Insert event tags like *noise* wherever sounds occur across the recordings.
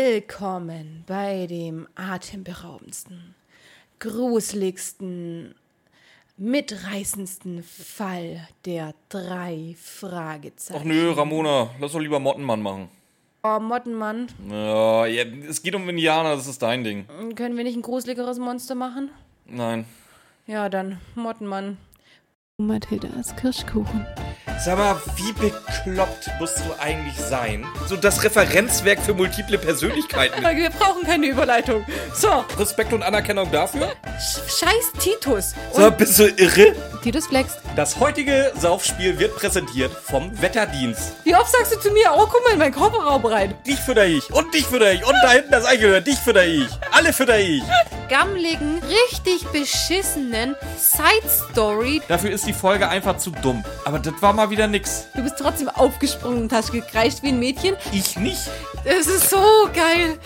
Willkommen bei dem atemberaubendsten, gruseligsten, mitreißendsten Fall der drei Fragezeichen. Ach nö, Ramona, lass doch lieber Mottenmann machen. Oh, Mottenmann, Ja, ja, es geht um Indianer, das ist dein Ding. können wir nicht ein gruseligeres Monster machen? Nein. Ja, dann Mottenmann. Mathildas Kirschkuchen. Sag mal, wie bekloppt musst du eigentlich sein? So das Referenzwerk für multiple Persönlichkeiten. Wir brauchen keine Überleitung. So, Respekt und Anerkennung dafür? sch- scheiß Titus. Sag mal, bist du irre? Titus flext. Das heutige Saufspiel wird präsentiert vom Wetterdienst. Wie oft sagst du zu mir, oh, guck mal in meinen Kofferraum rein. Dich fütter ich und dich fütter ich und da hinten das Eichhörnchen, dich fütter ich. Alle fütter ich. gammeligen, richtig beschissenen Side-Story. Dafür ist die Folge einfach zu dumm. Aber das war mal wieder nix. Du bist trotzdem aufgesprungen und hast gekreischt wie ein Mädchen. Ich nicht. Das ist so geil.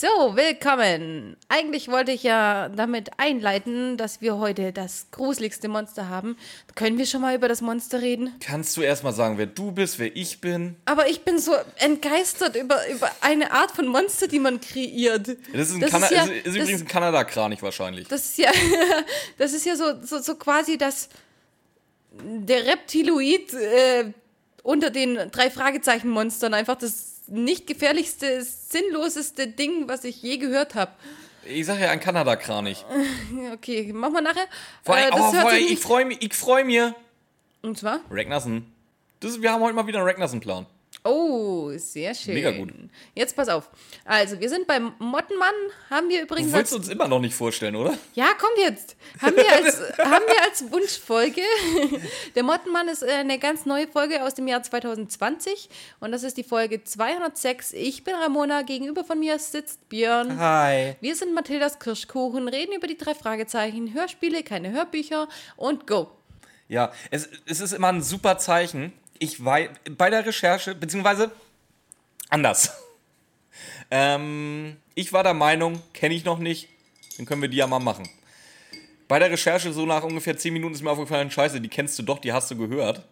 So, willkommen. Eigentlich wollte ich ja damit einleiten, dass wir heute das gruseligste Monster haben. Können wir schon mal über das Monster reden? Kannst du erstmal sagen, wer du bist, wer ich bin? Aber ich bin so entgeistert über, über eine Art von Monster, die man kreiert. Das ist, ein Das Kana ist ja- ist, ist das- übrigens ein Kanada-Kranich wahrscheinlich. Das ist ja, *laughs* das ist ja so, so, so quasi das, der Reptiloid äh, unter den drei Fragezeichen-Monstern. Einfach das nicht gefährlichste, sinnloseste Ding, was ich je gehört habe. Ich sag ja ein Kanada-Kranich. *laughs* Okay, machen wir nachher. Vor Äh, allem, das oh, hört vor allem, sich ich freue mich, ich freue mich. Und zwar? Ragnarsson. Das wir haben heute mal wieder einen Ragnarsson-Plan. Oh, sehr schön. Mega gut. Jetzt pass auf. Also, wir sind beim Mottenmann. Haben wir Du übrigens willst als, uns immer noch nicht vorstellen, oder? Ja, kommt jetzt. Haben wir als, haben wir als Wunschfolge. *laughs* Der Mottenmann ist äh, eine ganz neue Folge aus dem Jahr 2020. Und das ist die Folge 206. Ich bin Ramona. Gegenüber von mir sitzt Björn. Hi. Wir sind Mathildas Kirschkuchen, reden über die drei Fragezeichen, Hörspiele, keine Hörbücher und go. Ja, es, es ist immer ein super Zeichen. Ich weiß, bei der Recherche, beziehungsweise anders. *laughs* Ähm, ich war der Meinung, kenne ich noch nicht, dann können wir die ja mal machen. Bei der Recherche, so nach ungefähr 10 Minuten ist mir aufgefallen, scheiße, die kennst du doch, die hast du gehört.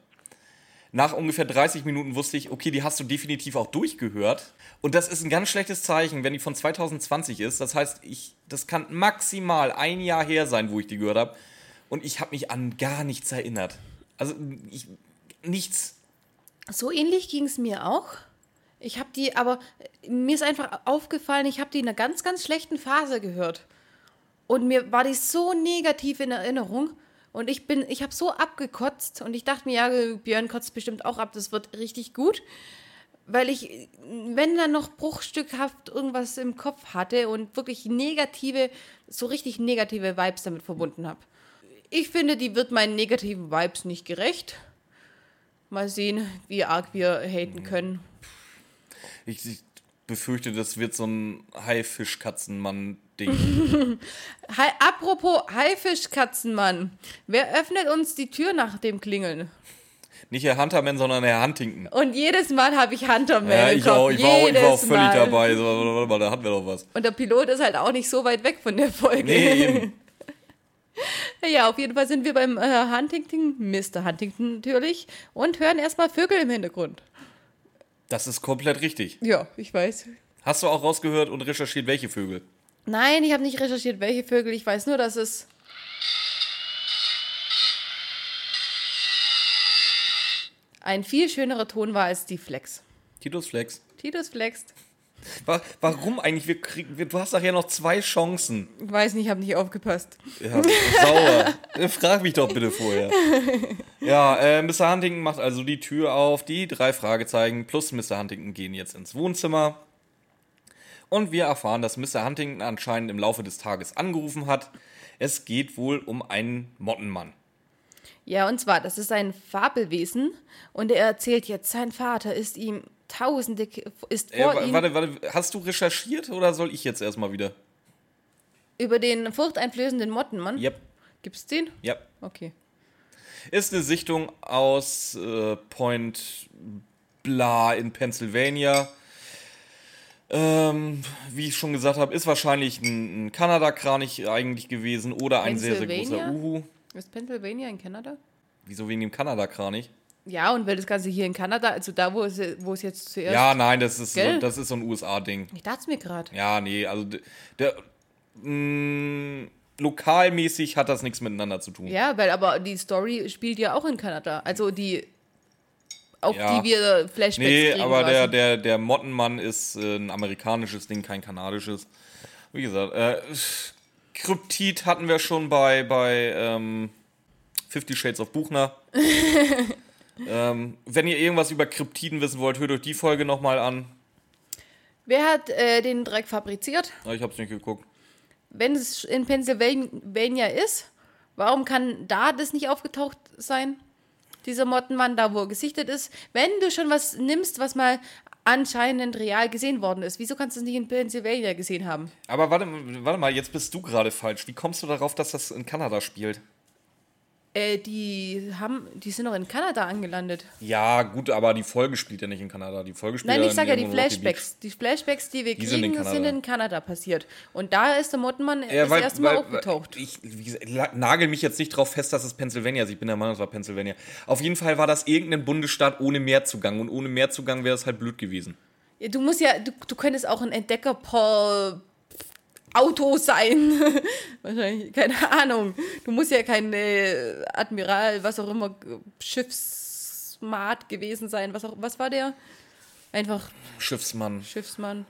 Nach ungefähr 30 Minuten wusste ich, okay, die hast du definitiv auch durchgehört. Und das ist ein ganz schlechtes Zeichen, wenn die von 2020 ist. Das heißt, ich, das kann maximal ein Jahr her sein, wo ich die gehört habe. Und ich habe mich an gar nichts erinnert. Also, ich, nichts. So ähnlich ging es mir auch. Ich habe die, aber äh, mir ist einfach aufgefallen, ich habe die in einer ganz, ganz schlechten Phase gehört. Und mir war die so negativ in Erinnerung. Und ich bin, ich habe so abgekotzt und ich dachte mir, ja, Björn kotzt bestimmt auch ab, das wird richtig gut. Weil ich, wenn dann noch bruchstückhaft irgendwas im Kopf hatte und wirklich negative, so richtig negative Vibes damit verbunden habe. Ich finde, die wird meinen negativen Vibes nicht gerecht. Mal sehen, wie arg wir haten können. Ich, ich befürchte, das wird so ein Haifisch-Katzenmann-Ding. *laughs* Apropos Haifischkatzenmann. Wer öffnet uns die Tür nach dem Klingeln? Nicht Herr Hunterman, sondern Herr Huntington. Und jedes Mal habe ich Hunterman Ja, ich auch, ich war auch, ich war auch völlig Mal. dabei. So, warte mal, da hatten wir doch was. Und der Pilot ist halt auch nicht so weit weg von der Folge. Nee, eben. *laughs* Ja, auf jeden Fall sind wir beim äh, Huntington, Mr. Huntington natürlich, und hören erstmal Vögel im Hintergrund. Das ist komplett richtig. Ja, ich weiß. Hast du auch rausgehört und recherchiert, welche Vögel? Nein, ich habe nicht recherchiert, welche Vögel. Ich weiß nur, dass es. Ein viel schönerer Ton war als die Flex. Titus Flex. Titus flext. Wa- Warum eigentlich? Wir kriegen, wir, du hast nachher noch zwei Chancen. Ich weiß nicht, ich habe nicht aufgepasst. Ja, sauer. Äh, Frag mich doch bitte vorher. Ja, äh, Mr. Huntington macht also die Tür auf. Die drei Fragezeichen plus Mr. Huntington gehen jetzt ins Wohnzimmer. Und wir erfahren, dass Mr. Huntington anscheinend im Laufe des Tages angerufen hat. Es geht wohl um einen Mottenmann. Ja, und zwar, das ist ein Fabelwesen und er erzählt jetzt, sein Vater ist ihm tausende, ist Äh, vor ihm warte, warte, hast du recherchiert oder soll ich jetzt erstmal wieder? über den furchteinflößenden Mottenmann. Yep, Gibt's den? yep. Okay. Ist eine Sichtung aus äh, Point Bla in Pennsylvania. Ähm, wie ich schon gesagt habe, ist wahrscheinlich ein, ein Kanada-Kranich eigentlich gewesen oder ein sehr, sehr großer? Uhu. Ist Pennsylvania in Kanada? Wieso wegen dem Kanada-Kranich? Ja, und weil das Ganze hier in Kanada, also da, wo es, wo es jetzt zuerst. Ja, nein, das ist, so, das ist so ein USA-Ding. Ich dachte es mir gerade. Ja, nee, also d- der, mh, lokalmäßig hat das nichts miteinander zu tun. Ja, weil aber die Story spielt ja auch in Kanada. Also die, auf Ja. die wir Flashbacks Nee, kriegen. aber der, der, der Mottenmann ist äh, ein amerikanisches Ding, kein kanadisches. Wie gesagt, äh, Kryptid hatten wir schon bei, bei ähm, Fifty Shades of Buchner. *laughs* ähm, wenn ihr irgendwas über Kryptiden wissen wollt, hört euch die Folge nochmal an. Wer hat äh, den Dreck fabriziert? Ich hab's nicht geguckt. Wenn es in Pennsylvania ist, warum kann da das nicht aufgetaucht sein? Dieser Mottenmann, da wo er gesichtet ist. Wenn du schon was nimmst, was mal anscheinend real gesehen worden ist, wieso kannst du es nicht in Pennsylvania gesehen haben? Aber warte, warte mal, jetzt bist du gerade falsch. Wie kommst du darauf, dass das in Kanada spielt? Äh, die haben, die sind doch in Kanada angelandet. Ja, gut, aber die Folge spielt ja nicht in Kanada. Die Folge spielt Nein, ich sage ja die. Flashbacks. Die Flashbacks, die wir Die sind in kriegen, sind in, Kanada. Passiert. Und da ist der Mottenmann Ja, das weil- erste Mal weil- aufgetaucht. Ich gesagt, nagel mich jetzt nicht drauf fest, dass es Pennsylvania ist. Ich bin der Meinung, es war Pennsylvania. Auf jeden Fall war das irgendein Bundesstaat ohne Meerzugang. Und ohne Meerzugang wäre es halt blöd gewesen. Ja, du musst ja, du, du könntest auch ein Entdecker per Auto sein. *laughs* Wahrscheinlich, keine Ahnung. Du musst ja kein äh, Admiral, was auch immer, Schiffsmart gewesen sein. Was, auch, was war der? Einfach Schiffsmann, Schiffsmann,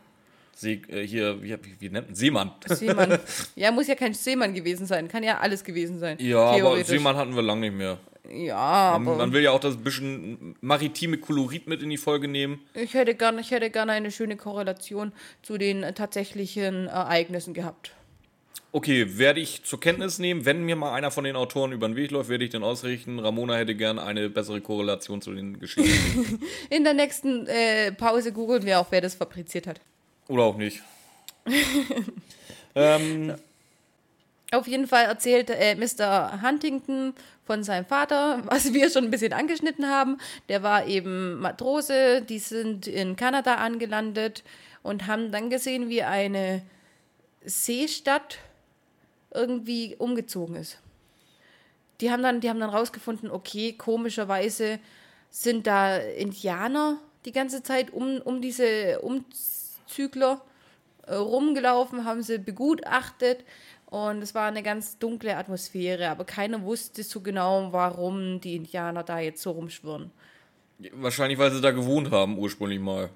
See, äh, hier, wie, wie, nennt man? Seemann. Seemann. *laughs* ja, muss ja kein Seemann gewesen sein. Kann ja alles gewesen sein. Ja, aber. Seemann hatten wir lange nicht mehr. Ja, Man, aber man will ja auch das bisschen maritime Kolorit mit in die Folge nehmen. ich hätte gerne ich hätte gerne eine schöne Korrelation zu den äh, tatsächlichen Ereignissen gehabt. Okay, werde ich zur Kenntnis nehmen. Wenn mir mal einer von den Autoren über den Weg läuft, werde ich den ausrichten. Ramona hätte gern eine bessere Korrelation zu den Geschichten. *laughs* In der nächsten äh, Pause googeln wir auch, wer das fabriziert hat. Oder auch nicht. *laughs* ähm, Auf jeden Fall erzählt äh, Mr. Huntington von seinem Vater, *laughs* was wir schon ein bisschen angeschnitten haben. Der war eben Matrose, die sind in Kanada angelandet und haben dann gesehen, wie eine Seestadt irgendwie umgezogen ist. Die haben dann, die haben dann rausgefunden, okay, komischerweise sind da Indianer die ganze Zeit um, um diese Umzügler äh, rumgelaufen, haben sie begutachtet und es war eine ganz dunkle Atmosphäre, aber keiner wusste so genau, warum die Indianer da jetzt so rumschwirren. wahrscheinlich, weil sie da gewohnt haben, ursprünglich mal.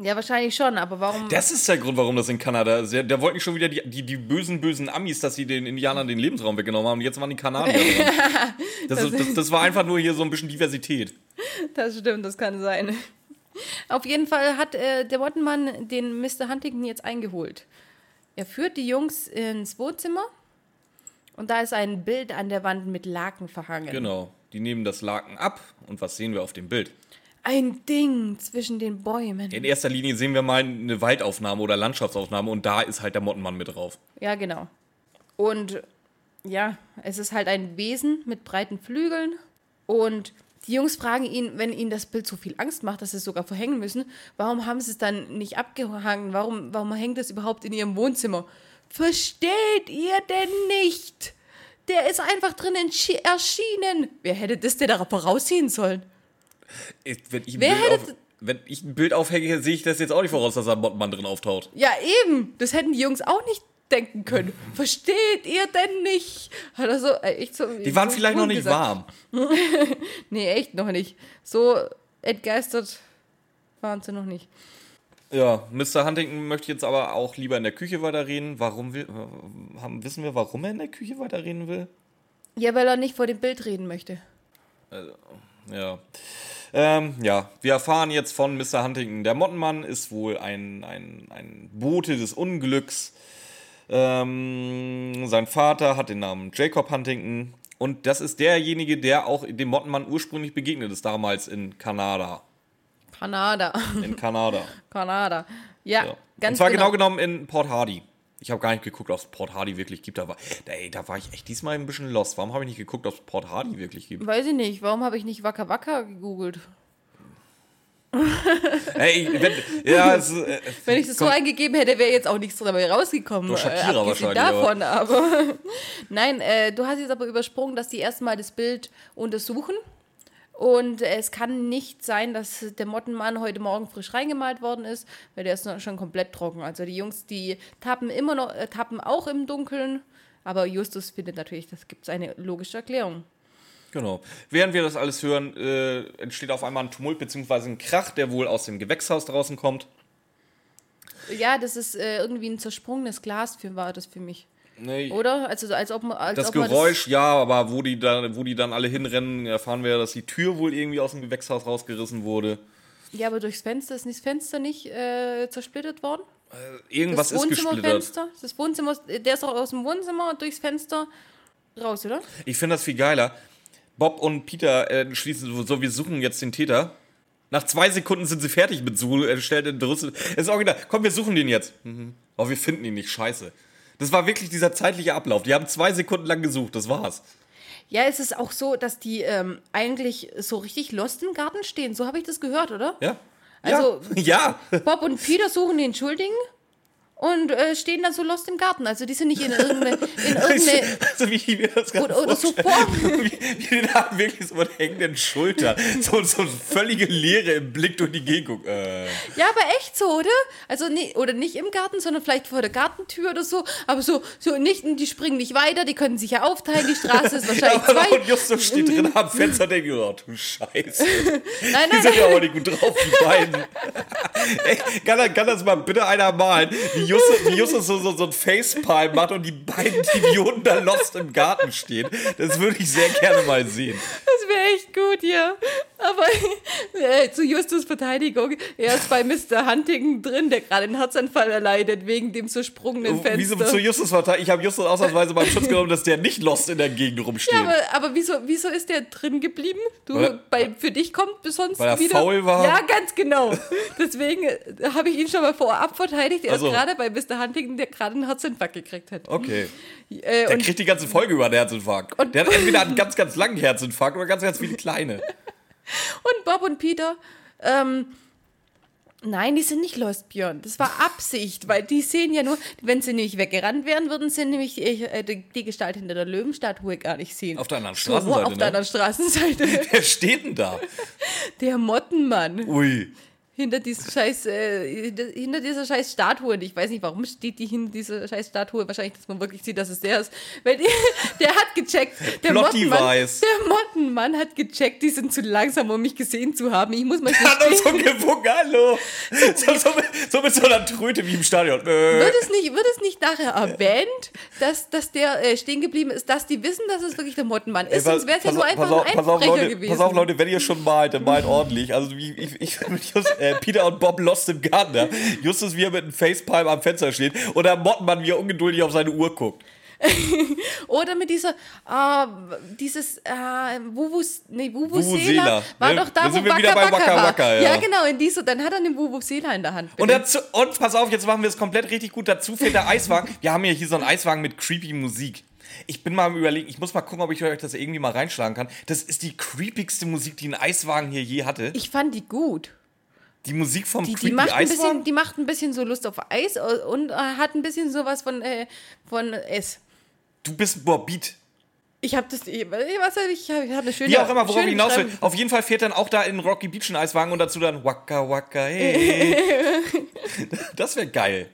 Ja, wahrscheinlich schon, aber warum? Das ist der Grund, warum das in Kanada ist. Der, der wollte nicht schon wieder die, die, die bösen, bösen Amis, dass sie den Indianern den Lebensraum weggenommen haben. Und jetzt waren die Kanadier dran. *laughs* Das, ist, das, das war einfach nur hier so ein bisschen Diversität. Das stimmt, das kann sein. Auf jeden Fall hat äh, der Mottenmann den Mr. Huntington jetzt eingeholt. Er führt die Jungs ins Wohnzimmer und da ist ein Bild an der Wand mit Laken verhangen. Genau. Die nehmen das Laken ab. Und was sehen wir auf dem Bild? Ein Ding zwischen den Bäumen. In erster Linie sehen wir mal eine Waldaufnahme oder Landschaftsaufnahme. Und da ist halt der Mottenmann mit drauf. Ja, genau. Und ja, es ist halt ein Wesen mit breiten Flügeln. Und die Jungs fragen ihn, wenn ihnen das Bild so viel Angst macht, dass sie es sogar verhängen müssen, warum haben sie es dann nicht abgehangen? Warum, warum hängt es überhaupt in ihrem Wohnzimmer? Versteht ihr denn nicht? Der ist einfach drin erschienen. Wer hätte das denn da voraussehen sollen? Ich- Wenn ich ein, Wer Bild, hätte- wenn ich ein Bild aufhänge, sehe ich das jetzt auch nicht voraus, dass da ein Mottenmann drin auftaucht. Ja, eben. Das hätten die Jungs auch nicht denken können. Versteht ihr denn nicht? Hat er so, äh, echt so. Die waren so vielleicht noch nicht gesagt. warm. *laughs* Nee, echt noch nicht. So entgeistert waren sie noch nicht. Ja, Mr. Huntington möchte jetzt aber auch lieber in der Küche weiterreden. Warum will, äh, haben, wissen wir, warum er in der Küche weiterreden will? Ja, weil er nicht vor dem Bild reden möchte. Ja. Ähm, ja, wir erfahren jetzt von Mr. Huntington. Der Mottenmann ist wohl ein, ein, ein Bote des Unglücks. Ähm, sein Vater hat den Namen Jacob Huntington. Und das ist derjenige, der auch dem Mottenmann ursprünglich begegnet ist, damals in Kanada. Kanada. In Kanada. *laughs* Kanada. Ja, Ja. ganz Und zwar genau. genau. genommen in Port Hardy. Ich habe gar nicht geguckt, ob es Port Hardy wirklich gibt. Da war, da, ey, da war ich echt diesmal ein bisschen lost. Warum habe ich nicht geguckt, ob es Port Hardy wirklich gibt? Weiß ich nicht. Warum habe ich nicht Waka Waka gegoogelt? Ey, wenn, ja, es, äh, Wenn ich das so komm, eingegeben hätte, wäre jetzt auch nichts dabei rausgekommen. Nur Shakira äh, wahrscheinlich, davon, aber. *laughs* Nein, äh, du hast jetzt aber übersprungen, dass die erstmal das Bild untersuchen Und es kann nicht sein, dass der Mottenmann heute Morgen frisch reingemalt worden ist, weil der ist noch schon komplett trocken. Also die Jungs, die tappen immer noch, äh, tappen auch im Dunkeln. Aber Justus findet natürlich, das gibt es eine logische Erklärung. Genau. Während wir das alles hören, äh, entsteht auf einmal ein Tumult bzw. ein Krach, der wohl aus dem Gewächshaus draußen kommt. Ja, das ist äh, irgendwie ein zersprungenes Glas, für, war das für mich. Nee, Oder? Also als ob man. Als das ob man Geräusch, ja, aber wo die, dann, wo die dann alle hinrennen, erfahren wir, dass die Tür wohl irgendwie aus dem Gewächshaus rausgerissen wurde. ja, aber durchs Fenster ist das Fenster nicht äh, zersplittert worden? Irgendwas das ist gesplittert. Das Wohnzimmer, der ist auch aus dem Wohnzimmer durchs Fenster raus, oder? Ich finde das viel geiler. Bob und Peter äh, schließen so, wir suchen jetzt den Täter. Nach zwei Sekunden sind sie fertig mit Suchen, er stellt den Rüssel. Es ist original. Komm, wir suchen den jetzt. Mhm. Aber wir finden ihn nicht. Scheiße. Das war wirklich dieser zeitliche Ablauf. Die haben zwei Sekunden lang gesucht. Das war's. Ja, es ist auch so, dass die ähm, eigentlich so richtig lost im Garten stehen. So habe ich das gehört, oder? Ja. Also- ja. *laughs* ja. Bob und Peter suchen den Schuldigen und äh, stehen dann so lost im Garten. Also die sind nicht in irgendeine. *laughs* In irgendeine Also wie ich mir das gerade Oder- so vorstelle. *laughs* Wie, wie haben wirklich so mit hängenden Schultern. So, so eine völlige Leere im Blick durch die Gegend. Äh. ja, aber echt so, oder? Also nee, oder nicht im Garten, sondern vielleicht vor der Gartentür oder so. Aber so, so nicht, die springen nicht weiter, die können sich ja aufteilen. Die Straße ist *laughs* wahrscheinlich Ja, zwei. und Justus steht drin am Fenster und denkt, oh du Scheiße. Nein, Die nein, sind nein. ja aber nicht gut drauf, die beiden. Ey, kann, das- kann das mal bitte einer malen, wie Justus, wie Justus so, so, so ein Facepalm macht und die beiden Idioten da lost im Garten stehen? Das würde ich sehr gerne mal sehen. Das wäre echt gut, ja. Aber äh, zu Justus Verteidigung, er ist bei Mr. Huntington drin, der gerade einen Herzanfall erleidet wegen dem zersprungenen Wieso Fenster. zu Justus verteidigt? Ich habe Justus ausnahmsweise mal in Schutz genommen, dass der nicht lost in der Gegend rumsteht. ja, aber, aber wieso, wieso ist der drin geblieben? Du, Weil- bei, für dich kommt sonst weil er wieder... faul war? Ja, ganz genau. Deswegen äh, habe ich ihn schon mal vorab verteidigt. Er Also- ist gerade bei Mr. Huntington, der gerade einen Herzinfarkt gekriegt hat. okay. Äh, Der kriegt die ganze Folge über einen Herzinfarkt. Und- der hat entweder einen ganz, ganz langen Herzinfarkt oder ganz, ganz viele kleine. Und Bob und Peter, ähm, nein, die sind nicht Lost, Björn. Das war Absicht, weil die sehen ja nur, wenn sie nämlich weggerannt wären, würden sie nämlich äh, die, Gestalt hinter der Löwenstatue gar nicht sehen. Auf der anderen So, Straßenseite, auf ne? der anderen Straßenseite. *laughs* Wer steht denn da? Der Mottenmann. Ui. Hinter dieser scheiß, äh, hinter- dieser scheiß Statue. Und ich weiß nicht, warum steht die hinter dieser scheiß Statue. Wahrscheinlich, dass man wirklich sieht, dass es der ist. Weil die, *laughs* der hat gecheckt. Der Mottenmann, der Mottenmann hat gecheckt, die sind zu langsam, um mich gesehen zu haben. Ich muss mal Er hat uns so gewunken, hallo. So, so, mit, so mit so einer Tröte wie im Stadion. Äh. Wird es nicht, wird es nicht nachher erwähnt, dass, dass der äh, stehen geblieben ist, dass die wissen, dass es wirklich der Mottenmann ist? Sonst wäre es ja nur einfach auf, ein pass, auf, Leute, gewesen. pass auf, Leute, wenn ihr schon malt, dann malt ordentlich. Also ich, ich, *laughs* ich Just, äh, Peter und Bob lost im Garten. Justus, wie er mit einem Facepalm am Fenster steht und der Mottenmann, wie er ungeduldig auf seine Uhr guckt. *laughs* Oder mit dieser, äh, dieses, äh, Wuvus, nee, Vuvuzela, Wuvuzela war ne? doch da, Da wo sind wir Waka wieder bei Waka Waka war. Waka, ja. ja. genau, in dieser, dann hat er den Wuvuzela in der Hand. Und, dazu, und pass auf, jetzt machen wir es komplett richtig gut. Dazu fehlt der Eiswagen. Wir haben ja hier so einen Eiswagen mit creepy Musik. Ich bin mal am überlegen, ich muss mal gucken, ob ich euch das irgendwie mal reinschlagen kann. Das ist die creepigste Musik, die ein Eiswagen hier je hatte. ich fand die gut. Die Musik vom Die, die, macht ein bisschen, die macht ein bisschen so Lust auf Eis und äh, hat ein bisschen sowas von, äh, von S. Du bist morbid. Ich habe das, ich, was ich, ich habe hab eine schöne. Wie auch immer, worauf ich hinaus will. Auf jeden Fall fährt dann auch da in Rocky Beach ein Eiswagen und dazu dann Waka Waka hey. *laughs* Das wäre geil.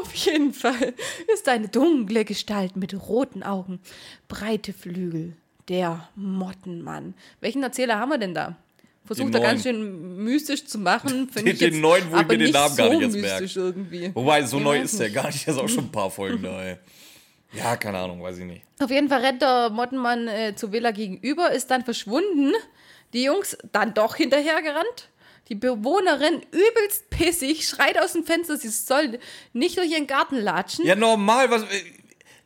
Auf jeden Fall ist eine dunkle Gestalt mit roten Augen, breite Flügel, der Mottenmann. Welchen Erzähler haben wir denn da? Versucht Den er ganz schön mystisch zu machen. *laughs* Den- ich den jetzt neuen, wo ich aber mir den Namen gar so nicht erst merk. mystisch irgendwie. Wobei, so Ich neu ist der nicht. gar nicht. Der ist auch schon ein paar *laughs* Folgen da, ey. Ja, keine Ahnung, weiß ich nicht. Auf jeden Fall rennt der Mottenmann äh, zu Villa gegenüber, ist dann verschwunden. Die Jungs dann doch hinterhergerannt. Die Bewohnerin übelst pissig, schreit aus dem Fenster, sie soll nicht durch ihren Garten latschen. Ja, normal, was.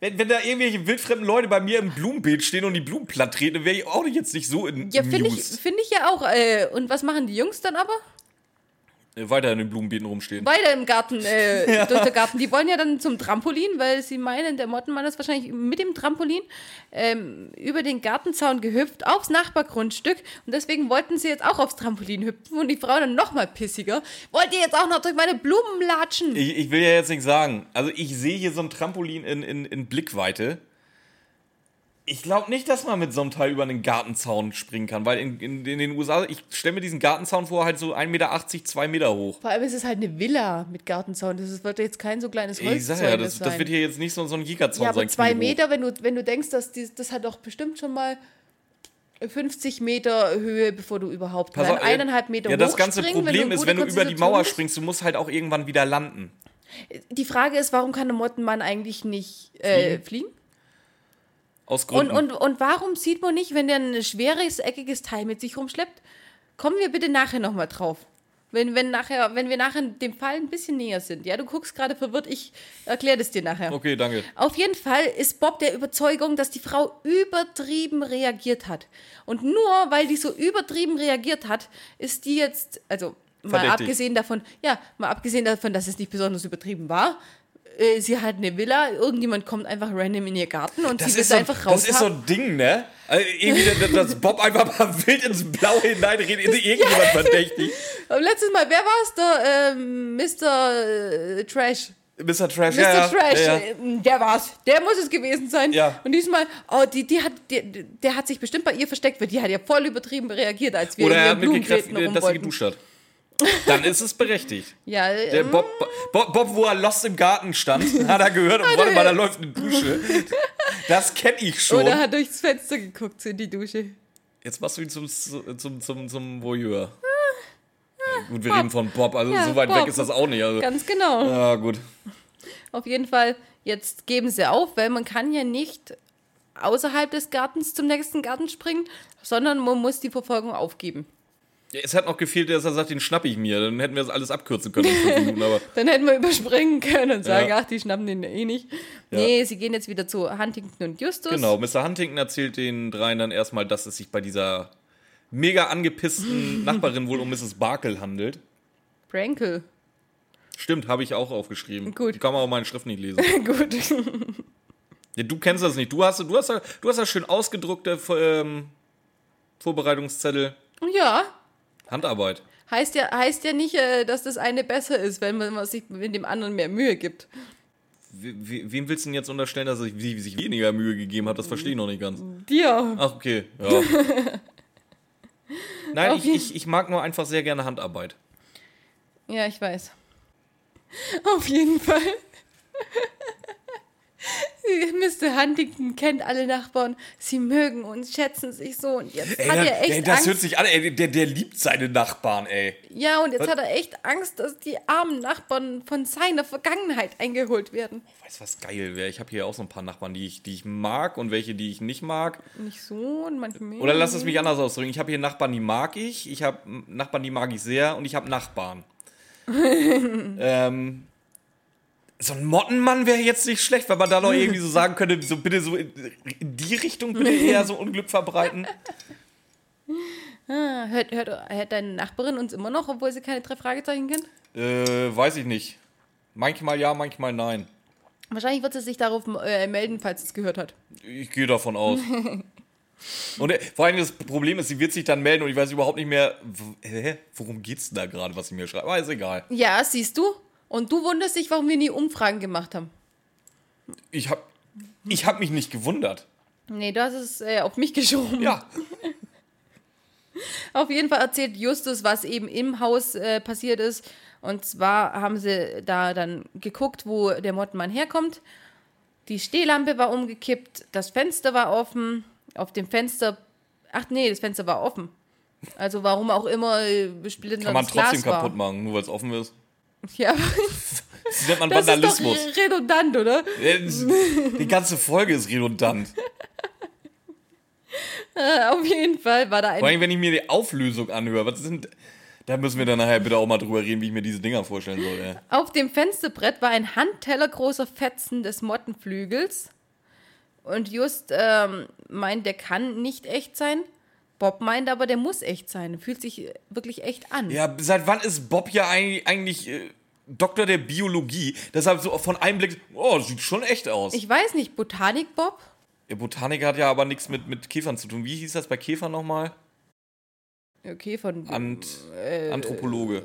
Wenn, wenn da irgendwelche wildfremden Leute bei mir im Blumenbeet stehen und die Blumen platt treten, dann wäre ich auch jetzt nicht so in Ja, finde ich, find ich ja auch. Äh, und was machen die Jungs dann aber? Äh, Weiter in den Blumenbeeten rumstehen. Weiter im Garten, äh, *laughs* durch den Garten. Die wollen ja dann zum Trampolin, weil sie meinen, der Mottenmann ist wahrscheinlich mit dem Trampolin ähm, über den Gartenzaun gehüpft aufs Nachbargrundstück. Und deswegen wollten sie jetzt auch aufs Trampolin hüpfen. Und die Frau dann noch mal pissiger. Wollt ihr jetzt auch noch durch meine Blumen latschen? Ich, ich will ja jetzt nicht sagen, also ich sehe hier so ein Trampolin in, in, in Blickweite. Ich glaube nicht, dass man mit so einem Teil über einen Gartenzaun springen kann, weil in, in, in den USA, ich stelle mir diesen Gartenzaun vor, halt so 1,80 Meter, 2 Meter hoch. Vor allem ist es halt eine Villa mit Gartenzaun. Das wird jetzt kein so kleines Holzzaun Ich sag ja, das, sein. das wird hier jetzt nicht so, so ein Gigazaun ja, aber sein. zwei. Meter, wenn du, wenn du denkst, dass die, das hat doch bestimmt schon mal 50 Meter Höhe, bevor du überhaupt Pass auf, eineinhalb Meter Ja, das ganze Problem ein ist, wenn du über die Mauer springst, du musst halt auch irgendwann wieder landen. Die Frage ist, warum kann der Mottenmann eigentlich nicht äh, fliegen? Aus Und, Gründen. und, und warum sieht man nicht, wenn der ein schweres, eckiges Teil mit sich rumschleppt? Kommen wir bitte nachher nochmal drauf. Wenn, wenn, nachher, wenn wir nachher dem Fall ein bisschen näher sind. Ja, du guckst gerade verwirrt, ich erkläre das dir nachher. okay, danke. Auf jeden Fall ist Bob der Überzeugung, dass die Frau übertrieben reagiert hat. Und nur weil die so übertrieben reagiert hat, ist die jetzt, also mal Verdächtig. abgesehen davon, ja, mal abgesehen davon, dass es nicht besonders übertrieben war, äh, sie hat eine Villa, irgendjemand kommt einfach random in ihr Garten und Das sie will so, einfach raus das ist so ein Ding, ne? Also irgendwie, *laughs* dass Bob einfach mal wild ins Blaue hineinredet, ist irgendjemand verdächtig. Letztes Mal, wer war es? Der ähm, Mr. Äh, Trash. Mr. Trash, Mr. ja, Trash, ja, ja. der war's. Der muss es gewesen sein. Ja. Und diesmal, oh, die, die hat, die, der hat sich bestimmt bei ihr versteckt, weil die hat ja voll übertrieben reagiert, als wir Oder in er hat mitgekriegt, dass sie geduscht hat. Dann ist es berechtigt. Ja, Der ähm, Bob, Bob, Bob, wo er lost im Garten stand, *laughs* hat er gehört, oh, warte mal, da läuft eine Dusche. Das kenne ich schon. oder hat durchs Fenster geguckt in die Dusche. Jetzt machst du ihn zum, zum, zum, zum Voyeur. Ja, gut, wir reden von Bob, also Ja, so weit Bob. weg ist das auch nicht. Also. Ganz genau. Ja, gut. Auf jeden Fall, jetzt geben sie auf, weil man kann ja nicht außerhalb des Gartens zum nächsten Garten springen, sondern man muss die Verfolgung aufgeben. Ja, es hat noch gefehlt, dass er sagt, den schnapp ich mir. Dann hätten wir das alles abkürzen können Minuten. *laughs* Dann hätten wir überspringen können und sagen, Ja. ach, die schnappen den eh nicht. Nee, sie gehen jetzt wieder zu Huntington und Justus. genau, Mr. Huntington erzählt den dreien dann erstmal, dass es sich bei dieser mega angepissten *laughs* Nachbarin wohl um Mrs. Barkel handelt. Brankle. Stimmt, habe ich auch aufgeschrieben. Gut. Kann man auch meine Schrift nicht lesen. *laughs* Gut. Ja, du kennst das nicht. Du hast, du hast, du hast da schön ausgedruckte ähm, Vorbereitungszettel. Ja, Handarbeit. heißt ja, heißt ja nicht, äh, dass das eine besser ist, wenn man sich mit dem anderen mehr Mühe gibt. We- we- Wem willst du denn jetzt unterstellen, dass er sich, weniger Mühe gegeben hat? Das verstehe ich noch nicht ganz. Dir. Ach, okay. Ja. *laughs* Nein, ich, Okay. ich, ich mag nur einfach sehr gerne Handarbeit. Ja, ich weiß. Auf jeden Fall. *laughs* Mr. Huntington kennt alle Nachbarn. Sie mögen uns, schätzen sich so. Und jetzt hat er echt ey, das Angst. hört sich an, ey, der, der liebt seine Nachbarn, ey. Ja, und jetzt hat er echt Angst, dass die armen Nachbarn von seiner Vergangenheit eingeholt werden. Weißt du, was geil wäre? Ich habe hier auch so ein paar Nachbarn, die ich, die ich mag und welche, die ich nicht mag. Nicht so und manchmal. Oder lass es mich anders ausdrücken. Ich habe hier Nachbarn, die mag ich. Ich habe Nachbarn, die mag ich sehr. Und ich habe Nachbarn. *laughs* ähm, so ein Mottenmann wäre jetzt nicht schlecht, weil man da noch *laughs* irgendwie so sagen könnte, so bitte so in, in die Richtung bitte *laughs* eher so Unglück verbreiten. Ah, hört, hört, hört deine Nachbarin uns immer noch, obwohl sie keine drei Fragezeichen kennt? Äh, weiß ich nicht. Manchmal ja, manchmal nein. Wahrscheinlich wird sie sich darauf äh, melden, falls sie es gehört hat. Ich gehe davon aus. *laughs* Und äh, vor allem das Problem ist, sie wird sich dann melden und ich weiß überhaupt nicht mehr, hä, worum geht's denn da gerade, was sie mir schreibt. Aber ist egal. Ja, siehst du? Und du wunderst dich, warum wir nie Umfragen gemacht haben. Ich hab, ich hab mich nicht gewundert. Nee, du hast es äh, auf mich geschoben. Ja. *laughs* Auf jeden Fall erzählt Justus, was eben im Haus äh, passiert ist. Und zwar haben sie da dann geguckt, wo der Mottenmann herkommt. Die Stehlampe war umgekippt, das Fenster war offen. Auf dem Fenster. Ach nee, das Fenster war offen. Also warum auch immer äh, Kann man trotzdem Glas kaputt war. machen, nur weil es offen ist. Ja, *laughs* Das nennt man das ist Vandalismus. doch redundant, oder? Die ganze Folge ist redundant. *laughs* Äh, auf jeden Fall war da ein Vor allem, wenn ich mir die Auflösung anhöre, was sind. Da müssen wir dann nachher bitte auch mal drüber reden, wie ich mir diese Dinger vorstellen soll. Ey. Auf dem Fensterbrett war ein handtellergroßer Fetzen des Mottenflügels. Und Just ähm, meint, der kann nicht echt sein. Bob meint aber, der muss echt sein. Fühlt sich wirklich echt an. Ja, seit wann ist Bob ja eigentlich, eigentlich äh, Doktor der Biologie? Deshalb so von einem Blick, oh, sieht schon echt aus. Ich weiß nicht, Botanik Bob? Der Botaniker hat ja aber nichts mit, mit Käfern zu tun. Wie hieß das bei Käfern nochmal? Okay, von. Ant Äh, Anthropologe.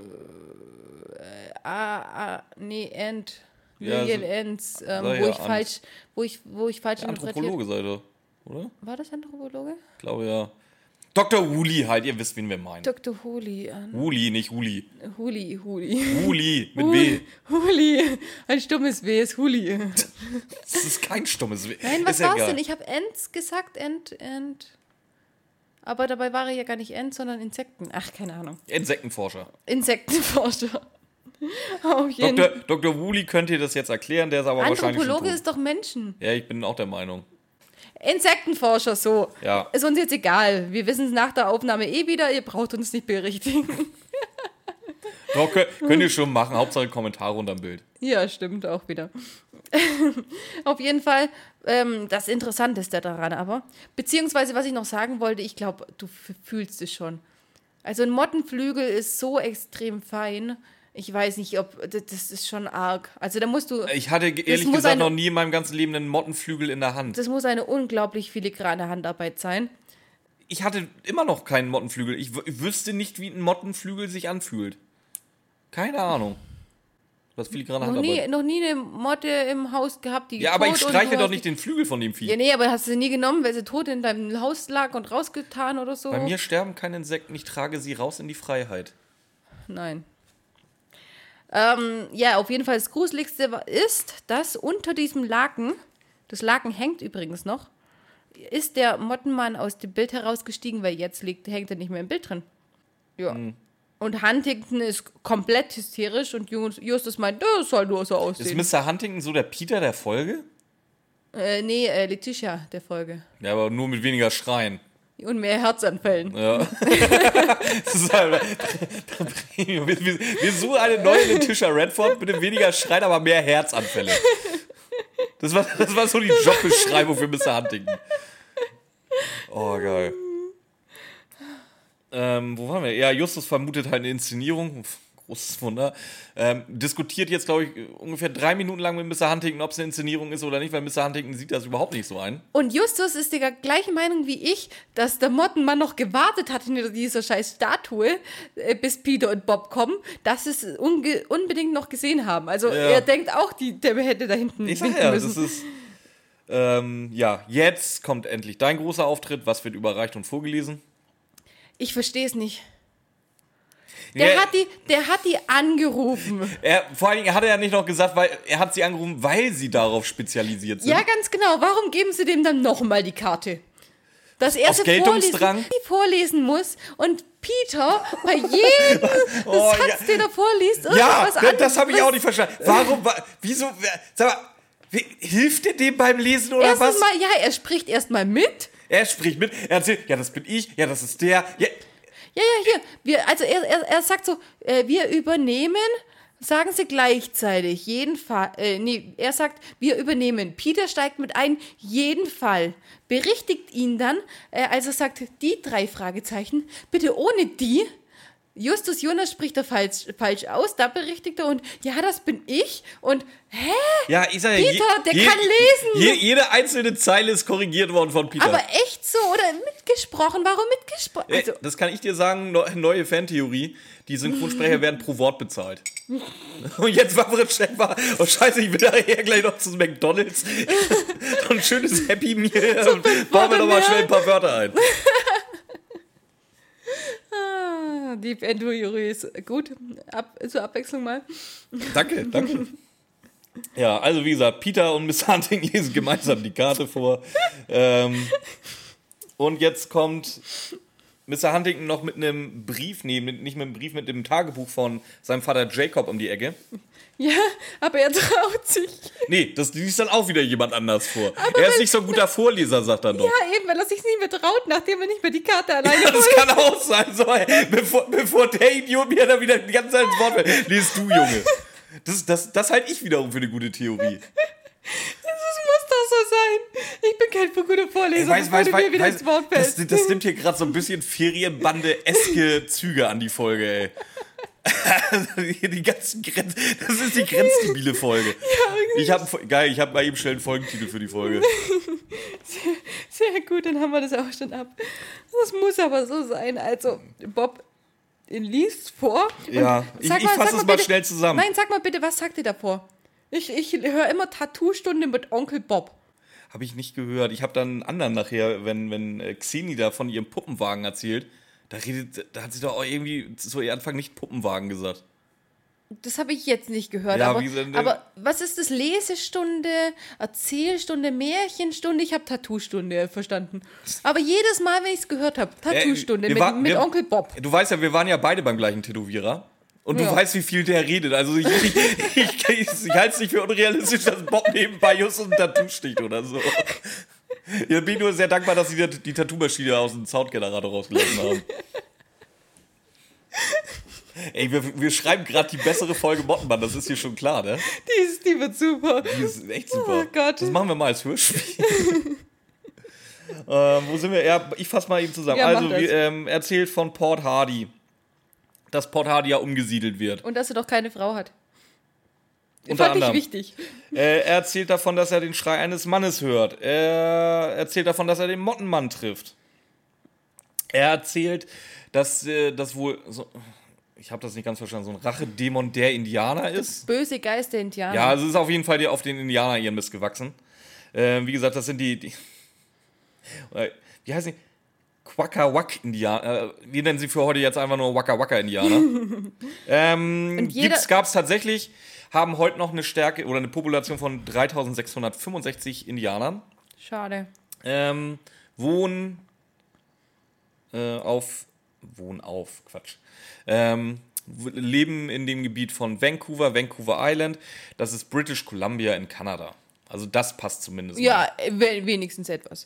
ah, ah, nee, Ent. Ja, Million so- Ents, ähm, wo, ja, ich Ant. falsch, wo ich, wo ich falsch. Anthropologe sei doch. oder? War das Anthropologe? Ich glaube ja. Dr. Wooly halt, ihr wisst, wen wir meinen. Dr. Huli. äh, Wooly, nicht Huli. Huli, Huli. Wooly mit W. Huli. Ein stummes W ist Huli. Das ist kein stummes W. Nein, was ist war's egal. denn? Ich habe Ents gesagt, Ent, Ent. Aber dabei war er ja gar nicht Ent, sondern Insekten. Ach, keine Ahnung. Insektenforscher. Insektenforscher. *laughs* Auf jeden Dr. Dr. Wooly könnt ihr das jetzt erklären, der ist aber wahrscheinlich Anthropologe ist doch Menschen. Ja, ich bin auch der Meinung. Insektenforscher, so. Ja. Ist uns jetzt egal. Wir wissen es nach der Aufnahme eh wieder. Ihr braucht uns nicht berichtigen. *laughs* Doch, könnt, könnt ihr schon machen. Hauptsache Kommentare unterm Bild. Ja, stimmt auch wieder. *laughs* Auf jeden Fall, ähm, das Interessanteste daran aber, beziehungsweise was ich noch sagen wollte, ich glaube, du fühlst es schon. Also ein Mottenflügel ist so extrem fein. Ich weiß nicht, ob das, ist schon arg. Also da musst du, Ich hatte ehrlich gesagt eine- noch nie in meinem ganzen Leben einen Mottenflügel in der Hand. das muss eine unglaublich filigrane Handarbeit sein. Ich hatte immer noch keinen Mottenflügel. Ich, wüsste nicht, wie ein Mottenflügel sich anfühlt. Keine Ahnung. Das filigrane Noch nie, Handarbeit. noch nie eine Motte im Haus gehabt, die Ja, aber tot ich streiche doch nicht den Flügel von dem Vieh. Ja, nee, aber hast du nie genommen, weil sie tot in deinem Haus lag und rausgetan oder so? Bei mir sterben keine Insekten, ich trage sie raus in die Freiheit. Nein. Ähm, ja, auf jeden Fall das Gruseligste ist, dass unter diesem Laken, das Laken hängt übrigens noch, ist der Mottenmann aus dem Bild herausgestiegen, weil jetzt liegt, hängt er nicht mehr im Bild drin. Ja. Hm. Und Huntington ist komplett hysterisch und Ju- Justus meint, das soll nur so Ist aussehen. Mr. Huntington so der Peter der Folge? Äh, nee, äh, Letitia, der Folge. Ja, aber nur mit weniger Schreien. Und mehr Herzanfällen. Ja. *laughs* das ist halt, wir, suchen eine neue Letitia Redford, bitte weniger Schreien, aber mehr Herzanfälle. Das war, das war so die Jobbeschreibung für Mr. Huntington. Oh, geil. Ähm, wo waren wir? Ja, Justus vermutet halt eine Inszenierung. Großes Wunder. Ähm, diskutiert jetzt, glaube ich, ungefähr drei Minuten lang mit Mr. Huntington, ob es eine Inszenierung ist oder nicht, weil Mr. Huntington sieht das überhaupt nicht so ein. Und Justus ist der gleichen Meinung wie ich, dass der Mottenmann noch gewartet hat hinter dieser scheiß Statue, äh, bis Peter und Bob kommen, dass sie es unbedingt noch gesehen haben. Also Ja. er denkt auch, die, der hätte da hinten Ich sag ja, das müssen. ist. Ähm, ja, jetzt kommt endlich dein großer Auftritt. Was wird überreicht und vorgelesen? Ich verstehe es nicht. Der, Ja, hat die, der hat die angerufen. er, vor allen Dingen hat er ja nicht noch gesagt, weil er hat sie angerufen, weil sie darauf spezialisiert sind. Ja, ganz genau. Warum geben sie dem dann nochmal die Karte? Dass er sie vorlesen, die vorlesen muss und Peter bei jedem *laughs* Oh, Satz, ja. den er vorliest, Ja, irgendwas das, das habe ich auch nicht verstanden. *laughs* Warum, wa, wieso, sag mal, wie, hilft er dem beim Lesen oder Erstens was? mal, ja, er spricht erstmal mit. Er spricht mit, er erzählt, ja, das bin ich, ja, das ist der. Ja, Ja, ja, hier. Wir, also er, er, er sagt so, äh, wir übernehmen, sagen sie gleichzeitig, jeden Fall. Äh, nee, er sagt, wir übernehmen. Peter steigt mit ein, jeden Fall. Berichtigt ihn dann, äh, also sagt die drei Fragezeichen, bitte ohne die. Justus Jonas spricht er falsch, falsch aus, da berichtigt er und ja, das bin ich und hä? ja ich sag Peter, der kann lesen. Je, jede einzelne Zeile ist korrigiert worden von Peter. Aber echt so oder mitgesprochen? Warum mitgesprochen? Äh, Also, das kann ich dir sagen, neu- neue Fantheorie. Die Synchronsprecher werden pro Wort bezahlt. *laughs* Und jetzt war schnell mal, oh scheiße, ich will nachher gleich noch zu McDonalds. *laughs* so ein schönes Happy Meal. Bauen wir doch mal schnell ein paar Wörter ein. *laughs* Ah, die Enduro-Jury ist gut. Ab, zur Abwechslung mal. Danke, danke. Ja, also wie gesagt, Peter und Miss Hunting *laughs* lesen gemeinsam die Karte vor. Ähm, und jetzt kommt Mr. Huntington noch mit einem Brief, nee, mit, nicht mit einem Brief, mit dem Tagebuch von seinem Vater Jacob um die Ecke. Ja, aber er traut sich. Nee, das liest dann auch wieder jemand anders vor. er ist nicht so ein guter Vorleser, sagt er doch. Ja, eben, weil er sich nicht mehr traut, nachdem er nicht mehr die Karte alleine Ja, das holt. kann auch sein. So, bevor, bevor der Idiot mir da wieder die ganze Zeit ins Wort fällt. Liest du, Junge. Das, das, das halte ich wiederum für eine gute Theorie. Das muss doch so sein. Ich bin kein guter Vorleser, Weiß, bevor weiß, weiß, mir wieder weiß, ins Wort das, fällst. das nimmt hier gerade so ein bisschen Ferienbande-eske Züge an die Folge, ey. Die ganzen Grenz, das ist die grenzstabile Folge. *laughs* ich habe geil, ich habe mal eben schnell einen Folgentitel für die Folge. *laughs* Sehr gut, dann haben wir das auch schon ab. Das muss aber so sein. Also, Bob liest vor. Ja, ich- ich fass sag es mal bitte- schnell zusammen. Nein, sag mal bitte, was sagt ihr davor? Ich, ich höre immer Tattoo-Stunde mit Onkel Bob. Habe ich nicht gehört. Ich habe dann einen anderen nachher, wenn, wenn äh, Xeni da von ihrem Puppenwagen erzählt, da, redet, da hat sie doch auch irgendwie zu ihr Anfang nicht Puppenwagen gesagt. Das habe ich jetzt nicht gehört. Ja, aber, aber was ist das? Lesestunde, Erzählstunde, Märchenstunde? Ich habe Tattoo-Stunde verstanden. Aber jedes Mal, wenn ich es gehört habe, Tattoo-Stunde Äh, mit, mit wir- Onkel Bob. Du weißt ja, wir waren ja beide beim gleichen Tätowierer. Und du Ja. weißt, wie viel der redet. Also ich, ich, ich, ich, ich, ich halte es nicht für unrealistisch, dass Bob nebenbei just ein Tattoo sticht oder so. Ja, bin nur sehr dankbar, dass sie die, die Tattoo-Maschine aus dem Soundgenerator rausgelassen haben. Ey, wir, wir schreiben gerade die bessere Folge Mottenmann, das ist hier schon klar, ne? Die, ist, die wird super. Die ist echt super. Oh Gott. Das machen wir mal als Hörspiel. *laughs* ähm, wo sind wir? Ja, ich fasse mal eben zusammen. Ja, also, wie, ähm, erzählt von Port Hardy, dass Port Hardy ja umgesiedelt wird. Und dass er doch keine Frau hat. Unter Fand anderem. ich wichtig. Äh, er erzählt davon, dass er den Schrei eines Mannes hört. Er erzählt davon, dass er den Mottenmann trifft. Er erzählt, dass äh, das wohl so, ich habe das nicht ganz verstanden, so ein Rachedämon der Indianer ist. Böse Geister Indianer. Ja, also es ist auf jeden Fall die, auf den Indianer ihren Mist gewachsen. Ähm, wie gesagt, das sind die, die *laughs* äh, wie heißen die? Quackawak-Indianer. Äh, wir nennen sie für heute jetzt einfach nur Waka Waka-Indianer. *laughs* ähm, Und jeder- gibt's, gab's tatsächlich, haben heute noch eine Stärke oder eine Population von 3665 Indianern. Schade. Ähm, wohnen äh, auf, wohnen auf, Quatsch. Ähm, leben in dem Gebiet von Vancouver, Vancouver Island. Das ist British Columbia in Kanada. Also das passt zumindest. mal. Ja, we- wenigstens etwas.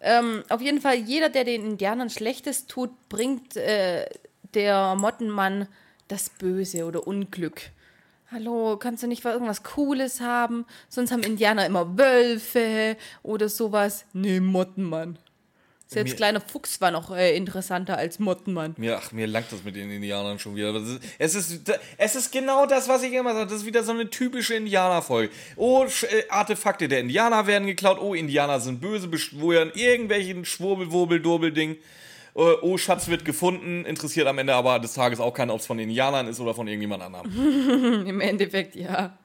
Ähm, auf jeden Fall, jeder, der den Indianern Schlechtes tut, bringt äh, der Mottenmann das Böse oder Unglück. Hallo, kannst du nicht irgendwas Cooles haben? Sonst haben Indianer immer Wölfe oder sowas. Nee, Mottenmann. Selbst Mir- kleiner Fuchs war noch äh, interessanter als Mottenmann. Mir, ach, mir langt das mit den Indianern schon wieder. Ist, es, ist, es ist genau das, was ich immer sage. Das ist wieder so eine typische Indianerfolge. Oh, äh, Artefakte der Indianer werden geklaut. Oh, Indianer sind böse, beschwören irgendwelchen Schwurbel-Wurbel-Durbel-Ding. Äh, Oh, Schatz wird gefunden. Interessiert am Ende aber des Tages auch keinen, ob es von den Indianern ist oder von irgendjemand anderem. *laughs* Im Endeffekt, ja.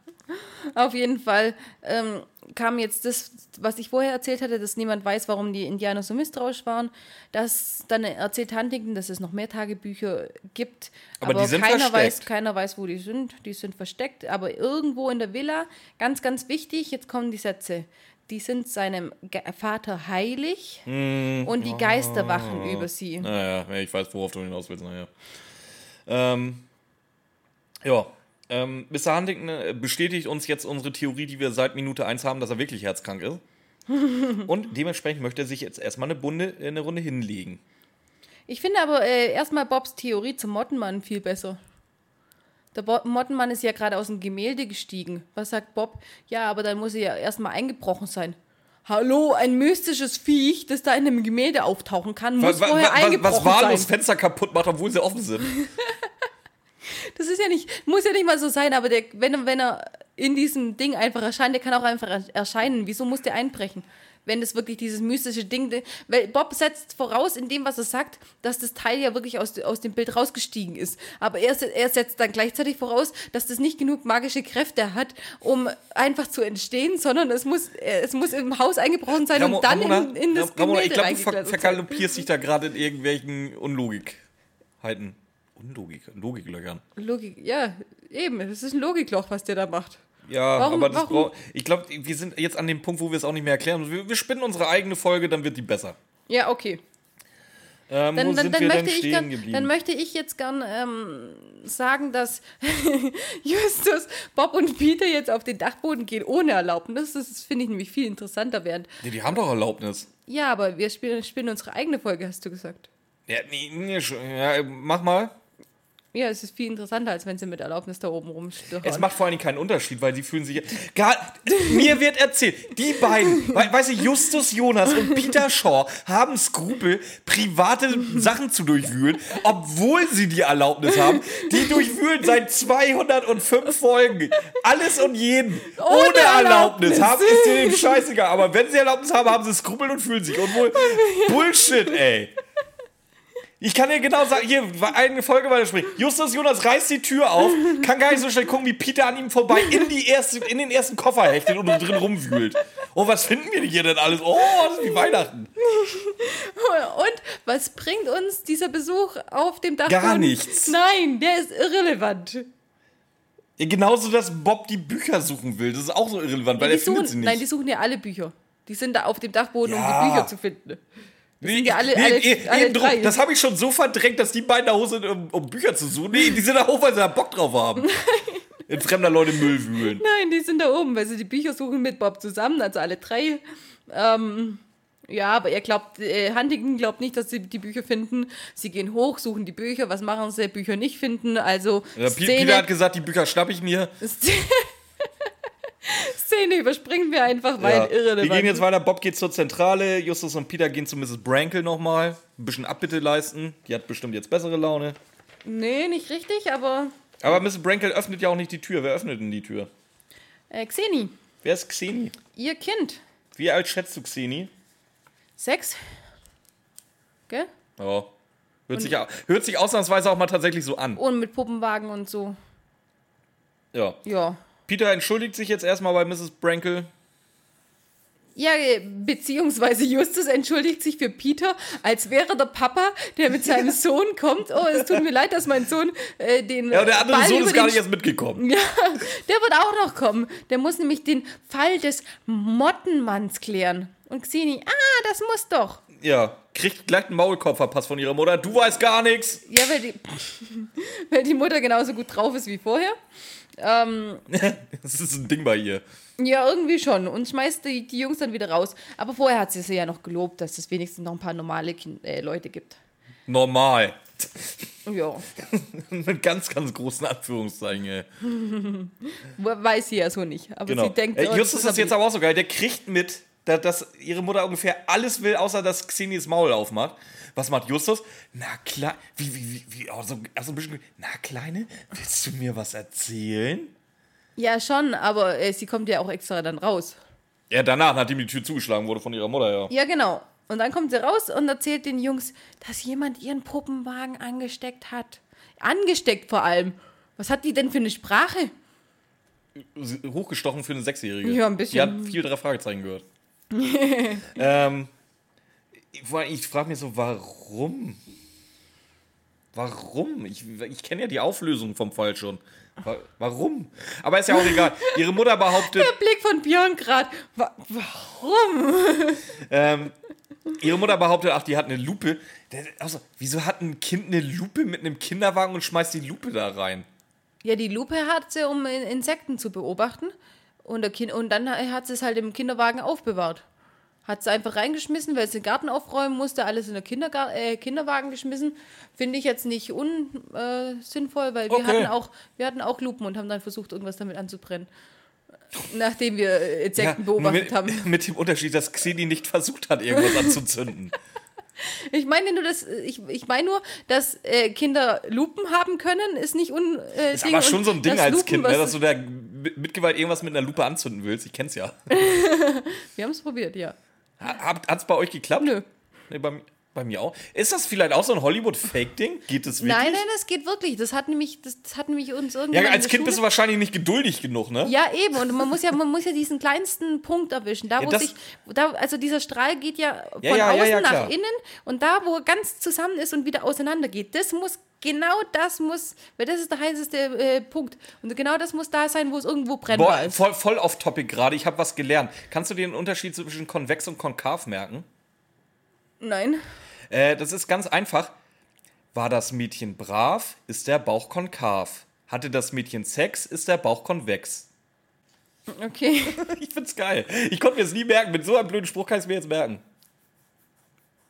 Auf jeden Fall ähm, kam jetzt das, was ich vorher erzählt hatte, dass niemand weiß, warum die Indianer so misstrauisch waren. Dass dann erzählt Huntington, dass es noch mehr Tagebücher gibt. Aber die sind keiner weiß, versteckt. keiner weiß, wo die sind. Die sind versteckt. Aber irgendwo in der Villa, ganz, ganz wichtig, jetzt kommen die Sätze. Die sind seinem Ge Vater heilig und die Geister wachen über sie. Naja, ja, ich weiß, worauf du hinaus willst. Naja. Ähm, ja. Ähm, Mr. Huntington äh, bestätigt uns jetzt unsere Theorie, die wir seit Minute 1 haben, dass er wirklich herzkrank ist. *laughs* Und dementsprechend möchte er sich jetzt erstmal eine, Bunde, eine Runde hinlegen. Ich finde aber äh, erstmal Bobs Theorie zum Mottenmann viel besser. Der Bo Mottenmann ist ja gerade aus dem Gemälde gestiegen. Was sagt Bob? Ja, aber dann muss er ja erstmal eingebrochen sein. Hallo, ein mystisches Viech, das da in einem Gemälde auftauchen kann, muss Wa- wa- vorher wa- was, eingebrochen was wahllos sein. Fenster kaputt macht, obwohl sie offen sind. *laughs* Das ist ja nicht, muss ja nicht mal so sein, aber der, wenn, er- wenn er in diesem Ding einfach erscheint, der kann auch einfach er- erscheinen. Wieso muss der einbrechen? Wenn das wirklich dieses mystische Ding, weil Bob setzt voraus in dem, was er sagt, dass das Teil ja wirklich aus, aus dem Bild rausgestiegen ist. Aber er, er setzt dann gleichzeitig voraus, dass das nicht genug magische Kräfte hat, um einfach zu entstehen, sondern es muss, es muss im Haus eingebrochen sein Ramo- und dann Ramona, in, in das Ramona, Gemälde ich glaube, du ver vergaloppierst dich da gerade in irgendwelchen Unlogikheiten. Unlogik, Logiklöchern. Logik, ja, eben, das ist ein Logikloch, was der da macht. Ja, Warum- aber das warum? brauch, ich glaube, wir sind jetzt an dem Punkt, wo wir es auch nicht mehr erklären. müssen. Wir, wir spinnen unsere eigene Folge, dann wird die besser. Ja, okay. Ähm, Dann, dann, dann, möchte gern, dann möchte ich jetzt gern ähm, sagen, dass *laughs* Justus, Bob und Peter jetzt auf den Dachboden gehen ohne Erlaubnis. Das finde ich nämlich viel interessanter während. nee, die haben doch Erlaubnis. Ja, aber wir spielen, spielen unsere eigene Folge, hast du gesagt. Ja, nee, nee, ja, mach mal. Ja, es ist viel interessanter, als wenn sie mit Erlaubnis da oben Es rumstöchern. macht vor allen Dingen keinen Unterschied, weil sie fühlen sich. Gar, mir wird erzählt, die beiden, we, weißt du, Justus Jonas und Peter Shaw haben Skrupel, private Sachen zu durchwühlen, obwohl sie die Erlaubnis haben. Die durchwühlen seit 205 Folgen. Alles und jeden. Ohne, Erlaubnis. Erlaubnis. Haben, ist denen scheißegal. Aber wenn sie Erlaubnis haben, haben sie Skrupel und fühlen sich. Und wohl *laughs* Bullshit, ey. Ich kann dir genau sagen, hier, eine Folge weiter springen. Justus Jonas reißt die Tür auf, kann gar nicht so schnell gucken, wie Peter an ihm vorbei in, die erste, in den ersten Koffer hechtet und drin rumwühlt. Oh, was finden wir hier denn alles? Oh, das ist wie Weihnachten. Und was bringt uns dieser Besuch auf dem Dachboden? Gar nichts. Nein, der ist irrelevant. Ja, genauso, dass Bob die Bücher suchen will. Das ist auch so irrelevant, weil die er findet suchen, sie nicht. nein, die suchen ja alle Bücher. Die sind da auf dem Dachboden, um Ja. die Bücher zu finden. Nee, sind ja alle- alle- eh- alle drei. Das habe ich schon so verdrängt, dass die beiden da hoch sind, um, um Bücher zu suchen. Nee, die sind da hoch, weil sie da Bock drauf haben. In fremder Leute Müll wühlen. Nein, die sind da oben, weil sie die Bücher suchen mit Bob zusammen, also alle drei. Ähm, ja, aber er glaubt, äh, Huntington glaubt nicht, dass sie die Bücher finden. Sie gehen hoch, suchen die Bücher. Was machen sie? Bücher nicht finden. Also Ja, Szene, Peter hat gesagt, die Bücher schnapp ich mir. *laughs* Szene überspringen wir einfach, weil Ja. irrelevant. Wir gehen jetzt weiter. Bob geht zur Zentrale. Justus und Peter gehen zu Mrs. Brankle nochmal. Ein bisschen Abbitte leisten. Die hat bestimmt jetzt bessere Laune. Nee, nicht richtig, aber Aber Mrs. Brankle öffnet ja auch nicht die Tür. Wer öffnet denn die Tür? äh, Xeni, Wer ist Xeni? ihr Kind. Wie alt schätzt du Xeni? Sechs? Gell? Ja. Hört sich, hört sich ausnahmsweise auch mal tatsächlich so an. Und mit Puppenwagen und so. Ja. Ja. Peter entschuldigt sich jetzt erstmal bei Mrs. Brankle. Ja, äh, beziehungsweise Justus entschuldigt sich für Peter, als wäre der Papa, der mit seinem *laughs* Sohn kommt. Oh, es tut mir leid, dass mein Sohn äh, den. Ja, der andere Ball Sohn ist gar nicht erst mitgekommen. Ja, der wird auch noch kommen. Der muss nämlich den Fall des Mottenmanns klären. Und Xeni, ah, das muss doch. Ja. Kriegt gleich einen Maulkorb verpasst von ihrer Mutter. Du weißt gar nichts. Ja, weil die, *laughs* weil die Mutter genauso gut drauf ist wie vorher. Ähm, *laughs* Das ist ein Ding bei ihr. ja, irgendwie schon. Und schmeißt die, die Jungs dann wieder raus. Aber vorher hat sie sie ja noch gelobt, dass es wenigstens noch ein paar normale kind, äh, Leute gibt. Normal. Ja, *laughs* Mit ganz, ganz großen Anführungszeichen, ey. *laughs* Weiß sie ja so nicht. Aber Genau. sie denkt, Äh, Justus das ist jetzt aber auch so geil. Der kriegt mit, da- dass ihre Mutter ungefähr alles will, außer dass Xeni das Maul aufmacht. Was macht Justus? Na klar, wie, wie, wie, wie auch so, auch so ein bisschen, na Kleine, willst du mir was erzählen? Ja, schon, aber äh, sie kommt ja auch extra dann raus. Ja, danach, nachdem die Tür zugeschlagen wurde von ihrer Mutter, ja. Ja, genau. Und dann kommt sie raus und erzählt den Jungs, dass jemand ihren Puppenwagen angesteckt hat. Angesteckt vor allem. Was hat die denn für eine Sprache? Hochgestochen für eine Sechsjährige. Ja, ein bisschen. Die hat viel drei Fragezeichen gehört. *laughs* ähm, ich frage mich so, warum? Warum? Ich, ich kenne ja die Auflösung vom Fall schon. Wa- Warum? Aber ist ja auch egal. Ihre Mutter behauptet, Der Blick von Björn gerade. Wa warum? ähm, ihre Mutter behauptet, ach, die hat eine Lupe. Also, wieso hat ein Kind eine Lupe mit einem Kinderwagen und schmeißt die Lupe da rein? Ja, die Lupe hat sie, um In- Insekten zu beobachten. Und, der kind und dann hat sie es halt im Kinderwagen aufbewahrt. Hat sie einfach reingeschmissen, weil sie den Garten aufräumen musste, alles in den Kindergar äh, Kinderwagen geschmissen. Finde ich jetzt nicht unsinnvoll, äh, weil wir, Okay. hatten auch, wir hatten auch Lupen und haben dann versucht, irgendwas damit anzubrennen. Nachdem wir äh, Insekten beobachtet mit, haben. *laughs* mit dem Unterschied, dass Xeni nicht versucht hat, irgendwas anzuzünden. *laughs* Ich meine nur, dass, ich, ich meine nur, dass äh, Kinder Lupen haben können, ist nicht un. Äh, Ist aber schon so ein Ding als Lupen Kind, ne, dass du da mit Gewalt irgendwas mit einer Lupe anzünden willst. Ich kenn's ja. *laughs* Wir haben es probiert, ja. Hat, hat's bei euch geklappt? Nö. Nee, bei, bei mir auch. Ist das vielleicht auch so ein Hollywood-Fake-Ding? Geht es wirklich? Nein, nein, das geht wirklich. Das hat nämlich, das, hat nämlich uns irgendwann. Ja, als Kind bist du Schule- wahrscheinlich nicht geduldig genug, ne? Ja, eben. Und man muss ja, man muss ja diesen kleinsten Punkt erwischen. Da, Ja, wo sich, da, also dieser Strahl geht ja von Ja, ja, außen nach innen und da, wo er ganz zusammen ist und wieder auseinander geht, das muss, genau das muss, weil das ist der heißeste äh, Punkt. Und genau das muss da sein, wo es irgendwo brennbar Boah, ist. voll, voll off Topic gerade. Ich habe was gelernt. Kannst du den Unterschied zwischen konvex und konkav merken? Nein. Äh, das ist ganz einfach. War das Mädchen brav, ist der Bauch konkav. Hatte das Mädchen Sex, ist der Bauch konvex. Okay. *laughs* Ich find's geil. Ich konnte mir das nie merken. Mit so einem blöden Spruch kann ich mir jetzt merken.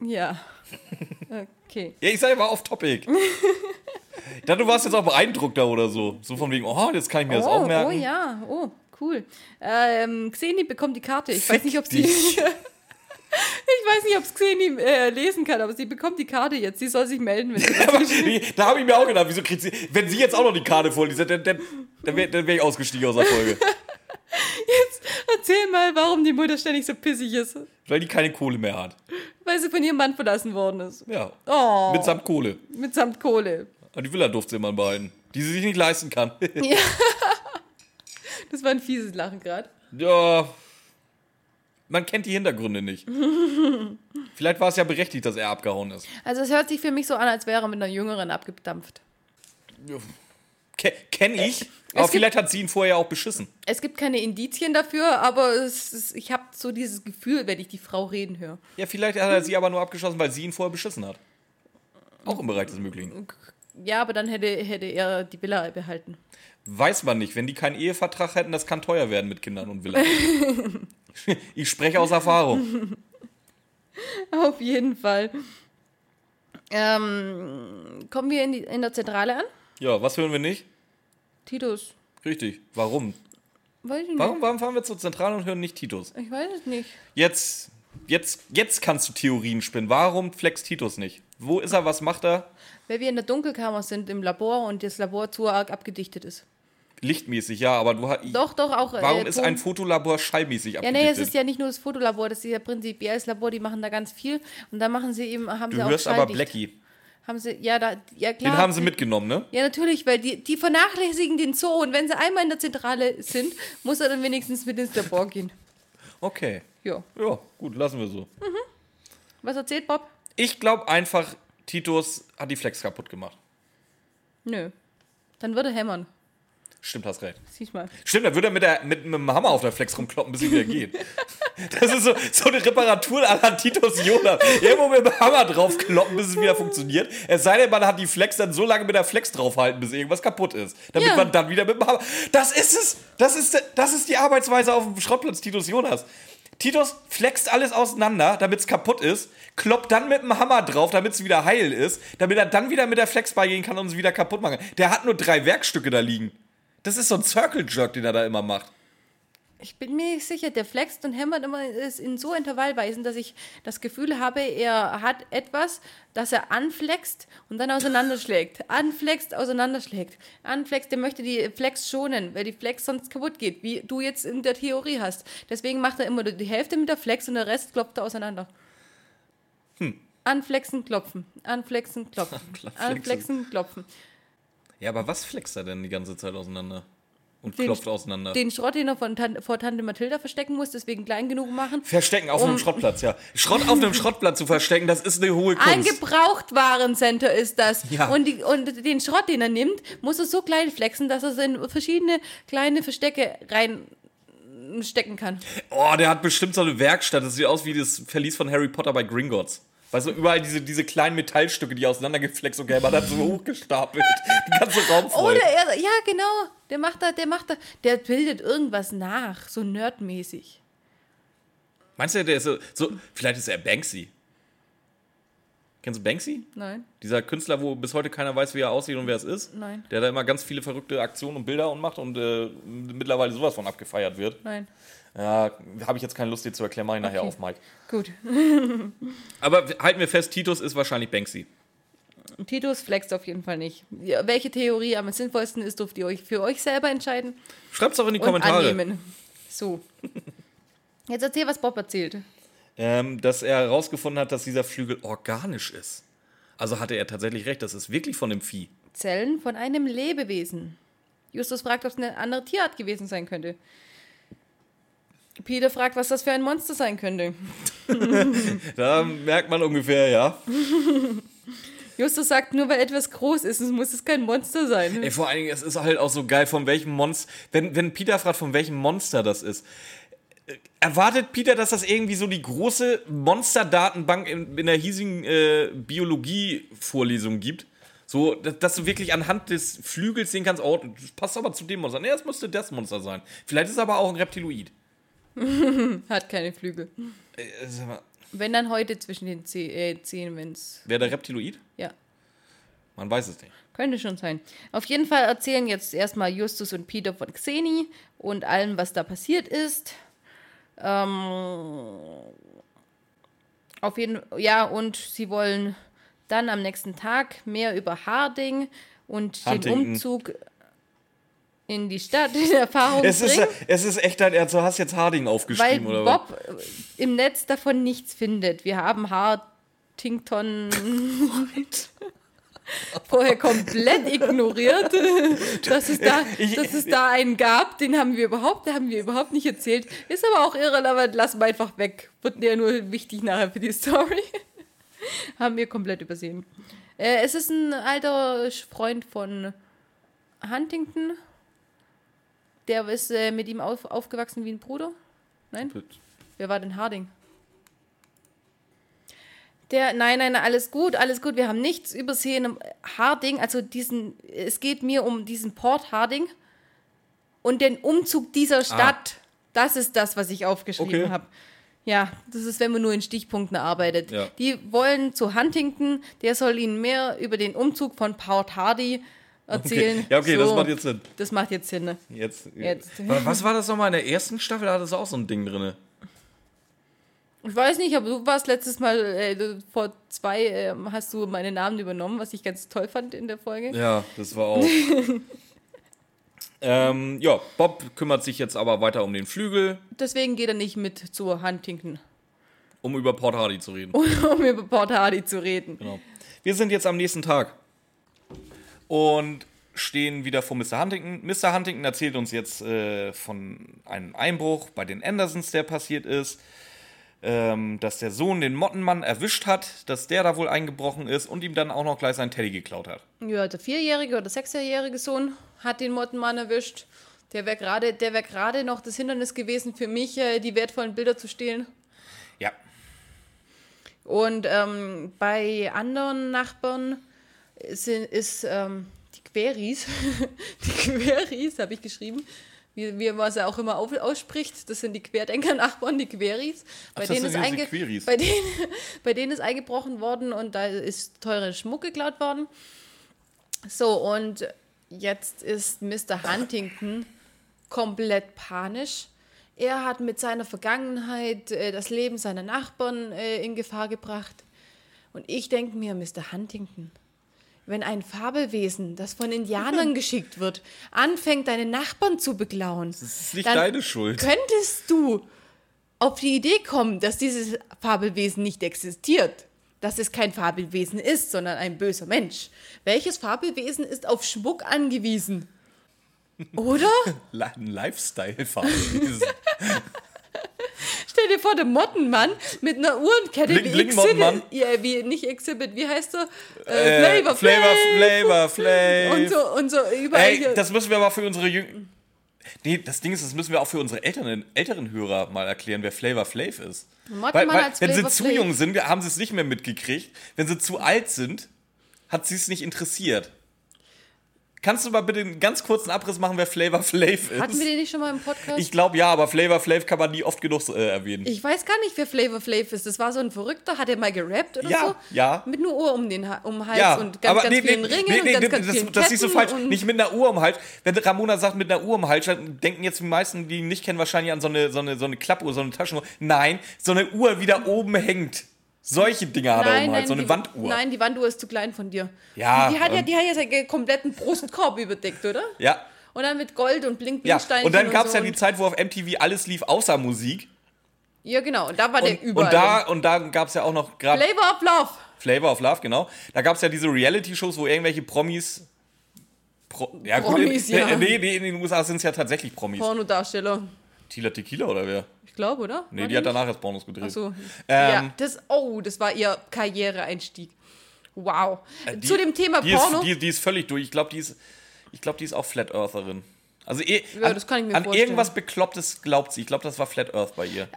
Ja. Okay. *laughs* Ja, ich sage mal off Topic. *laughs* Ich dachte, du warst jetzt auch beeindruckter oder so. So von wegen, oh, jetzt kann ich mir das auch Oh, merken. oh ja, oh, cool. Ähm, Xeni bekommt die Karte. Ich weiß nicht, ob sie. Ich weiß nicht, ob es Xeni äh, lesen kann, aber sie bekommt die Karte jetzt. Sie soll sich melden, wenn sie *laughs* das da habe ich mir auch gedacht, wieso kriegt sie, wenn sie jetzt auch noch die Karte vorliest, dann, dann, dann wäre wär ich ausgestiegen aus der Folge. *laughs* Erzähl mal, warum die Mutter ständig so pissig ist. Weil die keine Kohle mehr hat. Weil sie von ihrem Mann verlassen worden ist. Ja. Oh, Mitsamt Kohle. mitsamt Kohle. Und die Villa durfte sie immer behalten. Die sie sich nicht leisten kann. *laughs* Das war ein fieses Lachen gerade. ja. Man kennt die Hintergründe nicht. *laughs* Vielleicht war es ja berechtigt, dass er abgehauen ist. Also es hört sich für mich so an, als wäre er mit einer Jüngeren abgedampft. Ke kenn ich. Aber gibt- vielleicht hat sie ihn vorher auch beschissen. Es gibt keine Indizien dafür, aber ist, ich habe so dieses Gefühl, wenn ich die Frau reden höre. Ja, vielleicht hat er sie aber nur abgeschossen, weil sie ihn vorher beschissen hat. Auch im Bereich des Möglichen. Ja, aber dann hätte, hätte er die Villa behalten. Weiß man nicht. Wenn die keinen Ehevertrag hätten, das kann teuer werden mit Kindern und Villa. *laughs* ich spreche aus Erfahrung. *laughs* Auf jeden Fall. Ähm, kommen wir in, die, in der Zentrale an? Ja, was hören wir nicht? Titus. Richtig. Warum? Weiß ich nicht. Warum, warum fahren wir zur Zentrale und hören nicht Titus? Ich weiß es nicht. Jetzt, jetzt, jetzt kannst du Theorien spinnen. Warum flex Titus nicht? Wo ist er? Was macht er? Weil wir in der Dunkelkammer sind im Labor und das Labor zu arg abgedichtet ist. Lichtmäßig, ja, aber du hast. Doch, doch, auch. Warum äh, ist ein Fotolabor schallmäßig Ja, abgedichtet? nee, es ist ja nicht nur das Fotolabor, das ist ja prinzipiell das Labor, die machen da ganz viel. Und da machen sie eben, haben sie du auch hörst aber. Blackie. Haben sie, ja, da, ja klar. Den haben sie mitgenommen, ne? Ja, natürlich, weil die, die vernachlässigen den Zoo und wenn sie einmal in der Zentrale sind, *laughs* muss er dann wenigstens mit ins Labor gehen. Okay. Ja. Ja, gut, lassen wir so. Was erzählt Bob? Ich glaube einfach, Titus hat die Flex kaputt gemacht. Nö. Dann würde er hämmern. Stimmt, hast recht. Siehst mal. Stimmt, dann würde er mit, der, mit, mit dem Hammer auf der Flex rumkloppen, bis sie wieder geht. Das ist so, so eine Reparatur an Titus Jonas. Irgendwo mit dem Hammer draufkloppen, bis es wieder funktioniert. Es sei denn, man hat die Flex dann so lange mit der Flex draufhalten, bis irgendwas kaputt ist. Damit Ja. man dann wieder mit dem Hammer. Das ist es! Das ist, das ist die Arbeitsweise auf dem Schrottplatz Titus Jonas. Titus flext alles auseinander, damit es kaputt ist, kloppt dann mit dem Hammer drauf, damit es wieder heil ist, damit er dann wieder mit der Flex beigehen kann und es wieder kaputt machen kann. Der hat nur drei Werkstücke da liegen. Das ist so ein Circle Jerk, den er da immer macht. Ich bin mir nicht sicher, der flext und hämmert immer ist in so Intervallweisen, dass ich das Gefühl habe, er hat etwas, das er anflext und dann auseinanderschlägt. *laughs* Anflext, auseinanderschlägt. Anflext, der möchte die Flex schonen, weil die Flex sonst kaputt geht, wie du jetzt in der Theorie hast. Deswegen macht er immer die Hälfte mit der Flex und der Rest klopft er auseinander. Anflexen, klopfen. Anflexen, klopfen. *laughs* Anflexen, klopfen. Ja, aber was flext er denn die ganze Zeit auseinander? Und Den- klopft auseinander. Den Schrott, den er von Tan vor Tante Mathilda verstecken muss, deswegen klein genug machen. verstecken auf Um- einem Schrottplatz, ja. Schrott auf einem Schrottplatz zu verstecken, das ist eine hohe Ein Kunst. Gebrauchtwarencenter ist das. Ja. Und, die, und den Schrott, den er nimmt, muss er so klein flexen, dass er es in verschiedene kleine Verstecke reinstecken kann. Oh, der hat bestimmt so eine Werkstatt. Das sieht aus wie das Verlies von Harry Potter bei Gringotts. Weißt du, überall diese, diese kleinen Metallstücke, die auseinandergeflext und gelb hat so hochgestapelt. *laughs* Die ganze Raum voll. Oder er, ja genau, der macht da, der macht da, der bildet irgendwas nach, so nerdmäßig. Meinst du, der ist so, so, vielleicht ist er Banksy? Kennst du Banksy? Nein, Dieser Künstler, wo bis heute keiner weiß, wie er aussieht und wer es ist? Nein. Der da immer ganz viele verrückte Aktionen und Bilder und macht und äh, mittlerweile sowas von abgefeiert wird. nein. Ja, habe ich jetzt keine Lust, dir zu erklären, mache ich nachher Okay. auf, Mike. Gut. *laughs* Aber halten wir fest, Titus ist wahrscheinlich Banksy. Titus flext auf jeden Fall nicht. Ja, welche Theorie am sinnvollsten ist, dürft ihr euch für euch selber entscheiden Schreibt's doch in die und Kommentare. annehmen. So. *laughs* Jetzt erzähl, was Bob erzählt. ähm, dass er herausgefunden hat, dass dieser Flügel organisch ist. Also hatte er tatsächlich recht, das ist wirklich von dem Vieh. Zellen von einem Lebewesen. Justus fragt, ob es eine andere Tierart gewesen sein könnte. Peter fragt, was das für ein Monster sein könnte. *laughs* Da merkt man ungefähr, ja. Justus sagt, nur weil etwas groß ist, muss es kein Monster sein. Ey, vor allen Dingen, es ist halt auch so geil, von welchem Monster. Wenn, wenn Peter fragt, von welchem Monster das ist, äh, erwartet Peter, dass das irgendwie so die große Monsterdatenbank in, in der hiesigen äh, Biologie-Vorlesung gibt? So, dass, dass du wirklich anhand des Flügels sehen kannst, oh, das passt aber zu dem Monster. Nee, das müsste das Monster sein. Vielleicht ist es aber auch ein Reptiloid. *laughs* Hat keine Flügel. Äh, mal, Wenn dann heute zwischen den Zeh- äh, Zehen, wenn es. Wer der Reptiloid? Ja, Man weiß es nicht. könnte schon sein. Auf jeden Fall erzählen jetzt erstmal Justus und Peter von Xeni und allem, was da passiert ist. Ähm, auf jeden ja, und sie wollen dann am nächsten Tag mehr über Harding und den Huntington. Umzug in die Stadt in Erfahrung Es ist, bringen. es ist echt dein Ernst. Du hast jetzt Harding Weil aufgeschrieben, oder was? Bob äh, im Netz davon nichts findet. Wir haben Hartington. *laughs* vorher komplett ignoriert, dass es, da, *laughs* dass es da einen gab. Den haben wir überhaupt, haben wir überhaupt nicht erzählt. Ist aber auch irrelevant, lassen wir einfach weg. Wird ja nur wichtig nachher für die Story. *laughs* haben wir komplett übersehen. Äh, es ist ein alter Freund von Huntington. Der ist äh, mit ihm auf, aufgewachsen wie ein Bruder. Nein? Wer war denn Harding? Der, nein, nein, alles gut, alles gut. Wir haben nichts übersehen. Harding, also diesen, es geht mir um diesen Port Harding und den Umzug dieser Stadt. Das ist das, was ich aufgeschrieben Okay. habe. Ja, das ist, wenn man nur in Stichpunkten arbeitet. Ja. Die wollen zu Huntington, der soll ihnen mehr über den Umzug von Port Hardy erzählen. Okay. Ja, okay, das macht jetzt Sinn. Das macht jetzt Sinn. Ne? Jetzt. Jetzt. Was war das nochmal in der ersten Staffel? Da hatte es auch so ein Ding drin. Ich weiß nicht, aber du warst letztes Mal, äh, vor zwei, ähm, hast du meinen Namen übernommen, was ich ganz toll fand in der Folge. Ja, das war auch. *laughs* ähm, ja, Bob kümmert sich jetzt aber weiter um den Flügel, Deswegen geht er nicht mit zu Huntington, um über Port Hardy zu reden. *laughs* um über Port Hardy zu reden. Genau. Wir sind jetzt am nächsten Tag und stehen wieder vor Mr. Huntington. Mr. Huntington erzählt uns jetzt äh, von einem Einbruch bei den Andersons, der passiert ist. Ähm, dass der Sohn den Mottenmann erwischt hat, dass der da wohl eingebrochen ist und ihm dann auch noch gleich sein Teddy geklaut hat. Ja, der vierjährige oder sechsjährige Sohn hat den Mottenmann erwischt. Der wäre gerade der wär gerade noch das Hindernis gewesen für mich, äh, die wertvollen Bilder zu stehlen. Ja, Und ähm, bei anderen Nachbarn sind, ist ähm, die Queries, *laughs* die Queries habe ich geschrieben, wie, wie man sie auch immer auf, ausspricht, das sind die Querdenker-Nachbarn, die Queries. Bei, das denen ist einge Queries. bei, denen, *laughs* bei denen ist eingebrochen worden und da ist teure Schmuck geklaut worden. So, und jetzt ist Mr. Huntington komplett panisch. Er hat mit seiner Vergangenheit äh, das Leben seiner Nachbarn äh, in Gefahr gebracht. Und ich denke mir, Mr. Huntington, wenn ein Fabelwesen, das von Indianern *laughs* geschickt wird, anfängt, deine Nachbarn zu beklauen, das ist nicht dann deine Schuld. könntest du auf die Idee kommen, dass dieses Fabelwesen nicht existiert. Dass es kein Fabelwesen ist, sondern ein böser Mensch. Welches Fabelwesen ist auf Schmuck angewiesen? *laughs* Oder? Ein Lifestyle-Fahrer. *laughs* Stell dir vor, der Mottenmann mit einer Uhrenkette Blink- wie Exhibit. Ja, wie, nicht Exhibit, wie heißt er? Äh, Flavor Flavor, Flav. Flavor, *laughs* Flav. Und so, und so überall. Ey, hier. das müssen wir aber für unsere Jüng Nee, das Ding ist, das müssen wir auch für unsere älteren, älteren Hörer mal erklären, wer Flavor Flav ist. Mottenmann Weil, weil, als wenn sie Flavor zu Flav. jung sind, haben sie es nicht mehr mitgekriegt. Wenn sie zu alt sind, hat sie es nicht interessiert. Kannst du mal bitte einen ganz kurzen Abriss machen, wer Flavor Flav ist? Hatten wir den nicht schon mal im Podcast? ich glaube ja, aber Flavor Flav kann man nie oft genug äh, erwähnen. Ich weiß gar nicht, wer Flavor Flav ist. Das war so ein Verrückter, hat er mal gerappt oder Ja, so? ja. Mit einer Uhr um den ha um den Hals ja, und ganz, ganz vielen Ringen und ganz, ganz das, vielen das so Ketten falsch. Nicht mit einer Uhr um den Hals. Wenn Ramona sagt, mit einer Uhr um den Hals, dann denken jetzt die meisten, die ihn nicht kennen, wahrscheinlich an so eine, so eine, so eine Klappuhr, so eine Taschenuhr. Nein, so eine Uhr, die da oben hängt. Solche Dinger hat er um den Hals, so eine die, Wanduhr. Nein, die Wanduhr ist zu klein von dir. Ja, Die, hat ja, die hat ja seinen kompletten Brustkorb überdeckt, oder? Ja, Und dann mit Gold und blink ja. Und dann gab es so ja die Zeit, wo auf MTV alles lief, außer Musik. Ja, genau. Und da war der Und, überall. und da, und da gab es ja auch noch gerade Flavor of Love. Flavor of Love, genau. Da gab es ja diese Reality-Shows, wo irgendwelche Promis. Pro, ja, Promis, gut, in, ja. Nee, nee, in den USA sind es ja tatsächlich Promis. Pornodarsteller. Tila Tequila oder wer? Ich glaube, oder? Nee, War die hat danach erst Pornos gedreht. Ach so. Ähm, ja, das, oh, das war ihr Karriereeinstieg. Wow. Äh, die- Zu dem Thema die Porno. Ist, die, die ist völlig durch. Ich glaube, die ist, ich glaube, die ist auch Flat Eartherin. Also eh, Ja, an, das kann ich mir an vorstellen. irgendwas Beklopptes glaubt sie. Ich glaube, das war Flat Earth bei ihr.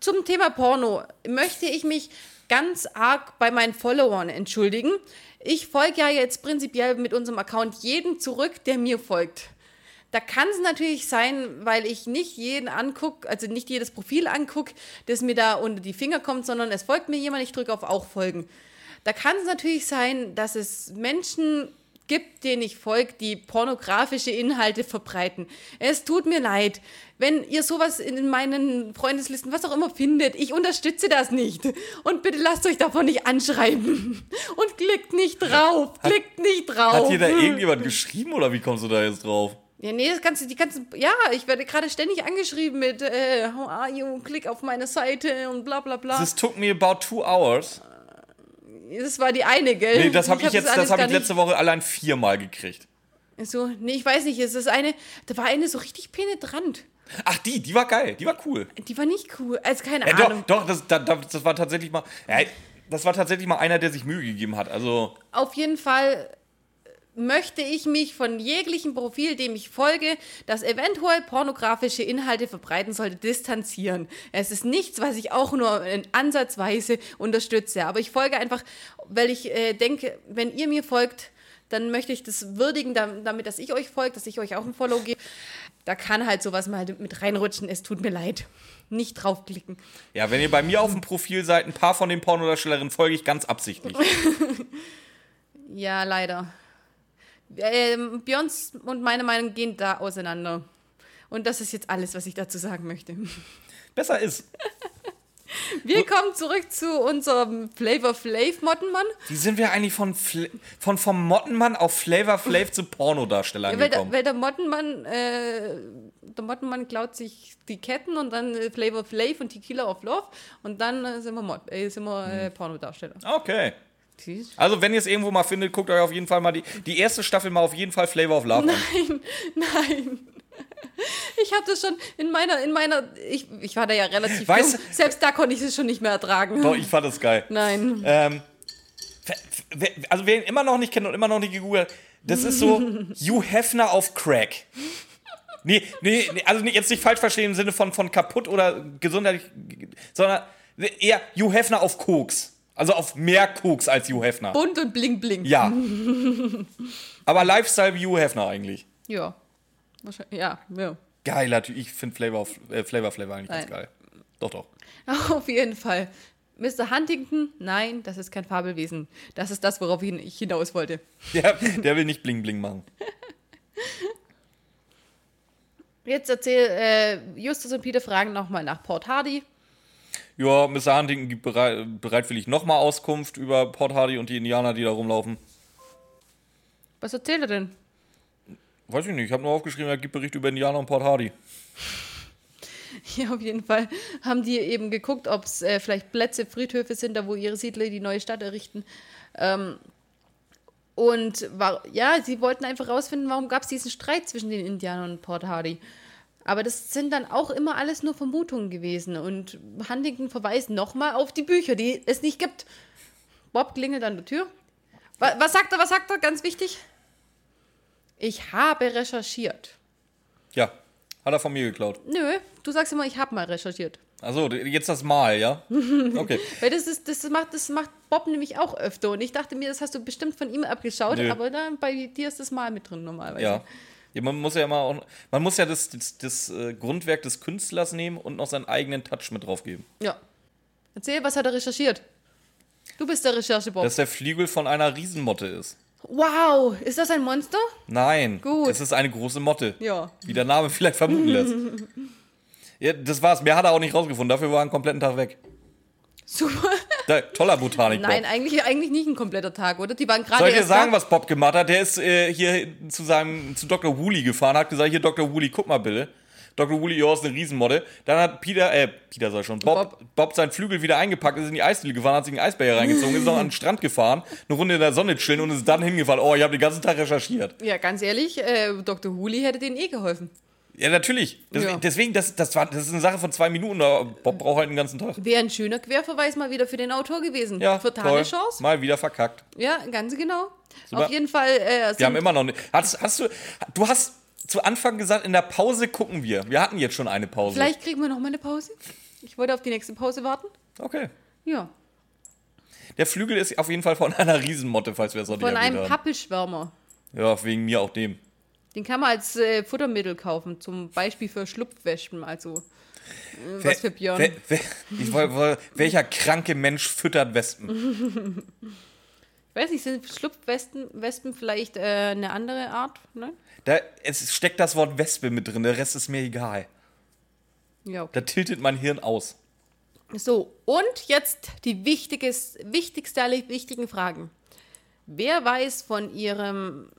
Zum Thema Porno möchte ich mich ganz arg bei meinen Followern entschuldigen. Ich folge ja jetzt prinzipiell mit unserem Account jedem zurück, der mir folgt. Da kann es natürlich sein, weil ich nicht jeden angucke, also nicht jedes Profil angucke, das mir da unter die Finger kommt, sondern es folgt mir jemand, ich drücke auf auch folgen. Da kann es natürlich sein, dass es Menschen gibt, denen ich folge, die pornografische Inhalte verbreiten. Es tut mir leid, wenn ihr sowas in meinen Freundeslisten, was auch immer findet, ich unterstütze das nicht. Und bitte lasst euch davon nicht anschreiben. Und klickt nicht drauf. Klickt nicht drauf. Hat dir da irgendjemand geschrieben oder wie kommst du da jetzt drauf? Ja, nee, das ganze, die ganzen, ja, ich werde gerade ständig angeschrieben mit, äh, how are you, klick auf meine Seite und bla bla bla. This took me about two hours. Das war die eine, gell? Nee, das habe ich, hab jetzt, das habe ich letzte Woche allein viermal gekriegt. So, nee, ich weiß nicht, es ist eine, da war eine so richtig penetrant. Ach, die, die war geil, die war cool. Die war nicht cool, also keine Ja, doch, Ahnung. doch, das, da- da- das war tatsächlich mal. Ja, das war tatsächlich mal einer, der sich Mühe gegeben hat. Also, Auf jeden Fall möchte ich mich von jeglichem Profil, dem ich folge, das eventuell pornografische Inhalte verbreiten sollte, distanzieren. Es ist nichts, was ich auch nur in ansatzweise unterstütze. Aber ich folge einfach, weil ich äh, denke, wenn ihr mir folgt, dann möchte ich das würdigen, dam- damit, dass ich euch folge, dass ich euch auch ein Follow gebe. Da kann halt sowas mal mit reinrutschen. Es tut mir leid. Nicht draufklicken. ja, wenn ihr bei mir auf dem Profil seid, ein paar von den Pornodarstellerinnen folge ich ganz absichtlich. *laughs* Ja, leider. Ähm, Björns und meine Meinung gehen da auseinander. Und das ist jetzt alles, was ich dazu sagen möchte. *laughs* Besser ist. Wir kommen zurück zu unserem Flavor Flav Mottenmann. Wie sind wir eigentlich von, Fl von vom Mottenmann auf Flavor Flav zu Pornodarstellern Weil der, gekommen? weil der Mottenmann, äh, der Mottenmann klaut sich die Ketten und dann äh, Flavor Flav und Tequila of Love und dann äh, sind wir, Mod äh, sind wir äh, Pornodarsteller. Okay. Also, wenn ihr es irgendwo mal findet, guckt euch auf jeden Fall mal die, die erste Staffel mal auf jeden Fall Flavor of Love an. Nein. *laughs* Ich habe das schon in meiner, in meiner, ich, ich war da ja relativ Weißt jung. Selbst da konnte ich es schon nicht mehr ertragen. Doch, ich fand das geil. Nein. Ähm, also, wer ihn immer noch nicht kennt und immer noch nicht gegoogelt hat, das ist so Hugh Hefner auf Crack. Nee, nee, nee also nicht- jetzt nicht falsch verstehen im Sinne von, von kaputt oder gesundheitlich, sondern eher Hugh Hefner auf Koks. Also auf mehr Koks als Hugh Hefner. Bunt und bling bling. Ja. *laughs* Aber Lifestyle wie Hugh Hefner eigentlich. Ja. Wahrscheinlich, ja, ja. Geiler Typ. Ich finde Flavor, of- äh, Flavor Flavor eigentlich ganz Nein. geil. Doch, doch. *laughs* Auf jeden Fall. Mr. Huntington, nein, das ist kein Fabelwesen. Das ist das, worauf ich hinaus wollte. *laughs* Der, der will nicht Bling Bling machen. Jetzt erzähl, äh, Justus und Peter fragen nochmal nach Port Hardy. Ja, Mr. Huntington gibt bereit, bereitwillig nochmal Auskunft über Port Hardy und die Indianer, die da rumlaufen. Was erzählt er denn? Weiß ich nicht, ich habe nur aufgeschrieben, er gibt Bericht über Indianer und Port Hardy. *laughs* Ja, auf jeden Fall haben die eben geguckt, ob es äh, vielleicht Plätze, Friedhöfe sind, da wo ihre Siedler die neue Stadt errichten. Ähm, und war, ja, sie wollten einfach rausfinden, warum gab es diesen Streit zwischen den Indianern und Port Hardy. Aber das sind dann auch immer alles nur Vermutungen gewesen. Und Huntington verweist nochmal auf die Bücher, die es nicht gibt. Bob klingelt an der Tür. Was, was sagt er, was sagt er? Ganz wichtig. Ich habe recherchiert. Ja, hat er von mir geklaut. Nö, du sagst immer, ich habe mal recherchiert. Achso, jetzt das Mal, ja? *laughs* Okay. Weil das, ist, das, macht, das macht Bob nämlich auch öfter. Und ich dachte mir, das hast du bestimmt von ihm abgeschaut, Nö. aber dann bei dir ist das mal mit drin normalerweise. Ja. Ja. Man muss ja immer auch, man muss ja das, das, das äh, Grundwerk des Künstlers nehmen und noch seinen eigenen Touch mit draufgeben. ja. Erzähl, was hat er recherchiert? Du bist der Recherche-Bob. Dass der Flügel von einer Riesenmotte ist. Wow, ist das ein Monster? Nein, Gut. es ist eine große Motte. Ja. Wie der Name vielleicht vermuten lässt. *laughs* ja, das war's. Mehr hat er auch nicht rausgefunden. Dafür war er einen kompletten Tag weg. Super. Toller Botanik. Nein, eigentlich, eigentlich nicht ein kompletter Tag, oder? Die waren gerade Soll ich dir sagen, was Bob gemacht hat? Der ist äh, hier zu seinem zu Dr. Woolley gefahren, hat gesagt, hier Dr. Woolley, guck mal bitte. Dr. Woolley, ja, ist eine Riesenmotte. Dann hat Peter, äh, Peter sag schon, Bob, Bob. Bob, seinen Flügel wieder eingepackt, ist in die Eisdiele gefahren, hat sich einen Eisbär reingezogen, ist noch an den Strand gefahren, eine Runde in der Sonne chillen und ist dann hingefallen. Oh, ich habe den ganzen Tag recherchiert. Ja, ganz ehrlich, äh, Dr. Hooley hätte denen eh geholfen. Ja, natürlich. Das, Ja. Deswegen, das, das, war, das ist eine Sache von zwei Minuten. aber Bob braucht halt einen ganzen Tag. Wäre ein schöner Querverweis mal wieder für den Autor gewesen. Ja, Vertane. Chance. Mal wieder verkackt. Ja, ganz genau. Super. Auf jeden Fall. Äh, Wir haben immer noch nicht. Hast, hast du, du hast zu Anfang gesagt, in der Pause gucken wir. Wir hatten jetzt schon eine Pause. Vielleicht kriegen wir noch mal eine Pause. Ich wollte auf die nächste Pause warten. Okay. Ja. Der Flügel ist auf jeden Fall von einer Riesenmotte, falls wir es noch nicht Von einem haben. Pappelschwärmer. Ja, wegen mir auch dem. Den kann man als äh, Futtermittel kaufen, zum Beispiel für Schlupfwespen, also äh, was für Björn. Wer, wer, ich woll, woll, welcher kranke Mensch füttert Wespen? Ich weiß nicht, sind Schlupfwespen Wespen vielleicht äh, eine andere Art? Ne? Da, es steckt das Wort Wespe mit drin, der Rest ist mir egal. Ja. Da tiltet mein Hirn aus. So, und jetzt die wichtigste aller wichtigen Fragen. Wer weiß von ihrem,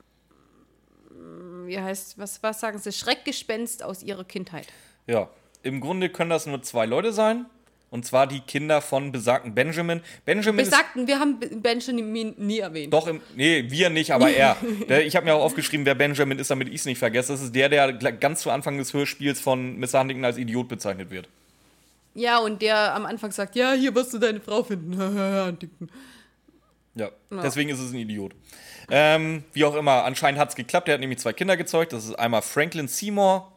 wie heißt, was, was sagen sie, Schreckgespenst aus ihrer Kindheit? Ja, im Grunde können das nur zwei Leute sein. Und zwar die Kinder von besagten Benjamin. Benjamin Wir ist sagten, wir haben Benjamin nie erwähnt. doch im. Nee, wir nicht, aber *laughs* er. Der, ich habe mir auch aufgeschrieben, wer Benjamin ist, damit ich es nicht vergesse. Das ist der, der ganz zu Anfang des Hörspiels von Mr. Huntington als Idiot bezeichnet wird. Ja, und der am Anfang sagt, ja, hier wirst du deine Frau finden. *laughs* Ja, deswegen ist es ein Idiot. Ähm, wie auch immer, anscheinend hat es geklappt. Er hat nämlich zwei Kinder gezeugt. Das ist einmal Franklin Seymour.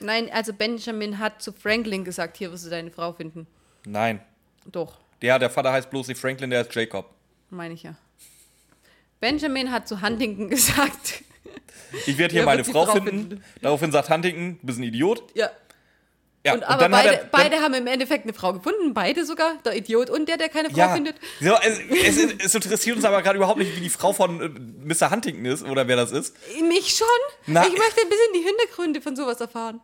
Nein, also Benjamin hat zu Franklin gesagt, hier wirst du deine Frau finden. Nein, Doch, der, der Vater heißt bloß nicht Franklin, der ist Jacob. meine ich ja. Benjamin hat zu Huntington gesagt, Ich werde hier Der meine Frau finden. finden. Daraufhin sagt Huntington, du bist ein Idiot. ja. Ja, Und aber hat beide, er- beide haben im Endeffekt eine Frau gefunden, beide sogar, der Idiot und der, der keine Frau Ja, findet. so, es, es, es interessiert uns aber gerade überhaupt nicht, wie die Frau von äh, Mr. Huntington ist oder wer das ist. Mich schon. Na- ich möchte ein bisschen die Hintergründe von sowas erfahren.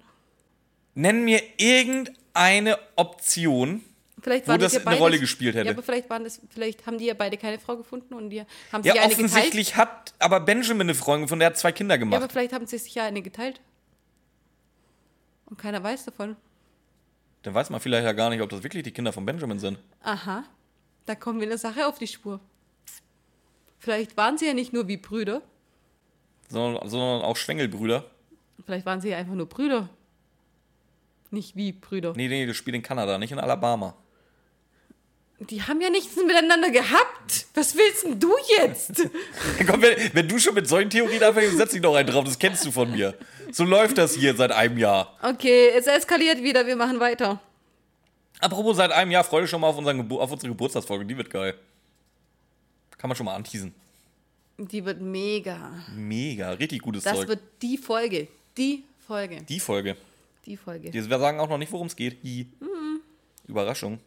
Nenn mir irgendeine Option, Vielleicht Wo das ja eine beides- Rolle gespielt hätte. Ja, aber vielleicht waren das, vielleicht haben die ja beide keine Frau gefunden und die haben Ja, sich eine geteilt. offensichtlich hat aber Benjamin eine Freundin gefunden, der hat zwei Kinder Ja, aber gemacht. vielleicht haben sie sich ja eine geteilt. Und keiner weiß davon. Dann weiß man vielleicht ja gar nicht, ob das wirklich die Kinder von Benjamin sind. Aha, da kommen wir der Sache auf die Spur. Vielleicht waren sie ja nicht nur wie Brüder, Sondern, sondern auch Schwengelbrüder. vielleicht waren sie ja einfach nur Brüder. Nicht wie Brüder. Nee, nee, das spielt in Kanada, nicht in Alabama. Die haben ja nichts miteinander gehabt. Was willst denn du jetzt? *laughs* Komm, wenn, wenn du schon mit solchen Theorien anfängst, setz dich noch einen drauf, das kennst du von mir. So läuft das hier seit einem Jahr. Okay, es eskaliert wieder, wir machen weiter. Apropos seit einem Jahr, freue dich schon mal auf, auf unsere Geburtstagsfolge, die wird geil. Kann man schon mal anteasen. Die wird mega. Mega, richtig gutes Das Zeug. wird die Folge. Die Folge. die Folge. Die Folge. Die- Wir sagen auch noch nicht, worum es geht. Hi. Überraschung.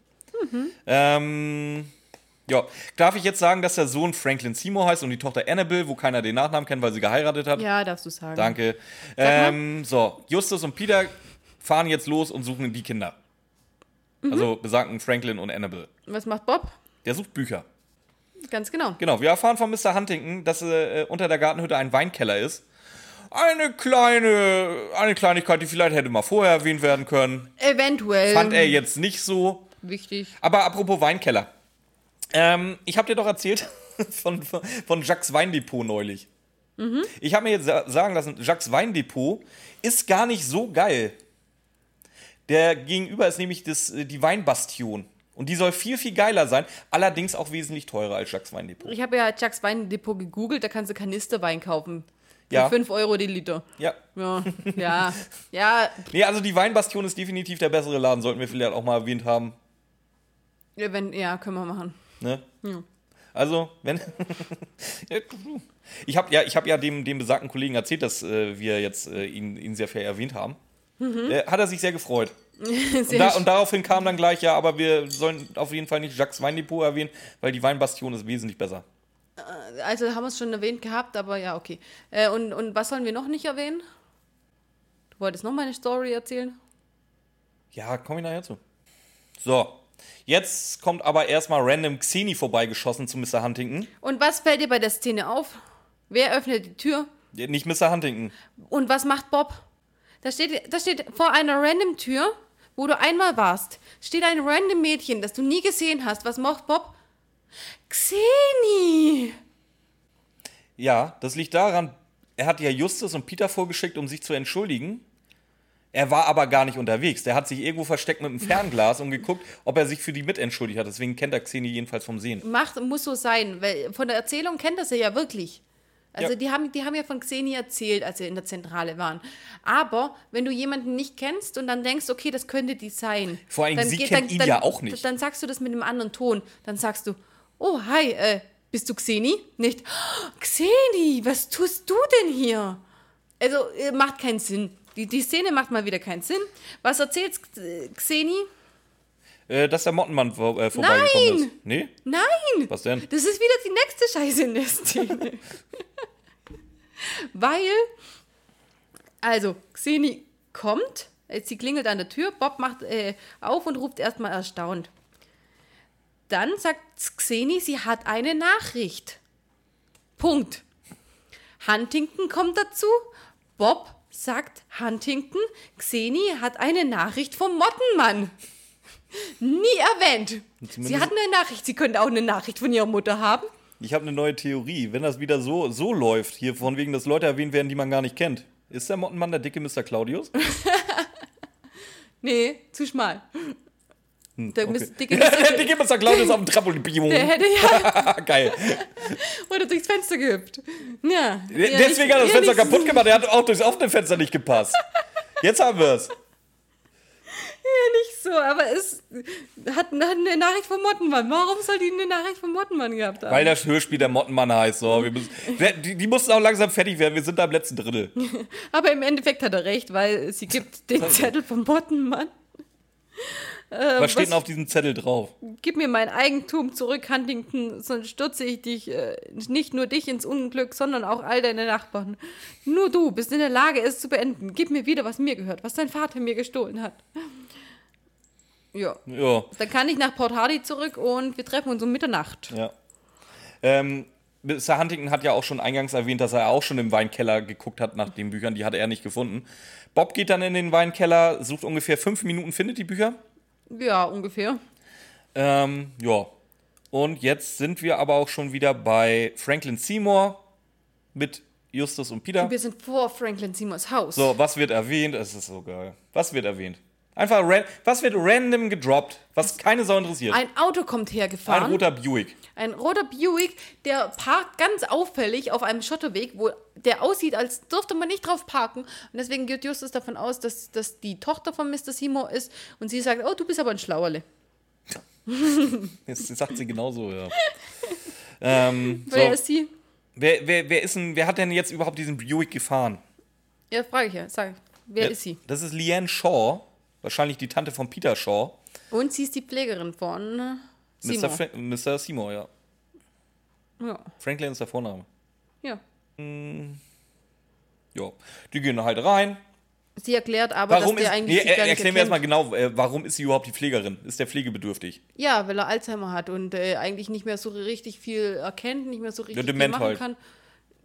Ähm, ja, darf ich jetzt sagen, dass der Sohn Franklin Seymour heißt und die Tochter Annabelle, wo keiner den Nachnamen kennt, weil sie geheiratet hat? Ja, darfst du sagen. Danke. Sag. Ähm, so, Justus und Peter fahren jetzt los und suchen die Kinder. Mhm. Also besagten Franklin und Annabelle. Was macht Bob? Der sucht Bücher. Ganz genau. Genau, wir erfahren von Mr. Huntington, dass äh, unter der Gartenhütte ein Weinkeller ist. Eine kleine, eine Kleinigkeit, die vielleicht hätte mal vorher erwähnt werden können. Eventuell. Fand er jetzt nicht so. Wichtig. Aber apropos Weinkeller. Ähm, ich habe dir doch erzählt von, *laughs* von, von Jacques Weindepot neulich. Ich habe mir jetzt sa- sagen lassen, Jacques Weindepot ist gar nicht so geil. Der gegenüber ist nämlich das, äh, die Weinbastion. Und die soll viel, viel geiler sein, allerdings auch wesentlich teurer als Jacques Weindepot. Ich habe ja Chucks Weindepot gegoogelt, da kannst du Kanisterwein kaufen. Für Ja. 5 Euro die Liter. Ja. Ja, *laughs* ja, ja. Nee, also die Weinbastion ist definitiv der bessere Laden, sollten wir vielleicht auch mal erwähnt haben. Ja, Wenn, ja, können wir machen. Ne? Ja. Also, wenn. *laughs* ich habe ja, ich hab ja dem, dem besagten Kollegen erzählt, dass äh, wir jetzt äh, ihn, ihn sehr fair erwähnt haben. Äh, hat er sich sehr gefreut. *laughs* Und, Mhm. Da, und daraufhin kam dann gleich, ja, aber wir sollen auf jeden Fall nicht Jacques Weindepot erwähnen, weil die Weinbastion ist wesentlich besser. also haben wir es schon erwähnt gehabt, aber ja, okay. Äh, und, und was sollen wir noch nicht erwähnen? Du wolltest noch mal eine Story erzählen? Ja, komme ich nachher zu. So, jetzt kommt aber erstmal random Xeni vorbeigeschossen zu Mr. Huntington. Und was fällt dir bei der Szene auf? Wer öffnet die Tür? Nicht Mr. Huntington. Und was macht Bob? Da steht, da steht vor einer random Tür, wo du einmal warst, steht ein random Mädchen, das du nie gesehen hast. Was macht Bob? Xeni! Ja, das liegt daran, er hat ja Justus und Peter vorgeschickt, um sich zu entschuldigen. Er war aber gar nicht unterwegs. Der hat sich irgendwo versteckt mit einem Fernglas und geguckt, ob er sich für die mitentschuldigt hat. Deswegen kennt er Xeni jedenfalls vom Sehen. Macht, muss so sein, weil von der Erzählung kennt er sie ja wirklich. Also Ja. die, haben, die haben ja von Xeni erzählt, als sie in der Zentrale waren. Aber wenn du jemanden nicht kennst und dann denkst, okay, das könnte die sein. Vor allem, dann sie geht- kennt ihn ja auch nicht. Dann sagst du das mit einem anderen Ton. Dann sagst du, oh, hi, äh, bist du Xeni? Nicht, "Oh, Xeni, was tust du denn hier? Also, äh, macht keinen Sinn. Die, die Szene macht mal wieder keinen Sinn. Was erzählt äh, Xeni? Äh, dass der Mottenmann vor, äh, vorbeigekommen Nein! ist. Nee? Nein! Was denn? Das ist wieder die nächste Scheiße in der Szene. *laughs* Weil, also, Xeni kommt, äh, sie klingelt an der Tür, Bob macht äh, auf und ruft erstmal erstaunt. Dann sagt Xeni, sie hat eine Nachricht. Punkt. Huntington kommt dazu. Bob sagt Huntington, Xeni hat eine Nachricht vom Mottenmann. Nie erwähnt. Sie hatten eine Nachricht. Sie könnte auch eine Nachricht von ihrer Mutter haben. Ich habe eine neue Theorie. Wenn das wieder so, so läuft, hier von wegen, dass Leute erwähnt werden, die man gar nicht kennt, ist der Mottenmann der dicke Mr. Claudius? *laughs* Nee, zu schmal. Der Hm, okay. Mist- dicke der Mr. dicke Mr. Claudius auf dem Trampolin. Der hätte ja *laughs* Geil. oder durchs Fenster gehüpft. Ja. Deswegen hat er das Fenster kaputt gemacht. Er hat auch durchs offene Fenster nicht gepasst. Jetzt haben wir es. Nicht so, aber es hat, hat eine Nachricht vom Mottenmann. Warum soll die eine Nachricht vom Mottenmann gehabt haben? Weil das Hörspiel der Mottenmann heißt. So, wir müssen, die, die mussten auch langsam fertig werden. Wir sind da im letzten Drittel. *laughs* Aber im Endeffekt hat er recht, weil sie gibt den Zettel vom Mottenmann. Was steht denn auf diesem Zettel drauf? Gib mir mein Eigentum zurück, Huntington, sonst stürze ich dich, äh, nicht nur dich ins Unglück, sondern auch all deine Nachbarn. Nur du bist in der Lage, es zu beenden. Gib mir wieder, was mir gehört, was dein Vater mir gestohlen hat. Ja. Ja. Dann kann ich nach Port Hardy zurück und wir treffen uns um Mitternacht. Ja. Ähm, Mr. Huntington hat ja auch schon eingangs erwähnt, dass er auch schon im Weinkeller geguckt hat nach den Büchern. Die hatte er nicht gefunden. Bob geht dann in den Weinkeller, sucht ungefähr fünf Minuten, findet die Bücher. Ja, ungefähr. Ähm, ja. Und jetzt sind wir aber auch schon wieder bei Franklin Seymour mit Justus und Peter. Wir sind vor Franklin Seymours Haus. So, was wird erwähnt? Es ist so geil. Was wird erwähnt? Einfach ran was wird random gedroppt, was keine Sau interessiert. Ein Auto kommt Ein hergefahren. roter Buick. Ein roter Buick, der parkt ganz auffällig auf einem Schotterweg, wo der aussieht, als dürfte man nicht drauf parken. Und deswegen geht Justus davon aus, dass das die Tochter von Mr. Seymour ist. Und sie sagt, oh, du bist aber ein Schlauerle. Das sagt sie genauso, ja. *laughs* ähm, so. Wer ist sie? wer, wer, wer, ist denn, wer hat denn jetzt überhaupt diesen Buick gefahren? Ja, frage ich ja. Sag, wer Ja, ist sie? Das ist Leanne Shaw, wahrscheinlich die Tante von Peter Shaw. Und sie ist die Pflegerin von äh, Mr. Seymour. Fra Mr. Seymour, ja. Ja. Franklin ist der Vorname. ja. Ja. Die gehen halt rein. Sie erklärt aber, Warum dass ist. der eigentlich Nee, er, erklären wir erstmal genau, äh, warum ist sie überhaupt die Pflegerin? Ist der pflegebedürftig? Ja, weil er Alzheimer hat und äh, eigentlich nicht mehr so richtig viel erkennt, nicht mehr so richtig viel dement machen halt. kann.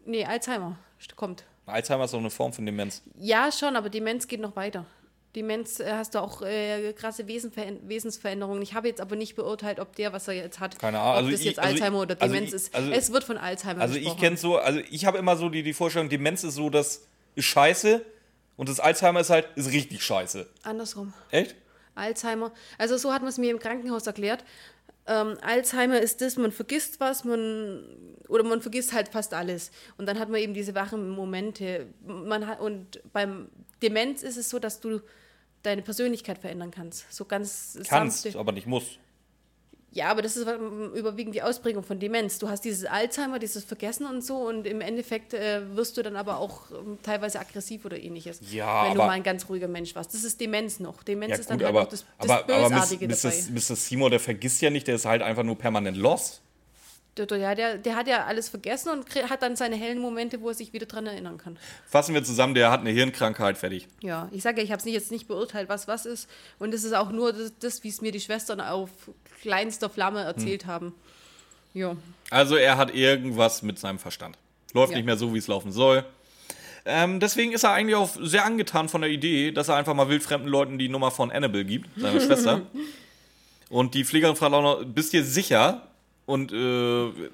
Nee, Alzheimer kommt. Alzheimer ist auch eine Form von Demenz. Ja, schon, aber Demenz geht noch weiter. Demenz äh, hast du auch äh, krasse Wesenver Wesensveränderungen. Ich habe jetzt aber nicht beurteilt, ob der, was er jetzt hat, Keine Ahnung. ob Also das ich- jetzt also ich- Alzheimer oder also Demenz ich- ist. also- es wird von Alzheimer Also ich gesprochen. kenne so, also ich habe immer so die, die Vorstellung, Demenz ist so, das ist scheiße und das Alzheimer ist halt, ist richtig scheiße. Andersrum. Echt? Alzheimer. Also so hat man es mir im Krankenhaus erklärt. Ähm, Alzheimer ist das, man vergisst was, man oder man vergisst halt fast alles. Und dann hat man eben diese wachen Momente. Man hat, und beim Demenz ist es so, dass du deine Persönlichkeit verändern kannst. So ganz Kannst, sanfte- aber nicht musst. Ja, aber das ist ähm, überwiegend die Ausprägung von Demenz. Du hast dieses Alzheimer, dieses Vergessen und so und im Endeffekt äh, wirst du dann aber auch ähm, teilweise aggressiv oder ähnliches. Ja, wenn du aber- mal ein ganz ruhiger Mensch warst. Das ist Demenz noch. Demenz Ja ist dann gut, halt aber, auch das, das aber, aber Bösartige Miss- dabei. Mr. Mr. Seymour, der vergisst ja nicht, der ist halt einfach nur permanent lost. Der, der, der, der hat ja alles vergessen und hat dann seine hellen Momente, wo er sich wieder dran erinnern kann. Fassen wir zusammen, der hat eine Hirnkrankheit, fertig. Ja, ich sage ja, ich habe es jetzt nicht beurteilt, was was ist. Und es ist auch nur das, das wie es mir die Schwestern auf kleinster Flamme erzählt haben. Ja. Also er hat irgendwas mit seinem Verstand. Läuft Ja. nicht mehr so, wie es laufen soll. Ähm, deswegen ist er eigentlich auch sehr angetan von der Idee, dass er einfach mal wildfremden Leuten die Nummer von Annabelle gibt, seiner *laughs* Schwester. Und die Pflegerin fragt auch noch, bist du dir sicher? Und äh,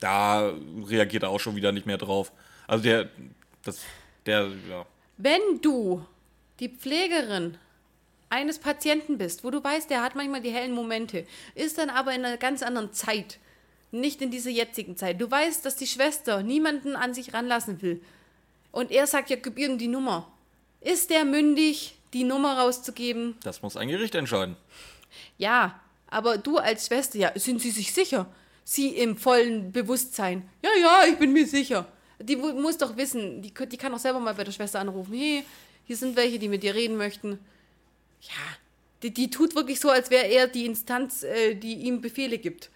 da reagiert er auch schon wieder nicht mehr drauf. Also der, das, der, ja. Wenn du die Pflegerin eines Patienten bist, wo du weißt, der hat manchmal die hellen Momente, ist dann aber in einer ganz anderen Zeit, nicht in dieser jetzigen Zeit. Du weißt, dass die Schwester niemanden an sich ranlassen will. Und er sagt ja, gib ihm die Nummer. Ist der mündig, die Nummer rauszugeben? Das muss ein Gericht entscheiden. Ja, aber du als Schwester, ja, sind Sie sich sicher? Sie im vollen Bewusstsein. Ja, ja, ich bin mir sicher. Die mu- muss doch wissen, die, die kann doch selber mal bei der Schwester anrufen. Hey, hier sind welche, die mit dir reden möchten. Ja, die, die tut wirklich so, als wäre er die Instanz, äh, die ihm Befehle gibt.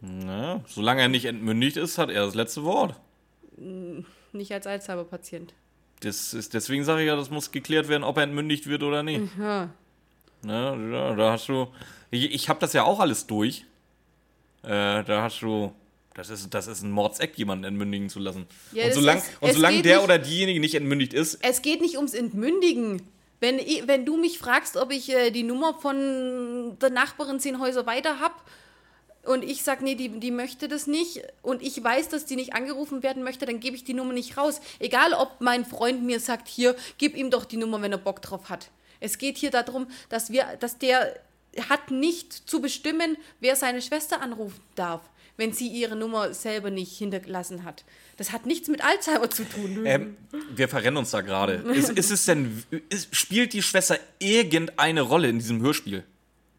Na, solange er nicht entmündigt ist, hat er das letzte Wort. Nicht als Alzheimer-Patient. Das ist, deswegen sage ich ja, das muss geklärt werden, ob er entmündigt wird oder nicht. Ja. Ne, da, da hast du. Ich, ich habe das ja auch alles durch. Äh, da hast du. Das ist, das ist ein Mordseck, jemanden entmündigen zu lassen. Ja, und solange ist- und solange der nicht- oder diejenige nicht entmündigt ist, Es geht nicht ums Entmündigen. Wenn, wenn du mich fragst, ob ich äh, die Nummer von der Nachbarin zehn Häuser weiter habe und ich sage, nee, die, die möchte das nicht und ich weiß, dass die nicht angerufen werden möchte, dann gebe ich die Nummer nicht raus. Egal, ob mein Freund mir sagt, hier, gib ihm doch die Nummer, wenn er Bock drauf hat. Es geht hier darum, dass, wir, dass der hat nicht zu bestimmen, wer seine Schwester anrufen darf, wenn sie ihre Nummer selber nicht hinterlassen hat. Das hat nichts mit Alzheimer zu tun. Ähm, wir verrennen uns da gerade. Ist, ist es denn, ist, spielt die Schwester irgendeine Rolle in diesem Hörspiel?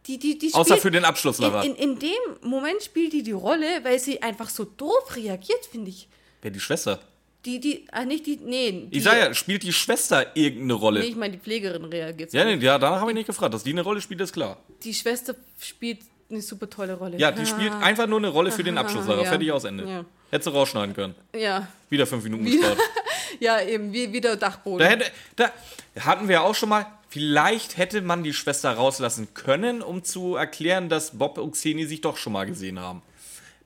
Die, die, die Außer spielt- für den Abschluss, in, oder was? in, in dem Moment spielt die die Rolle, weil sie einfach so doof reagiert, finde ich. Wer die Schwester? Die, die, ah, nicht die, nee. Die, Ich sag ja, spielt die Schwester irgendeine Rolle? Nee, ich meine, die Pflegerin reagiert ja, nee, ja, danach habe ich nicht gefragt. Dass die eine Rolle spielt, ist klar. Die Schwester spielt eine super tolle Rolle. Ja, die spielt einfach nur eine Rolle für den Abschluss. ja. Fertig aus Ende. Ja. Hättest du rausschneiden können. Ja, Wieder fünf Minuten gespart. *laughs* ja eben, wie, wie der Dachboden. Da, hätte, da hatten wir auch schon mal, vielleicht hätte man die Schwester rauslassen können, um zu erklären, dass Bob und Xeni sich doch schon mal gesehen haben.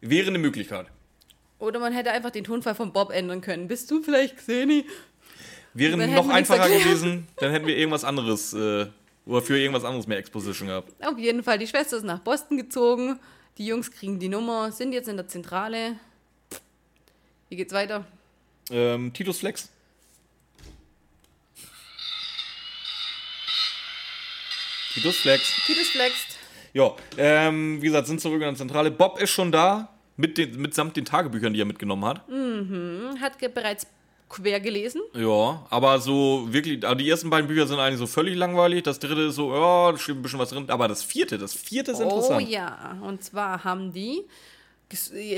Wäre eine Möglichkeit. Oder man hätte einfach den Tonfall von Bob ändern können. Bist du vielleicht Xeni? Wäre noch einfacher gewesen, dann hätten wir irgendwas anderes, äh, oder für irgendwas anderes mehr Exposition gehabt. Auf jeden Fall, die Schwester ist nach Boston gezogen. Die Jungs kriegen die Nummer, sind jetzt in der Zentrale. Wie geht's weiter? Ähm, Titus Flex. Titus Flex. Titus flext. Ja, ähm, wie gesagt, sind zurück in der Zentrale. Bob ist schon da, mit den, mitsamt den Tagebüchern, die er mitgenommen hat. Hat ge- bereits quer gelesen. Ja, aber so wirklich, also die ersten beiden Bücher sind eigentlich so völlig langweilig. Das dritte ist so, ja, da steht ein bisschen was drin. Aber das vierte, das vierte ist Oh interessant. ja, und zwar haben die,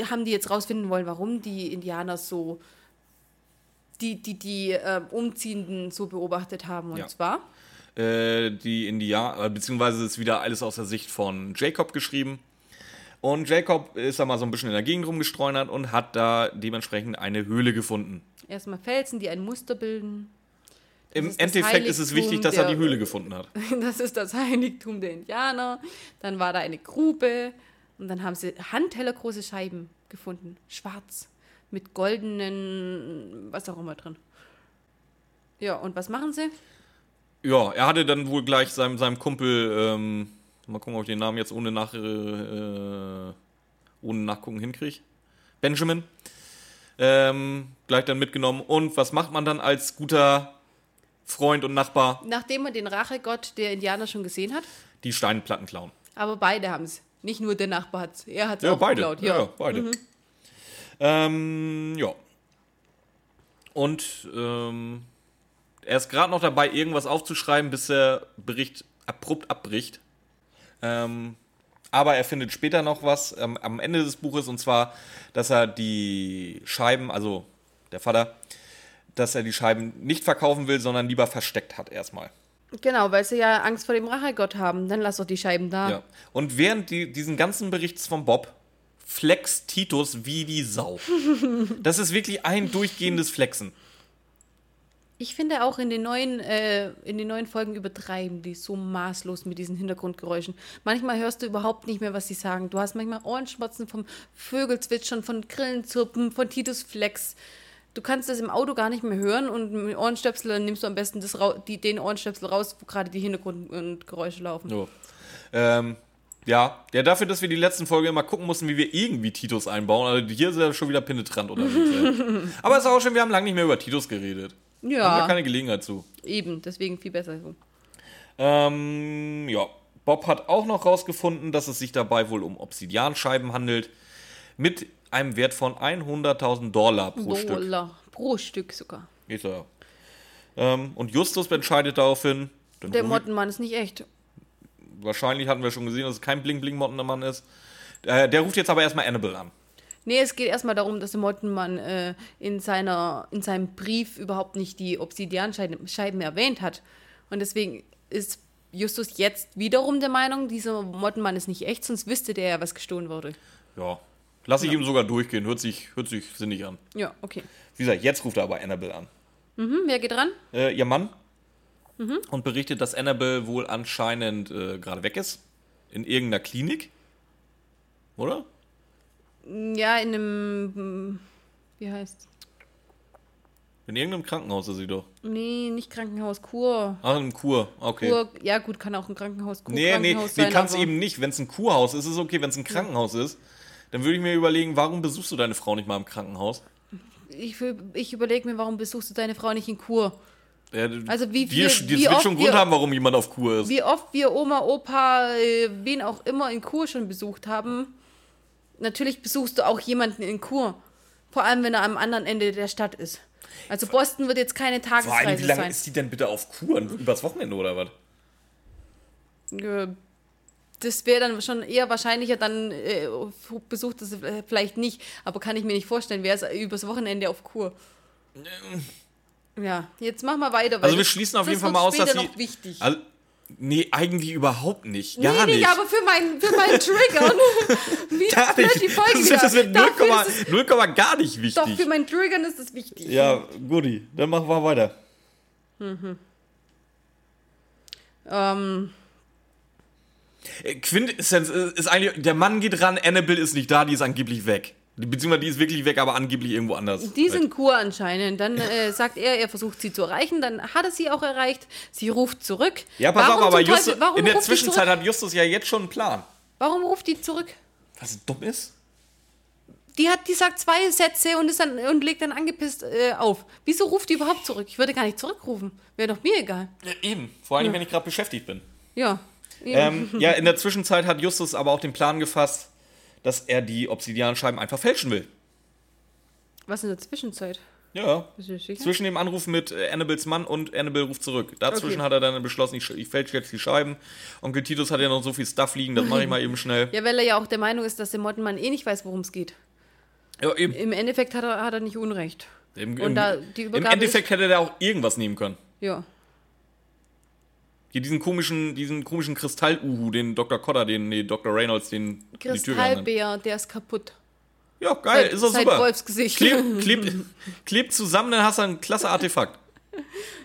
haben die jetzt rausfinden wollen, warum die Indianer so die, die, die äh, Umziehenden so beobachtet haben. Und Ja. zwar, Äh, die Indianer, beziehungsweise ist wieder alles aus der Sicht von Jacob geschrieben. Und Jacob ist da mal so ein bisschen in der Gegend rumgestreunert und hat da dementsprechend eine Höhle gefunden. erstmal Felsen, die ein Muster bilden. Im ist das Endeffekt ist es wichtig, dass er die der- Höhle gefunden hat. *laughs* Das ist das Heiligtum der Indianer. Dann war da eine Grube. Und dann haben sie handtellergroße Scheiben gefunden. Schwarz. Mit goldenen, was auch immer drin. Ja, und was machen sie? Ja, er hatte dann wohl gleich seinem, seinem Kumpel, ähm, mal gucken, ob ich den Namen jetzt ohne, nach, äh, äh, ohne Nachgucken hinkriege. Benjamin. Ähm, gleich dann mitgenommen. Und was macht man dann als guter Freund und Nachbar? Nachdem man den Rachegott der Indianer schon gesehen hat. Die Steinplatten klauen. Aber beide haben es. Nicht nur der Nachbar hat es. Er hat es Ja, auch beide. geklaut. Ja, Ja. ja, beide. Ähm, ja. Und ähm, er ist gerade noch dabei, irgendwas aufzuschreiben, bis der Bericht abrupt abbricht. Ähm, aber er findet später noch was ähm, am Ende des Buches, und zwar, dass er die Scheiben, also der Vater, dass er die Scheiben nicht verkaufen will, sondern lieber versteckt hat erstmal. Genau, weil sie ja Angst vor dem Rachegott haben. Dann lass doch die Scheiben da. Ja. Und während die, diesen ganzen Berichts von Bob flext Titus wie die Sau. *laughs* Das ist wirklich ein durchgehendes Flexen. Ich finde auch in den neuen, äh, in den neuen Folgen übertreiben die so maßlos mit diesen Hintergrundgeräuschen. Manchmal hörst du überhaupt nicht mehr, was sie sagen. Du hast manchmal Ohrenschmatzen vom Vögelzwitschern, von Grillenzirpen, von Titus Flex. Du kannst das im Auto gar nicht mehr hören und mit Ohrenstöpsel nimmst du am besten das die, den Ohrenstöpsel raus, wo gerade die Hintergrundgeräusche laufen. So. Ähm, ja, ja, dafür, dass wir die letzten Folge immer gucken mussten, wie wir irgendwie Titus einbauen. Also hier ist er schon wieder penetrant unterwegs. *laughs* Aber es ist auch schon, wir haben lange nicht mehr über Titus geredet. Haben wir Ja, keine Gelegenheit zu. eben, deswegen viel besser so. Ähm, ja. Bob hat auch noch rausgefunden, dass es sich dabei wohl um Obsidianscheiben handelt. Mit einem Wert von 100.000 Dollar pro Stück. Dollar pro Stück sogar. Geht ja. Ähm, und Justus entscheidet daraufhin. Der Mottenmann ist nicht echt. Wahrscheinlich hatten wir schon gesehen, dass es kein Bling-Bling-Mottenmann ist. Äh, der ruft jetzt aber erstmal Annabelle an. Nee, es geht erstmal darum, dass der Mottenmann äh, in, seiner, in seinem Brief überhaupt nicht die Obsidianscheiben Scheiben erwähnt hat. Und deswegen ist Justus jetzt wiederum der Meinung, dieser Mottenmann ist nicht echt, sonst wüsste der ja, was gestohlen wurde. Ja. Lass ich ihm sogar durchgehen. Hört sich, hört sich sinnig an. Ja, okay. Wie gesagt, jetzt ruft er aber Annabelle an. Mhm, wer geht ran? Äh, ihr Mann. Und berichtet, dass Annabelle wohl anscheinend äh, gerade weg ist. In irgendeiner Klinik. Oder? Ja, in einem. hm, Wie heißt In irgendeinem Krankenhaus ist sie doch. Nee, nicht Krankenhaus, Kur. Ach, im Kur, okay. Kur, ja gut, kann auch ein Krankenhaus, Kur, nee, nee, Krankenhaus nee, sein, kann es eben nicht. Wenn es ein Kurhaus ist, ist es okay. Wenn es ein Krankenhaus ist, dann würde ich mir überlegen, warum besuchst du deine Frau nicht mal im Krankenhaus? Ich, ich überlege mir, warum besuchst du deine Frau nicht in Kur? Ja, Also wie wir, viel- das wie wird schon Grund wir- haben, warum jemand auf Kur ist. Wie oft wir Oma, Opa, äh, wen auch immer in Kur schon besucht haben. Natürlich besuchst du auch jemanden in Kur. Vor allem, wenn er am anderen Ende der Stadt ist. Also Boston wird jetzt keine Vor allem, Tagesreise wie lange sein. ist die denn bitte auf Kur? Übers Wochenende oder was? Das wäre dann schon eher wahrscheinlicher, dann äh, besucht es vielleicht nicht. Aber kann ich mir nicht vorstellen, wäre es übers Wochenende auf Kur. Ja, jetzt mach mal weiter. weil Also wir schließen auf jeden Fall mal aus, dass sie... Also, nee, eigentlich überhaupt nicht. Gar nee, nicht. nicht, aber für meinen für meinen Trigger. *laughs* Wie Gar nicht. die Folge das, wieder? das wird Dafür 0, ist es- 0, gar nicht wichtig. Doch, für meinen Triggern ist es wichtig. ja, Guti, dann machen wir weiter. Ähm, Äh, Quintessenz ist, ist eigentlich, der Mann geht ran, Annabelle ist nicht da, die ist angeblich weg. Beziehungsweise die ist wirklich weg, aber angeblich irgendwo anders. die sind Kur anscheinend. Dann äh, *laughs* sagt er, er versucht sie zu erreichen. Dann hat er sie auch erreicht. Sie ruft zurück. Ja, pass Warum auf, aber Justus, Teufel- warum in der Zwischenzeit hat Justus ja jetzt schon einen Plan. Warum ruft die zurück? Was dumm ist? Die hat, die sagt zwei Sätze und ist dann und legt dann angepisst äh, auf. Wieso ruft die überhaupt zurück? Ich würde gar nicht zurückrufen. Wäre doch mir egal. Ja, eben, vor allem, wenn ich gerade beschäftigt bin. Ja. Ähm, ja, in der Zwischenzeit hat Justus aber auch den Plan gefasst, dass er die Obsidianscheiben einfach fälschen will. Was in der Zwischenzeit? Ja. Zwischen dem Anruf mit äh, Annabels Mann und Annabelle ruft zurück. Dazwischen Okay. hat er dann beschlossen, ich, ich fälsche jetzt die Scheiben. Onkel Titus hat ja noch so viel Stuff liegen, das mache ich *laughs* mal eben schnell. Ja, weil er ja auch der Meinung ist, dass der Mottenmann eh nicht weiß, worum es geht. Ja, eben. Im Endeffekt hat er, hat er nicht Unrecht. Im, Und im, da die Im Übergabe Endeffekt hätte er auch irgendwas nehmen können. Ja. Hier diesen komischen, diesen komischen Kristall-Uhu, den Dr. Cotter, den, nee, Dr. Reynolds, den. Kristallbär, der ist kaputt. Ja, geil, Seit- ist doch super. Wolfsgesicht. Kleb, *laughs* kleb, kleb zusammen, dann hast du ein klasse Artefakt.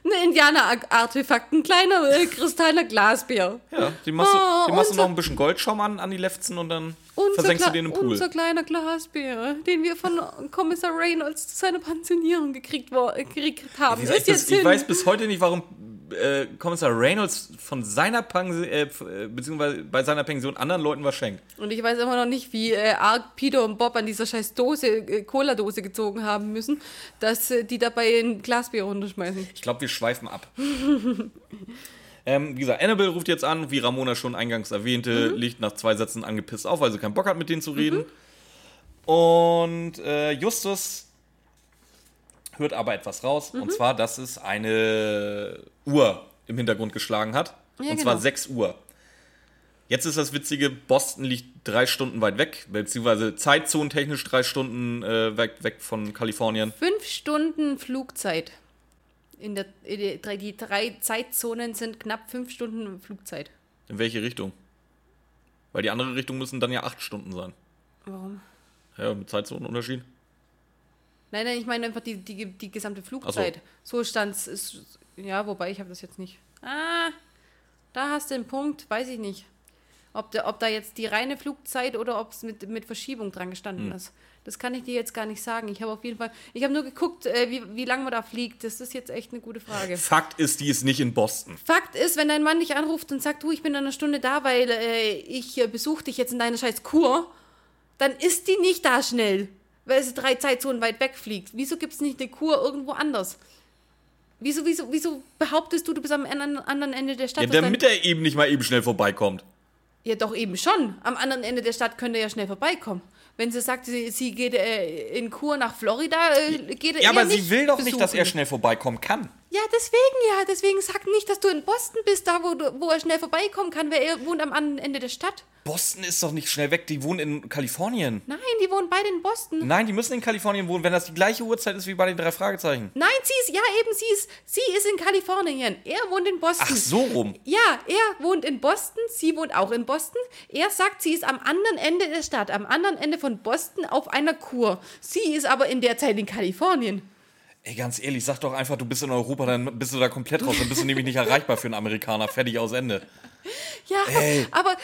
Ein Indianer-Artefakt, ein kleiner äh, kristallener Glasbär. Ja, den machst du, Oh, den machst du unser- noch ein bisschen Goldschaum an, an die Lefzen und dann versenkst du den im Pool. unser kleiner Glasbär, den wir von Kommissar Reynolds zu seiner Pensionierung gekriegt, wo, gekriegt haben. Ist ich, jetzt ich hin. weiß bis heute nicht, warum äh, Kommissar Reynolds von seiner Pension, äh, äh, beziehungsweise bei seiner Pension anderen Leuten was schenkt. Und ich weiß immer noch nicht, wie äh, arg Peter und Bob an dieser scheiß Dose, äh, Cola-Dose gezogen haben müssen, dass äh, die dabei ein Glasbier runterschmeißen. Ich glaube, wir schweifen ab. *laughs* ähm, wie gesagt, Annabelle ruft jetzt an, wie Ramona schon eingangs erwähnte, Mhm. liegt nach zwei Sätzen angepisst auf, weil sie keinen Bock hat, mit denen zu reden. Und äh, Justus hört aber etwas raus, Mhm. und zwar, dass es eine Uhr im Hintergrund geschlagen hat. Ja, und zwar genau. 6 Uhr. Jetzt ist das Witzige, Boston liegt drei Stunden weit weg, beziehungsweise zeitzonentechnisch drei Stunden äh, weg, weg von Kalifornien. Fünf Stunden Flugzeit. In der, in der, die drei Zeitzonen sind knapp fünf Stunden Flugzeit. In welche Richtung? Weil die andere Richtung müssen dann ja acht Stunden sein. Warum? Ja, mit Zeitzonenunterschied. Nein, nein, ich meine einfach die, die, die gesamte Flugzeit. So, stand's. Ist, ja, wobei ich habe das jetzt nicht. Ah, da hast du den Punkt, weiß ich nicht. Ob, der, ob da jetzt die reine Flugzeit oder ob es mit, mit Verschiebung dran gestanden ist. Das kann ich dir jetzt gar nicht sagen. Ich habe auf jeden Fall, ich habe nur geguckt, äh, wie, wie lange man da fliegt. Das ist jetzt echt eine gute Frage. Fakt ist, die ist nicht in Boston. Fakt ist, wenn dein Mann dich anruft und sagt, du, ich bin in einer Stunde da, weil äh, ich äh, besuche dich jetzt in deiner scheiß Kur, dann ist die nicht da schnell, weil sie drei Zeitzonen weit wegfliegt. Wieso gibt es nicht eine Kur irgendwo anders? Wieso, wieso, wieso behauptest du, du bist am anderen, Ende der Stadt? Ja, damit er eben nicht mal eben schnell vorbeikommt. ja, doch eben schon. Am anderen Ende der Stadt könnte er ja schnell vorbeikommen. Wenn sie sagt, sie, sie geht äh, in Kur nach Florida, äh, geht er Ja, aber sie will doch nicht, dass besuchen. er schnell vorbeikommen kann. Ja, deswegen ja. Deswegen sag nicht, dass du in Boston bist, da wo, du, wo er schnell vorbeikommen kann, weil er wohnt am anderen Ende der Stadt. Boston ist doch nicht schnell weg, die wohnen in Kalifornien. Nein, die wohnen beide in Boston. Nein, die müssen in Kalifornien wohnen, wenn das die gleiche Uhrzeit ist wie bei den drei Fragezeichen. Nein, sie ist, ja eben, sie ist, sie ist in Kalifornien. Er wohnt in Boston. Ach, so rum. Ja, er wohnt in Boston, sie wohnt auch in Boston. Er sagt, sie ist am anderen Ende der Stadt, am anderen Ende von Boston auf einer Kur. Sie ist aber in der Zeit in Kalifornien. Ey, ganz ehrlich, sag doch einfach, du bist in Europa, dann bist du da komplett raus. Dann bist du nämlich nicht erreichbar für einen Amerikaner. Fertig aus Ende. *laughs* Ja, Ey. aber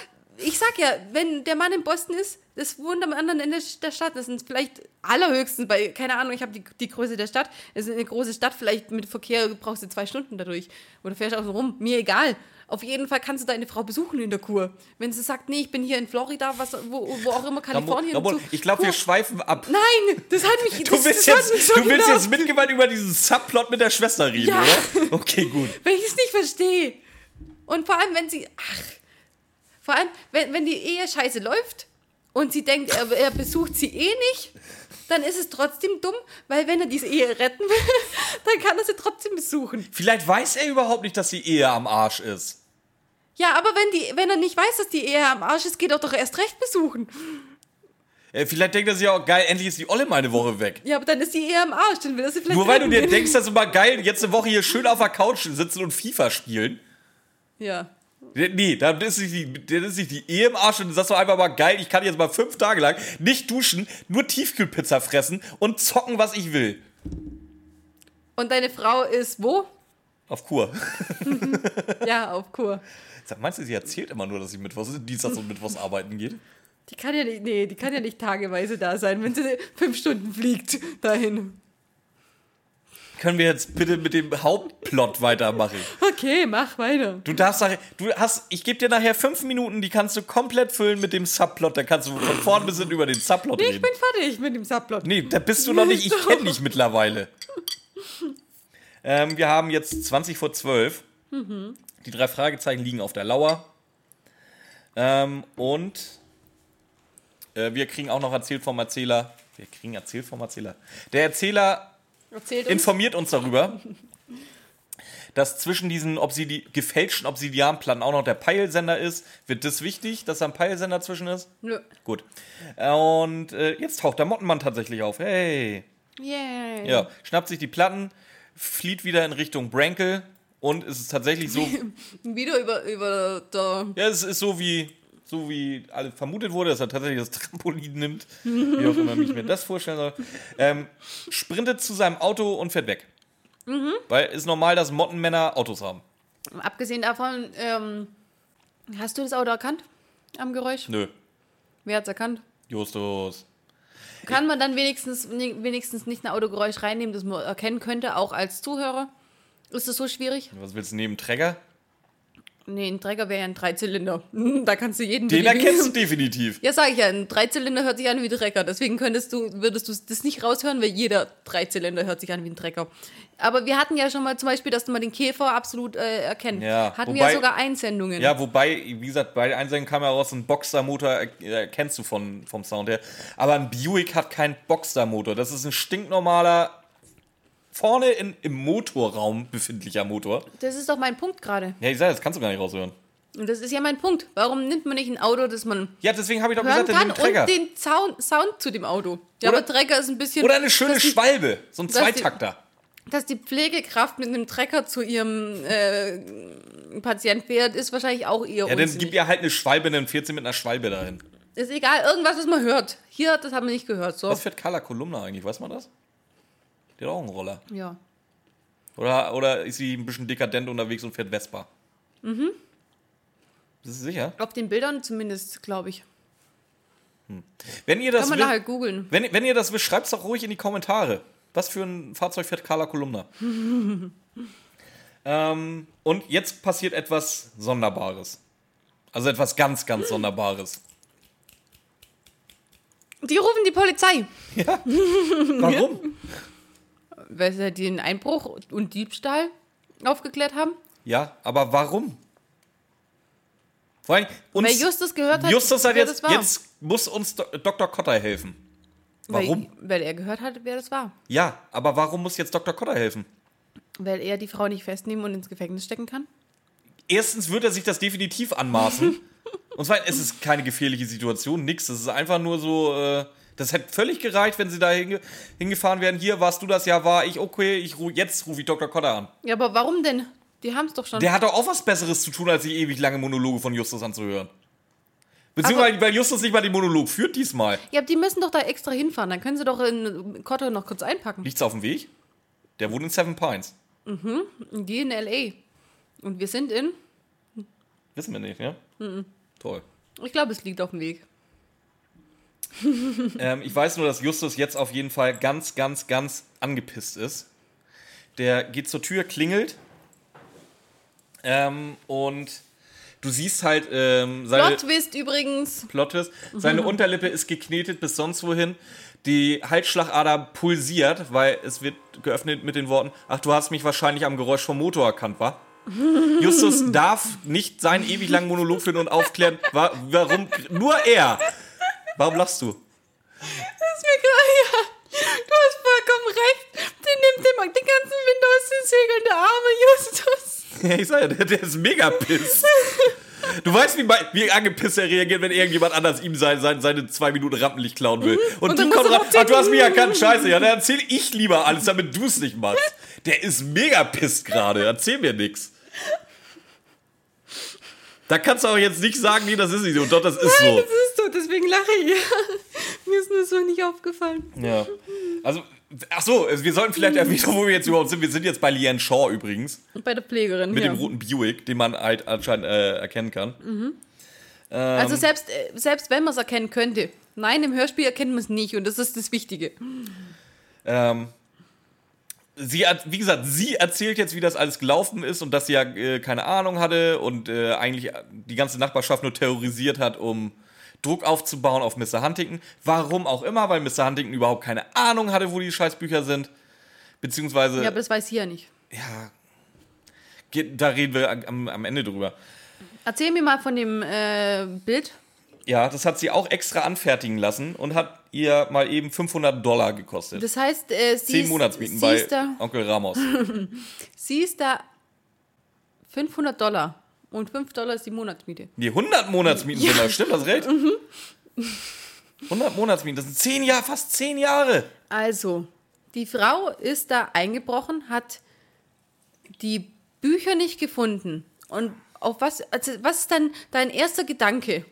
ich sag ja, wenn der Mann in Boston ist, das wohnt am anderen Ende der Stadt. Das sind vielleicht allerhöchstens bei, keine Ahnung, ich habe die, die Größe der Stadt. Es ist eine große Stadt, vielleicht mit Verkehr brauchst du zwei Stunden dadurch. Oder fährst auch so rum. Mir egal. Auf jeden Fall kannst du deine Frau besuchen in der Kur. Wenn sie sagt, nee, ich bin hier in Florida, was, wo, wo auch immer, Kalifornien. Ramon, so. ich glaube, wir schweifen ab. Nein, das hat mich. *laughs* Du das, willst, das jetzt, so du willst jetzt mitgemeint über diesen Subplot mit der Schwester reden, Ja. oder? Okay, gut. *laughs* Wenn ich es nicht verstehe. Und vor allem, wenn sie. Ach. Vor allem, wenn, wenn die Ehe scheiße läuft und sie denkt, er, er besucht sie eh nicht, dann ist es trotzdem dumm, weil wenn er diese Ehe retten will, *laughs* dann kann er sie trotzdem besuchen. Vielleicht weiß er überhaupt nicht, dass die Ehe am Arsch ist. Ja, aber wenn, die, wenn er nicht weiß, dass die Ehe am Arsch ist, geht er doch erst recht besuchen. Vielleicht denkt er sich auch, geil, endlich ist die Olle mal eine Woche weg. Ja, aber dann ist die Ehe am Arsch, dann will er sie vielleicht Nur weil du dir denkst, dass du mal geil jetzt eine Woche hier schön auf der Couch sitzen und FIFA spielen. Ja. Nee, dann ist nicht die, dann ist nicht die Ehe im Arsch und dann sagst du einfach mal geil, ich kann jetzt mal fünf Tage lang nicht duschen, nur Tiefkühlpizza fressen und zocken, was ich will. Und deine Frau ist wo? Auf Kur. *laughs* Ja, auf Kur. Sag, meinst du, sie erzählt immer nur, dass sie Mittwochs, Dienstags und Mittwochs arbeiten geht? Die kann ja nicht, nee, die kann ja nicht tageweise da sein, wenn sie fünf Stunden fliegt dahin. Können wir jetzt bitte mit dem Hauptplot weitermachen? Okay, mach weiter. Du darfst nachher, du hast, ich gebe dir nachher fünf Minuten, die kannst du komplett füllen mit dem Subplot. Da kannst du von vorn bis hin über den Subplot Nee, reden. ich bin fertig mit dem Subplot. Nee, da bist du noch nicht. Ich kenne dich mittlerweile. Ähm, wir haben jetzt 20 vor 12. Die drei Fragezeichen liegen auf der Lauer. Ähm, und äh, wir kriegen auch noch erzählt vom Erzähler. Wir kriegen erzählt vom Erzähler. Der Erzähler Erzählt uns. informiert uns darüber, dass zwischen diesen Obsidi gefälschten Obsidianplatten auch noch der Peilsender ist. Wird das wichtig, dass da ein Peilsender zwischen ist? Nö. Gut. Und äh, jetzt taucht der Mottenmann tatsächlich auf. Hey. Yay. Ja, schnappt sich die Platten, flieht wieder in Richtung Brankel und es ist tatsächlich so. *laughs* Wieder über, über der. ja, es ist so wie. So wie alle vermutet wurde, dass er tatsächlich das Trampolin nimmt, wie auch immer ich mir das vorstellen soll, ähm, sprintet zu seinem Auto und fährt weg. Weil es ist normal, dass Mottenmänner Autos haben. Abgesehen davon, ähm, hast du das Auto erkannt? Am Geräusch? Nö, Wer hat's erkannt? Justus. Kann man dann wenigstens, wenigstens nicht ein Autogeräusch reinnehmen, das man erkennen könnte, auch als Zuhörer? Ist das so schwierig? Was willst du neben Träger? Nee, ein Träger wäre ja ein Dreizylinder. *laughs* Da kannst du jeden Den erkennst du *laughs* definitiv. Ja, sag ich ja, ein Dreizylinder hört sich an wie ein Trecker. Deswegen könntest du, würdest du das nicht raushören, weil jeder Dreizylinder hört sich an wie ein Trecker. Aber wir hatten ja schon mal zum Beispiel, dass du mal den Käfer absolut äh, erkennen. Ja, hatten wir wobei- ja sogar Einsendungen. Ja, wobei, wie gesagt, bei Einsendungen kam ja raus, ein Boxermotor er- erkennst du von, vom Sound her. Aber ein Buick hat keinen Boxermotor. Das ist ein stinknormaler, vorne in, im Motorraum befindlicher Motor. Das ist doch mein Punkt gerade. Ja, ich sag, das kannst du gar nicht raushören. Und das ist ja mein Punkt. Warum nimmt man nicht ein Auto, das man Ja, deswegen habe ich doch gesagt, der kann nimmt Träger. und den Sound, Sound zu dem Auto? Ja, Oder- aber Trecker ist ein bisschen... Oder eine schöne die, Schwalbe, so ein dass die- Zweitakter. Dass die Pflegekraft mit einem Trecker zu ihrem äh, Patient fährt, ist wahrscheinlich auch eher Ja, dann gib ihr halt eine Schwalbe, einen 14 mit einer Schwalbe dahin. Ist egal, irgendwas, was man hört. Hier, das haben wir nicht gehört. So. Was fährt Carla Kolumna eigentlich, weiß man das? Die hat auch einen Roller. Ja. Oder, oder ist sie ein bisschen dekadent unterwegs und fährt Vespa? Mhm. Bist du sicher? Auf den Bildern zumindest, glaube ich. Wenn ihr das Kann man wi- da halt googeln. wenn, wenn ihr das wisst, schreibt es doch ruhig in die Kommentare. Was für ein Fahrzeug fährt Carla Kolumna? *laughs* ähm, und jetzt passiert etwas Sonderbares. Also etwas ganz, ganz Sonderbares. Die rufen die Polizei, *laughs* Warum? Weil sie den Einbruch und Diebstahl aufgeklärt haben. Ja, aber warum? Vor allem, uns, Weil Justus gehört hat, Justus hat jetzt, das war. jetzt muss uns Dr. Kotter helfen. Warum? Weil, weil er gehört hat, wer das war. Ja, aber warum muss jetzt Dr. Kotter helfen? Weil er die Frau nicht festnehmen und ins Gefängnis stecken kann. Erstens wird er sich das definitiv anmaßen. *laughs* Und zwar, es ist keine gefährliche Situation, nix. Das ist einfach nur so, äh, das hätte völlig gereicht, wenn sie da hinge hingefahren wären. Hier, warst du das? Ja, war ich. Okay, ich ru jetzt rufe ich Dr. Kotter an. Ja, aber warum denn? Die haben es doch schon. Der hat doch auch was Besseres zu tun, als sich ewig lange Monologe von Justus anzuhören. Beziehungsweise, weil Justus nicht mal den Monolog führt diesmal. ja, die müssen doch da extra hinfahren. Dann können sie doch in Kotter noch kurz einpacken. Liegt's auf dem Weg? Der wohnt in Seven Pines. Die in L.A. Und wir sind in... Wissen wir nicht, ja? Toll. Ich glaube, es liegt auf dem Weg. *laughs* ähm, ich weiß nur, dass Justus jetzt auf jeden Fall ganz, ganz, ganz angepisst ist. Der geht zur Tür, klingelt ähm, und du siehst halt ähm, seine Plot-Twist übrigens. Plottes, seine *laughs* Unterlippe ist geknetet bis sonst wohin. Die Halsschlagader pulsiert, weil es wird geöffnet mit den Worten: Ach, du hast mich wahrscheinlich am Geräusch vom Motor erkannt, wa? *laughs* Justus darf nicht seinen ewig langen Monolog führen und aufklären, wa warum nur er. Warum lachst du? Das ist mir gerade, ja. Du hast vollkommen recht. Der nimmt den, den ganzen Wind aus den Segeln, der arme Justus. Ja, ich sag ja, der, der ist mega piss. Du weißt, wie, wie angepisst er reagiert, wenn irgendjemand anders ihm sein, sein, seine zwei Minuten Rampenlicht klauen will. Und, Und die kommt ran, ach, du hast mich erkannt, scheiße, ja, dann erzähl ich lieber alles, damit du es nicht machst. Der ist mega pisst gerade, erzähl mir nix. Da kannst du auch jetzt nicht sagen, nee, das ist nicht so. Doch, das ist so. Das ist so, deswegen lache ich. ja. *laughs* Mir ist nur so nicht aufgefallen. Ja. Also, ach so, wir sollten vielleicht erwähnen, wo wir jetzt überhaupt sind. Wir sind jetzt bei Liane Shaw übrigens. Bei der Pflegerin. Mit ja. dem roten Buick, den man halt anscheinend äh, erkennen kann. Also selbst, äh, selbst wenn man es erkennen könnte. Nein, im Hörspiel erkennt man es nicht und das ist das Wichtige. Ähm, sie hat, wie gesagt, sie erzählt jetzt, wie das alles gelaufen ist und dass sie ja äh, keine Ahnung hatte und äh, eigentlich die ganze Nachbarschaft nur terrorisiert hat, um Druck aufzubauen auf Mr. Huntington. Warum auch immer, weil Mr. Huntington überhaupt keine Ahnung hatte, wo die Scheißbücher sind. Beziehungsweise, Ja, ja, aber das weiß sie ja nicht. geht, da reden wir am, am Ende drüber. Erzähl mir mal von dem äh, Bild. Ja, das hat sie auch extra anfertigen lassen und hat ihr mal eben 500 Dollar gekostet. Das heißt, äh, sie, Zehn ist, Monatsmieten sie, bei ist da, Onkel Ramos. *laughs* sie ist da 500 Dollar. Und 5 Dollar ist die Monatsmiete. Die 100 Monatsmieten sind das, stimmt das recht? 100 Monatsmieten, das sind 10 Jahre, fast 10 Jahre. Also, die Frau ist da eingebrochen, hat die Bücher nicht gefunden. Und auf was, also was ist dann dein erster Gedanke?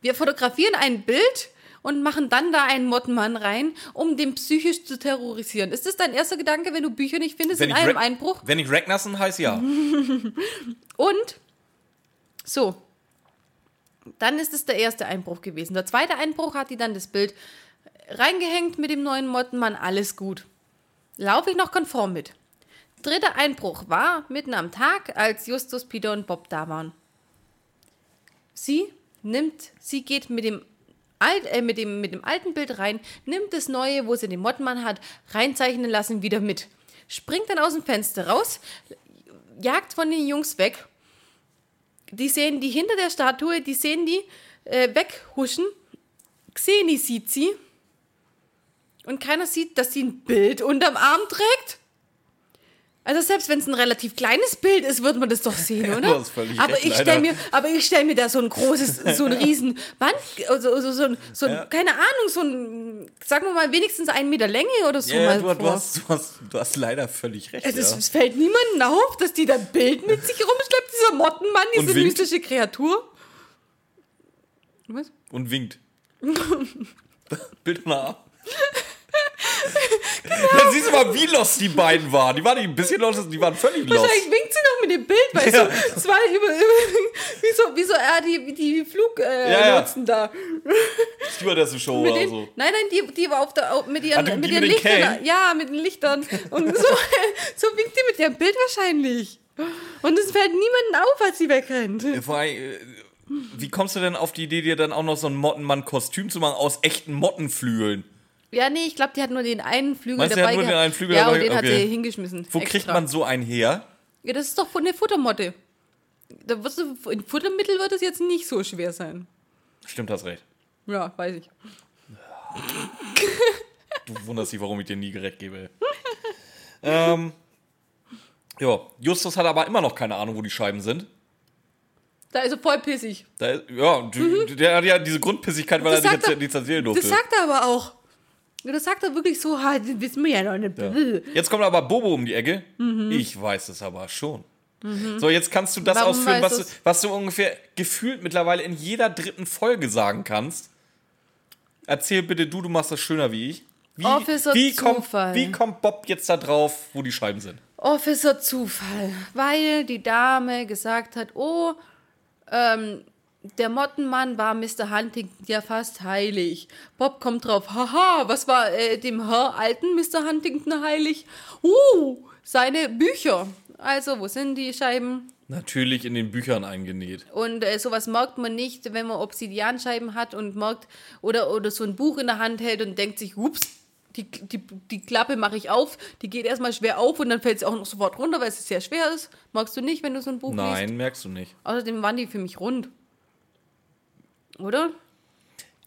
Wir fotografieren ein Bild und machen dann da einen Mottenmann rein, um den psychisch zu terrorisieren. Ist das dein erster Gedanke, wenn du Bücher nicht findest in einem Ra- Einbruch? Wenn ich Ragnarsson heiße, ja. *laughs* Und so, dann ist es der erste Einbruch gewesen. Der zweite Einbruch hat die dann das Bild reingehängt mit dem neuen Mottenmann, alles gut. Laufe ich noch konform mit. Dritter Einbruch war mitten am Tag, als Justus, Peter und Bob da waren. Sie nimmt, sie geht mit dem, alt, äh, mit, dem, mit dem alten Bild rein, nimmt das neue, wo sie den Mottenmann hat, reinzeichnen lassen, wieder mit. Springt dann aus dem Fenster raus, jagt von den Jungs weg die sehen die hinter der Statue, die sehen die äh, weghuschen. Xeni sieht sie. Und keiner sieht, dass sie ein Bild unterm Arm trägt. Also selbst wenn es ein relativ kleines Bild ist, wird man das doch sehen, *laughs* oder? aber, recht, ich stell mir, aber ich stelle mir da so ein großes, so ein *laughs* riesen Band, also, so, so, ein- so ein, keine Ahnung, so ein, sagen wir mal, wenigstens einen Meter Länge oder so Ja, mal du, vor. du, hast, du, hast, du hast leider völlig recht. Es, ist, ja. es fällt niemandem auf, dass die da ein Bild mit sich rumschleppt, dieser Mottenmann, diese mystische Kreatur. Was? Und winkt. *laughs* Bild nach. Genau. Dann siehst du mal, wie lost die beiden waren. Die waren nicht ein bisschen lost, die waren völlig lost. Wahrscheinlich winkt sie noch mit dem Bild, weißt Ja. du? Es war über, *laughs* über, wie so, wie so äh, die, die Fluglotsen äh, Ja, ja. Da. Stewardess-Show Mit oder den, so. Nein, nein, die, die war auf der, auf- mit ihren, Ah, mit ihren mit Lichtern. Kellen? Ja, mit den Lichtern. Und so, *laughs* so winkt die mit ihrem Bild wahrscheinlich. Und es fällt niemandem auf, als sie wegrennt. Vor allem, äh, Wie kommst du denn auf die Idee, dir dann auch noch so ein Mottenmann-Kostüm zu machen aus echten Mottenflügeln? Ja, nee, ich glaube, die hat nur den einen Flügel Meinst du, die dabei hat nur den einen Flügel ja, dabei? und den hat Okay. sie hingeschmissen. Wo extra. kriegt man so einen her? Ja, das ist doch von der Futtermotte. Da wirst du, in Futtermittel wird es jetzt nicht so schwer sein. Stimmt, hast recht. Ja, weiß ich. Du wunderst dich, warum ich dir nie gerecht gebe. ähm, ja, Justus hat aber immer noch keine Ahnung, wo die Scheiben sind. Da ist er voll pissig. Da ist, ja, die, der hat ja diese Grundpissigkeit, weil Mhm. Das er nicht, er- erzählen durfte. Das sagt er aber auch. Das sagt er wirklich so, ha, das wissen wir ja noch nicht. Ja. Jetzt kommt aber Bobo um die Ecke. Ich weiß es aber schon. So, jetzt kannst du das Mhm. Warum ausführen, was du, was du ungefähr gefühlt mittlerweile in jeder dritten Folge sagen kannst. Erzähl bitte du, du machst das schöner wie ich. Wie, Officer wie, kommt, Zufall. wie kommt Bob jetzt da drauf, wo die Scheiben sind? Officer Zufall, weil die Dame gesagt hat, oh, ähm, Der Mottenmann war Mr. Huntington ja fast heilig. Bob kommt drauf, haha, was war äh, dem Herr alten Mr. Huntington heilig? Uh, seine Bücher. Also, wo sind die Scheiben? Natürlich in den Büchern eingenäht. Und äh, sowas merkt man nicht, wenn man Obsidianscheiben hat und merkt, oder, oder so ein Buch in der Hand hält und denkt sich, ups, die, die, die Klappe mache ich auf, die geht erstmal schwer auf und dann fällt sie auch noch sofort runter, weil es sehr schwer ist. Magst du nicht, wenn du so ein Buch liest? Nein, merkst du nicht. Außerdem waren die für mich rund. Oder?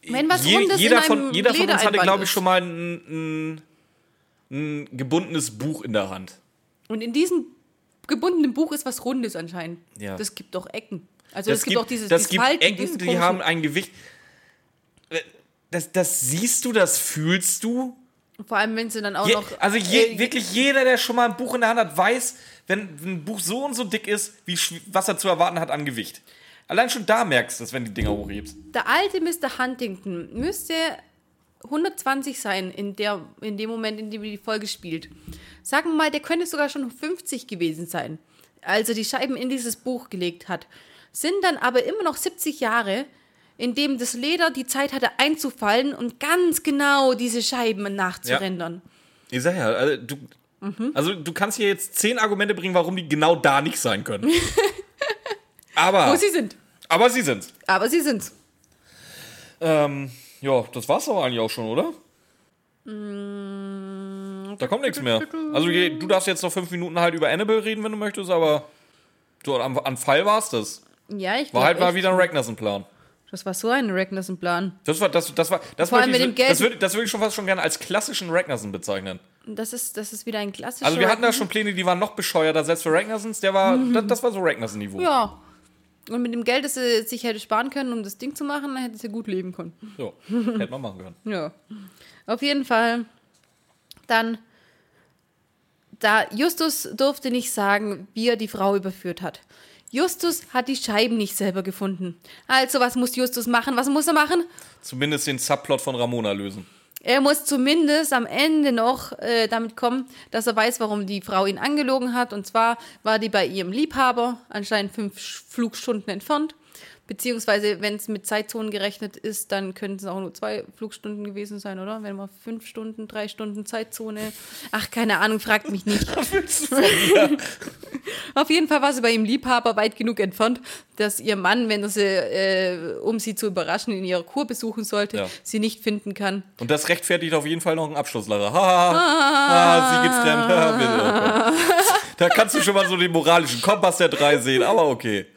Wenn was Je, Rundes jeder, in von, einem jeder von uns hatte, glaube ich, schon mal ein, ein, ein gebundenes Buch in der Hand. Und in diesem gebundenen Buch ist was Rundes anscheinend. Ja. Das gibt doch Ecken. Also es gibt auch dieses, das dieses gibt Falten, Ecken, diese die haben ein Gewicht. Äh, Das, das siehst du, das fühlst du. Vor allem, wenn sie dann auch Je, noch. also je, äh, wirklich jeder, der schon mal ein Buch in der Hand hat, weiß, wenn ein Buch so und so dick ist, wie, was er zu erwarten hat an Gewicht. Allein schon da merkst du es, wenn die Dinger hochhebst. Der alte Mr. Huntington müsste 120 sein in, der, in dem Moment, in dem die Folge spielt. Sagen wir mal, der könnte sogar schon 50 gewesen sein, als er die Scheiben in dieses Buch gelegt hat. Sind dann aber immer noch 70 Jahre, in dem das Leder die Zeit hatte einzufallen und ganz genau diese Scheiben nachzurendern. Ich sag ja, also du, Mhm. also du kannst hier jetzt zehn Argumente bringen, warum die genau da nicht sein können. *laughs* aber, Wo sie sind. aber sie sind's. Aber sie sind's. Ähm, ja, das war's aber eigentlich auch schon, oder? Da kommt nichts mehr. Also du darfst jetzt noch fünf Minuten halt über Annabelle reden, wenn du möchtest, aber so am, an Fall war's das. Ja, ich War halt mal wieder ein Ragnarsson-Plan. Das war so ein Ragnarsson-Plan. Das war, das, das war, das Vor allem mit dem Geld. Das würde, das würde ich schon fast schon gerne als klassischen Ragnarsson bezeichnen. Das ist, das ist wieder ein klassischer. Also wir hatten da schon Pläne, die waren noch bescheuerter, selbst für Ragnarsons, der war, das, das war so Ragnarsson-Niveau. Mhm. Ja. Und mit dem Geld, das sie sich hätte sparen können, um das Ding zu machen, dann hätte sie gut leben können. So, *laughs* hätte man machen können. Ja. Auf jeden Fall. Dann, da Justus durfte nicht sagen, wie er die Frau überführt hat. Justus hat die Scheiben nicht selber gefunden. Also, was muss Justus machen? Was muss er machen? Zumindest den Subplot von Ramona lösen. Er muss zumindest am Ende noch äh, damit kommen, dass er weiß, warum die Frau ihn angelogen hat. Und zwar war die bei ihrem Liebhaber anscheinend fünf Flugstunden entfernt. Beziehungsweise, wenn es mit Zeitzonen gerechnet ist, dann könnten es auch nur zwei Flugstunden gewesen sein, oder? Wenn man fünf Stunden, drei Stunden Zeitzone. Ach, keine Ahnung, fragt mich nicht. *laughs* Auf jeden Fall *laughs* war sie bei ihrem Liebhaber weit genug entfernt, dass ihr Mann, wenn er sie, äh, um sie zu überraschen, in ihrer Kur besuchen sollte, Ja. sie nicht finden kann. Und das rechtfertigt auf jeden Fall noch einen Abschlusslacher. Ha, ah, sie geht fremd. Ha. Da kannst du schon mal so den moralischen Kompass der drei sehen, aber okay.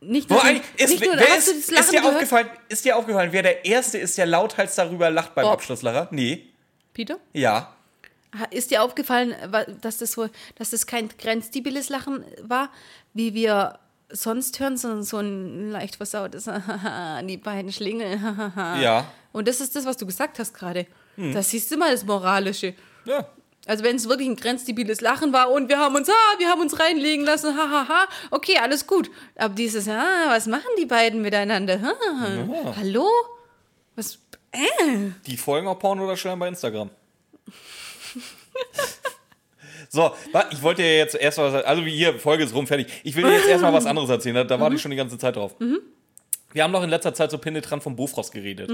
Nicht nur, eigentlich, ist, nicht nur wer ist, ist, dir gehört? aufgefallen, ist dir aufgefallen, wer der Erste ist, der lauthals darüber lacht beim Bob. Abschlusslacher? Nee. Peter? Ja. Ist dir aufgefallen, dass das, so, dass das kein grenzdebiles Lachen war, wie wir sonst hören, sondern so ein leicht versautes *laughs* die beiden Schlingel. *laughs* Ja. Und das ist das, was du gesagt hast gerade. Hm. Das siehst du mal, das Moralische. Ja. Also wenn es wirklich ein grenzdebiles Lachen war und wir haben uns, ah, wir haben uns reinlegen lassen, hahaha, ha, ha, okay, alles gut. Aber dieses, ah, was machen die beiden miteinander? Ha, Hallo? Was? Äh? Die folgen auch Porno oder Stellen bei Instagram. *laughs* So, ich wollte ja jetzt erst mal, also wie hier, Folge ist rum, fertig. Ich will dir jetzt erstmal was anderes erzählen, da, da warte ich schon die ganze Zeit drauf. Wir haben noch in letzter Zeit so penetrant vom Bofrost geredet.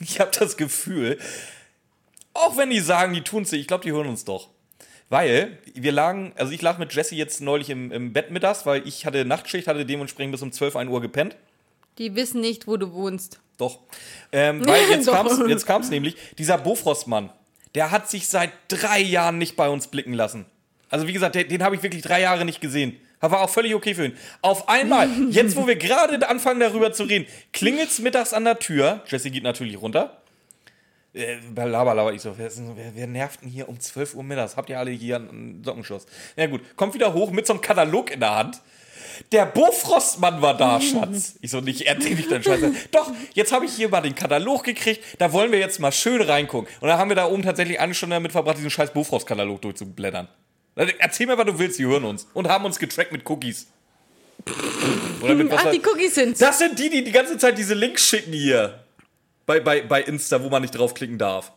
Ich habe das Gefühl, auch wenn die sagen, die tun es nicht, ich glaube, die hören uns doch. Weil wir lagen, also ich lag mit Jesse jetzt neulich im, im Bett mittags, weil ich hatte Nachtschicht, hatte dementsprechend bis um 12, 1 Uhr gepennt. Die wissen nicht, wo du wohnst. Doch. Ähm, weil *laughs* jetzt kam's, jetzt kam's nämlich, dieser Bofrostmann, der hat sich seit drei Jahren nicht bei uns blicken lassen. Also wie gesagt, den, den habe ich wirklich drei Jahre nicht gesehen. War auch völlig okay für ihn. Auf einmal, *laughs* jetzt wo wir gerade anfangen darüber zu reden, klingelt's mittags an der Tür. Jesse geht natürlich runter. Äh, laber, laber. Ich so, wer, wer, wer nervt denn hier um 12 Uhr mittags? Habt ihr alle hier einen Sockenschuss? Na gut, kommt wieder hoch mit so einem Katalog in der Hand. Der Bofrostmann war da, *laughs* Schatz. Ich so, nicht, er denkt nicht dein Scheiße. Doch, jetzt habe ich hier mal den Katalog gekriegt, da wollen wir jetzt mal schön reingucken. Und dann haben wir da oben tatsächlich eine Stunde damit verbracht, diesen scheiß Bofrost-Katalog durchzublättern. Also, Erzähl mir, was du willst, die hören uns. Und haben uns getrackt mit Cookies. Oder mit *laughs* was Ach, die Cookies sind's. das sind die, die die ganze Zeit diese Links schicken hier. Bei, bei, bei Insta, wo man nicht draufklicken darf.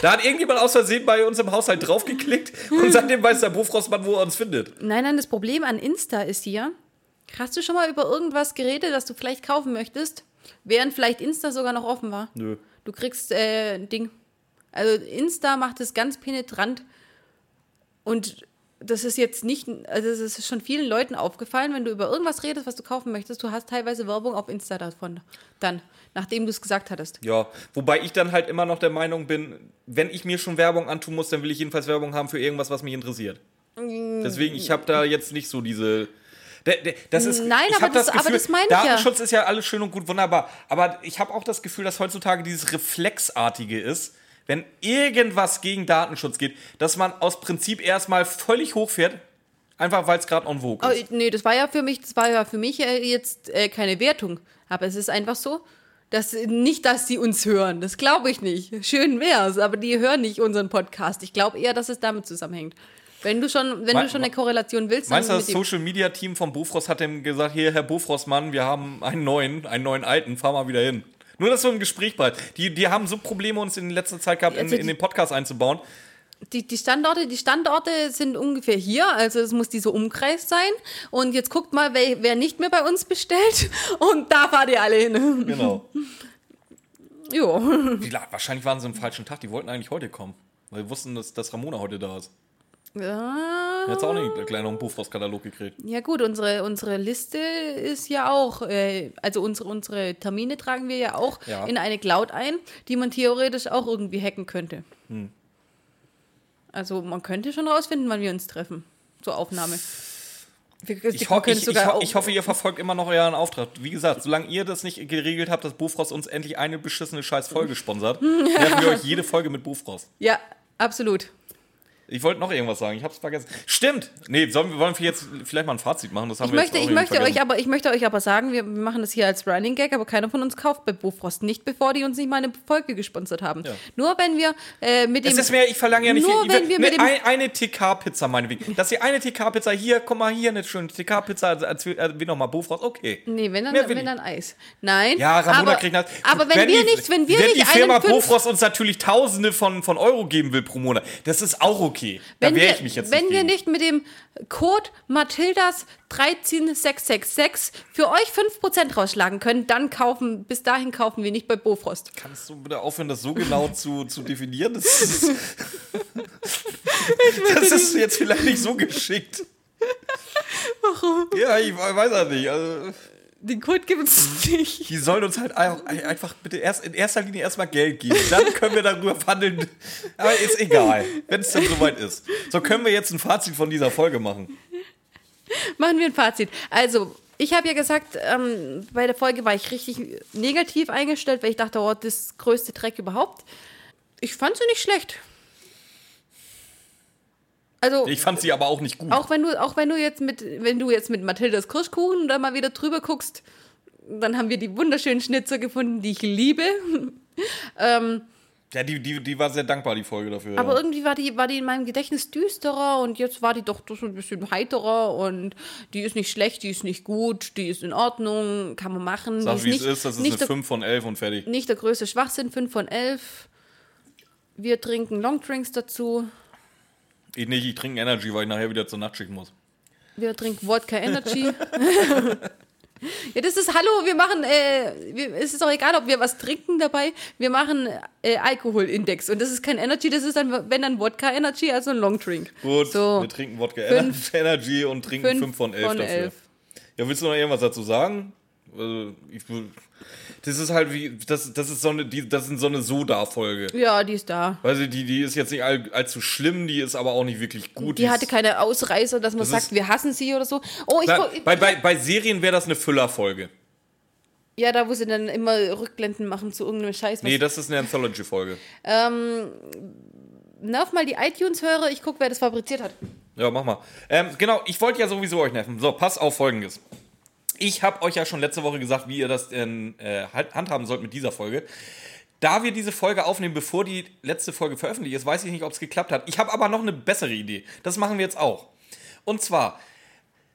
Da hat irgendjemand aus Versehen bei uns im Haushalt draufgeklickt und *laughs* seitdem weiß der Bofrostmann, wo er uns findet. Nein, nein, das Problem an Insta ist hier, Hast du schon mal über irgendwas geredet, das du vielleicht kaufen möchtest, während vielleicht Insta sogar noch offen war? Nö. Du kriegst äh, ein Ding. Also Insta macht es ganz penetrant und das ist jetzt nicht, also es ist schon vielen Leuten aufgefallen, wenn du über irgendwas redest, was du kaufen möchtest, du hast teilweise Werbung auf Insta davon. Dann, nachdem du es gesagt hattest. Ja, wobei ich dann halt immer noch der Meinung bin, wenn ich mir schon Werbung antun muss, dann will ich jedenfalls Werbung haben für irgendwas, was mich interessiert. Deswegen, ich habe da jetzt nicht so diese. Das ist, Nein, aber hab das- aber das meine ich ja. Datenschutz ist ja alles schön und gut, wunderbar. Aber ich habe auch das Gefühl, dass heutzutage dieses Reflexartige ist, wenn irgendwas gegen Datenschutz geht, dass man aus Prinzip erstmal völlig hochfährt, einfach weil es gerade on vogue Oh, ist. nee, das war ja für mich, das war ja für mich äh, jetzt äh, keine Wertung. Aber es ist einfach so, dass nicht, dass sie uns hören. Das glaube ich nicht. Schön wär's, aber die hören nicht unseren Podcast. Ich glaube eher, dass es damit zusammenhängt. Wenn du schon, wenn Me- du schon eine Korrelation willst, Meinst du, das Social Media Team von Bofrost hat dem gesagt, hier, Herr Bofrost-Mann, wir haben einen neuen, einen neuen alten, fahr mal wieder hin. Nur, dass so ein Gespräch bleibt. Die, die haben so Probleme, uns in letzter Zeit gehabt, in, in den Podcast einzubauen. Die, die Standorte, die Standorte sind ungefähr hier, also es muss dieser Umkreis sein. Und jetzt guckt mal, wer, wer nicht mehr bei uns bestellt. *laughs* Und da fahrt ihr alle hin. Genau. *laughs* Jo. Wie, wahrscheinlich waren sie am falschen Tag, die wollten eigentlich heute kommen. Weil wir wussten, dass, dass Ramona heute da ist. Ja. Jetzt auch nicht gleich noch einen Bofrost-Katalog gekriegt. Ja gut, unsere, unsere Liste ist ja auch, äh, also unsere, unsere Termine tragen wir ja auch Ja. in eine Cloud ein, die man theoretisch auch irgendwie hacken könnte. Hm. Also man könnte schon rausfinden, wann wir uns treffen zur Aufnahme. Wir, Ich, ho ich, ich, ho ich hoffe, ihr verfolgt immer noch euren Auftrag. Wie gesagt, solange ihr das nicht geregelt habt, dass Bofrost uns endlich eine beschissene scheiß Folge sponsert, *laughs* nerven wir euch jede Folge mit Bofrost. Ja, absolut. Ich wollte noch irgendwas sagen, ich hab's vergessen. Stimmt! Nee, sollen, wollen wir jetzt vielleicht mal ein Fazit machen? Das haben Ich wir möchte, jetzt auch ich, möchte vergessen. euch aber, ich möchte euch aber sagen, wir machen das hier als Running Gag, aber keiner von uns kauft bei Bofrost. Nicht bevor die uns nicht mal eine Folge gesponsert haben. Ja. Nur wenn wir äh, mit dem. Es ist mir, ich verlange ja nicht Nur viel. wenn wir ne, mit dem- ein, eine TK-Pizza, meinetwegen. Dass ihr eine TK-Pizza hier, guck mal, hier eine schöne TK-Pizza, als, als, als wie nochmal Bofrost, okay. Nee, wenn dann, Mehr wenn dann Eis. Nein. Ja, Ramona aber, kriegt das. Aber wenn, wir nicht, wenn wir wenn nicht die Firma Bofrost uns natürlich Tausende von, von Euro geben will pro Monat, das ist auch okay. Da wenn wehre wir, ich mich jetzt wenn nicht wir nicht mit dem Code Mathildas 13666 für euch 5% rausschlagen können, dann kaufen, bis dahin kaufen wir nicht bei Bofrost. Kannst du bitte aufhören, das so genau *laughs* zu, zu definieren? Das ist, das ist jetzt vielleicht nicht so geschickt. Warum? Ja, ich weiß das nicht. Also, Den Code gibt es nicht. die sollen uns halt einfach bitte erst in erster Linie erstmal Geld geben. Dann können wir darüber verhandeln. Aber ist egal, wenn es dann soweit ist. So können wir jetzt ein Fazit von dieser Folge machen. Machen wir ein Fazit. Also, ich habe ja gesagt, ähm, bei der Folge war ich richtig negativ eingestellt, weil ich dachte, oh, das größte Dreck überhaupt. Ich fand sie nicht schlecht. Also, Ich fand sie aber auch nicht gut. auch wenn du, auch wenn du jetzt mit, wenn du jetzt mit Mathildas Kirschkuchen da mal wieder drüber guckst, dann haben wir die wunderschönen Schnitzer gefunden, die ich liebe. *laughs* ähm, Ja, die, die, die war sehr dankbar, die Folge dafür. aber ja. irgendwie war die, war die in meinem Gedächtnis düsterer und jetzt war die doch so ein bisschen heiterer und die ist nicht schlecht, die ist nicht gut, die ist in Ordnung, kann man machen. Sag, wie es ist, das ist nicht eine der, 5 von 11 und fertig. nicht der größte Schwachsinn, 5 von 11. Wir trinken Longdrinks dazu. Ich nicht, ich trinke Energy, weil ich nachher wieder zur Nachtschicht muss. Wir trinken Wodka Energy. *laughs* ja, das ist, hallo, wir machen, äh, wir, es ist auch egal, ob wir was trinken dabei, wir machen äh, Alkoholindex. Und das ist kein Energy, das ist dann, wenn dann Wodka Energy, also ein Longdrink. Gut, So. wir trinken Wodka Fünf- *laughs* Energy und trinken 5 fünf von 11 von dafür. elf. Ja, willst du noch irgendwas dazu sagen? Also, ich, das ist halt wie, das, das ist so eine, die, das ist so eine Soda-Folge. Ja, die ist da. Weil sie, die, die ist jetzt nicht all, allzu schlimm, die ist aber auch nicht wirklich gut. Die ist- hatte keine Ausreißer, dass man Das sagt, ist- wir hassen sie oder so. Oh, ich, Na, guck- bei, bei, bei Serien wäre das eine Füllerfolge. ja, da wo sie dann immer Rückblenden machen zu irgendeinem Scheiß. Nee, das ist eine Anthology-Folge. Nerv mal die iTunes-Hörer, ich guck, wer das fabriziert hat. Ja, mach mal. Ähm, genau, ich wollte ja sowieso euch nerven. So, pass auf folgendes. Ich habe euch ja schon letzte Woche gesagt, wie ihr das denn, äh, halt- handhaben sollt mit dieser Folge. Da wir diese Folge aufnehmen, bevor die letzte Folge veröffentlicht ist, weiß ich nicht, ob es geklappt hat. Ich habe aber noch eine bessere Idee. Das machen wir jetzt auch. Und zwar,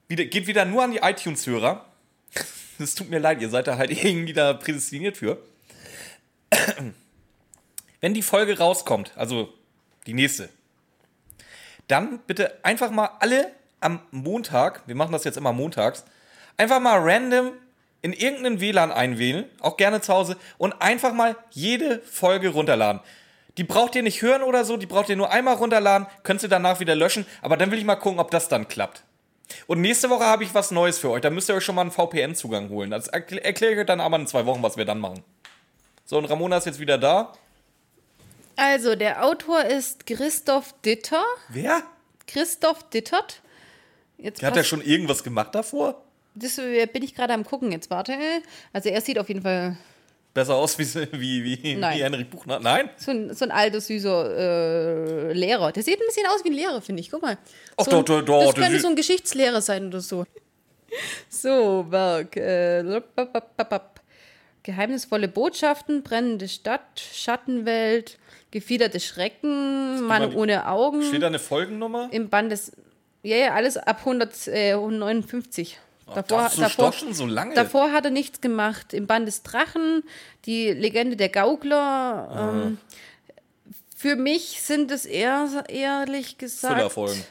wieder, geht wieder nur an die iTunes-Hörer. *laughs* Es tut mir leid, ihr seid da halt *laughs* irgendwie da prädestiniert für. *clears throat* Wenn die Folge rauskommt, also die nächste, dann bitte einfach mal alle am Montag, wir machen das jetzt immer montags, Einfach mal random in irgendeinen WLAN einwählen, auch gerne zu Hause, und einfach mal jede Folge runterladen. Die braucht ihr nicht hören oder so, die braucht ihr nur einmal runterladen, könnt ihr danach wieder löschen, aber dann will ich mal gucken, ob das dann klappt. Und nächste Woche habe ich was Neues für euch. Da müsst ihr euch schon mal einen VPN-Zugang holen. Das erkl- erkläre ich euch dann aber in zwei Wochen, was wir dann machen. So, und Ramona ist jetzt wieder da. Also, der Autor ist Christoph Ditter. Wer? Christoph Dittert. Jetzt Hat er schon irgendwas gemacht davor? Das äh, bin ich gerade am gucken. Jetzt warte. Also, er sieht auf jeden Fall Besser aus wie, *laughs* wie, wie, Nein. wie Henrik Buchner? Nein? so ein, so ein alter, süßer äh, Lehrer. Der sieht ein bisschen aus wie ein Lehrer, finde ich. Guck mal. Ach, so doch, doch, doch, Das könnte so ein Geschichtslehrer sein oder so. *laughs* So, Werk. Äh. Geheimnisvolle Botschaften, brennende Stadt, Schattenwelt, gefiederte Schrecken, Mann die- ohne Augen. Steht da eine Folgennummer? Im Band des. Ja, ja, alles ab 100, äh, 159. Davor, das davor, schon so lange. davor hat er nichts gemacht. Im Band des Drachen, die Legende der Gaukler. Ah. Ähm, für mich sind es eher, ehrlich gesagt, Füllerfolgen.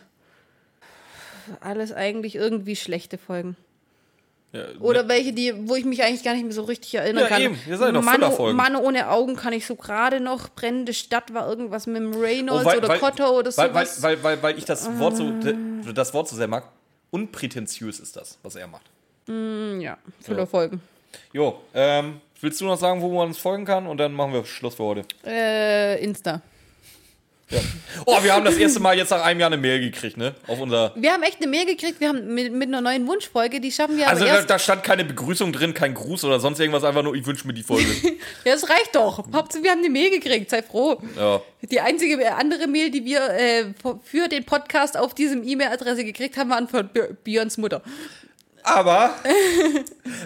alles eigentlich irgendwie schlechte Folgen. Ja, Oder welche, die, wo ich mich eigentlich gar nicht mehr so richtig erinnern Ja, kann. eben. Ihr seid doch Mann. Mann ohne Augen kann ich so gerade noch. Brennende Stadt war irgendwas mit dem Reynolds Oh, weil- oder weil- Kotter oder weil, weil, weil, weil, weil ich das Wort, so, Ah. das Wort so sehr mag. Unprätentiös ist das, was er macht. ja, Füllerfolgen. Jo, ähm, willst du noch sagen, wo man uns folgen kann? Und dann machen wir Schluss für heute. Äh, Insta. Ja. Oh, wir haben das erste Mal jetzt nach einem Jahr eine Mail gekriegt, ne? Auf unser. Wir haben echt eine Mail gekriegt, wir haben mit, mit einer neuen Wunschfolge, die schaffen wir Also da, da stand keine Begrüßung drin, kein Gruß oder sonst irgendwas, einfach nur, ich wünsche mir die Folge. *laughs* Ja, das reicht doch. Hauptsache, wir haben eine Mail gekriegt, sei froh. ja. Die einzige äh, andere Mail, die wir äh, für den Podcast auf diesem E-Mail-Adresse gekriegt haben, waren von Björns Mutter. Aber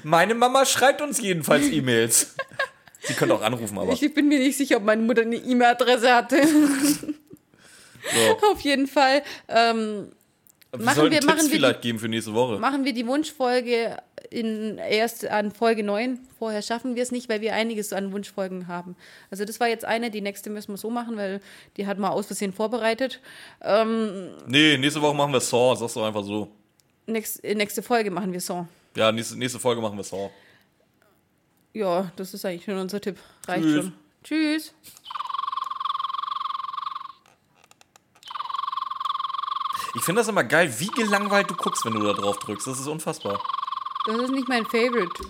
meine Mama schreibt uns jedenfalls E-Mails. *laughs* Sie können auch anrufen, aber. Ich bin mir nicht sicher, ob meine Mutter eine E-Mail-Adresse hatte. So. auf jeden Fall ähm, Wir Machen wir- Tipps machen wir die- vielleicht geben für nächste Woche. machen wir die Wunschfolge in, erst an Folge 9. Vorher schaffen wir es nicht, weil wir einiges an Wunschfolgen haben. Also das war jetzt eine, die nächste müssen wir so machen, weil die hat mal aus Versehen vorbereitet. Ähm, Nee, nächste Woche machen wir Saw, sagst du einfach so. nächst, nächste Folge machen wir so. Ja, nächste, nächste Folge machen wir Saw. Ja, das ist eigentlich schon unser Tipp. Reicht Tschüss. schon. Tschüss. Ich finde das immer geil, wie gelangweilt du guckst, wenn du da drauf drückst. Das ist unfassbar. Das ist nicht mein Favorite.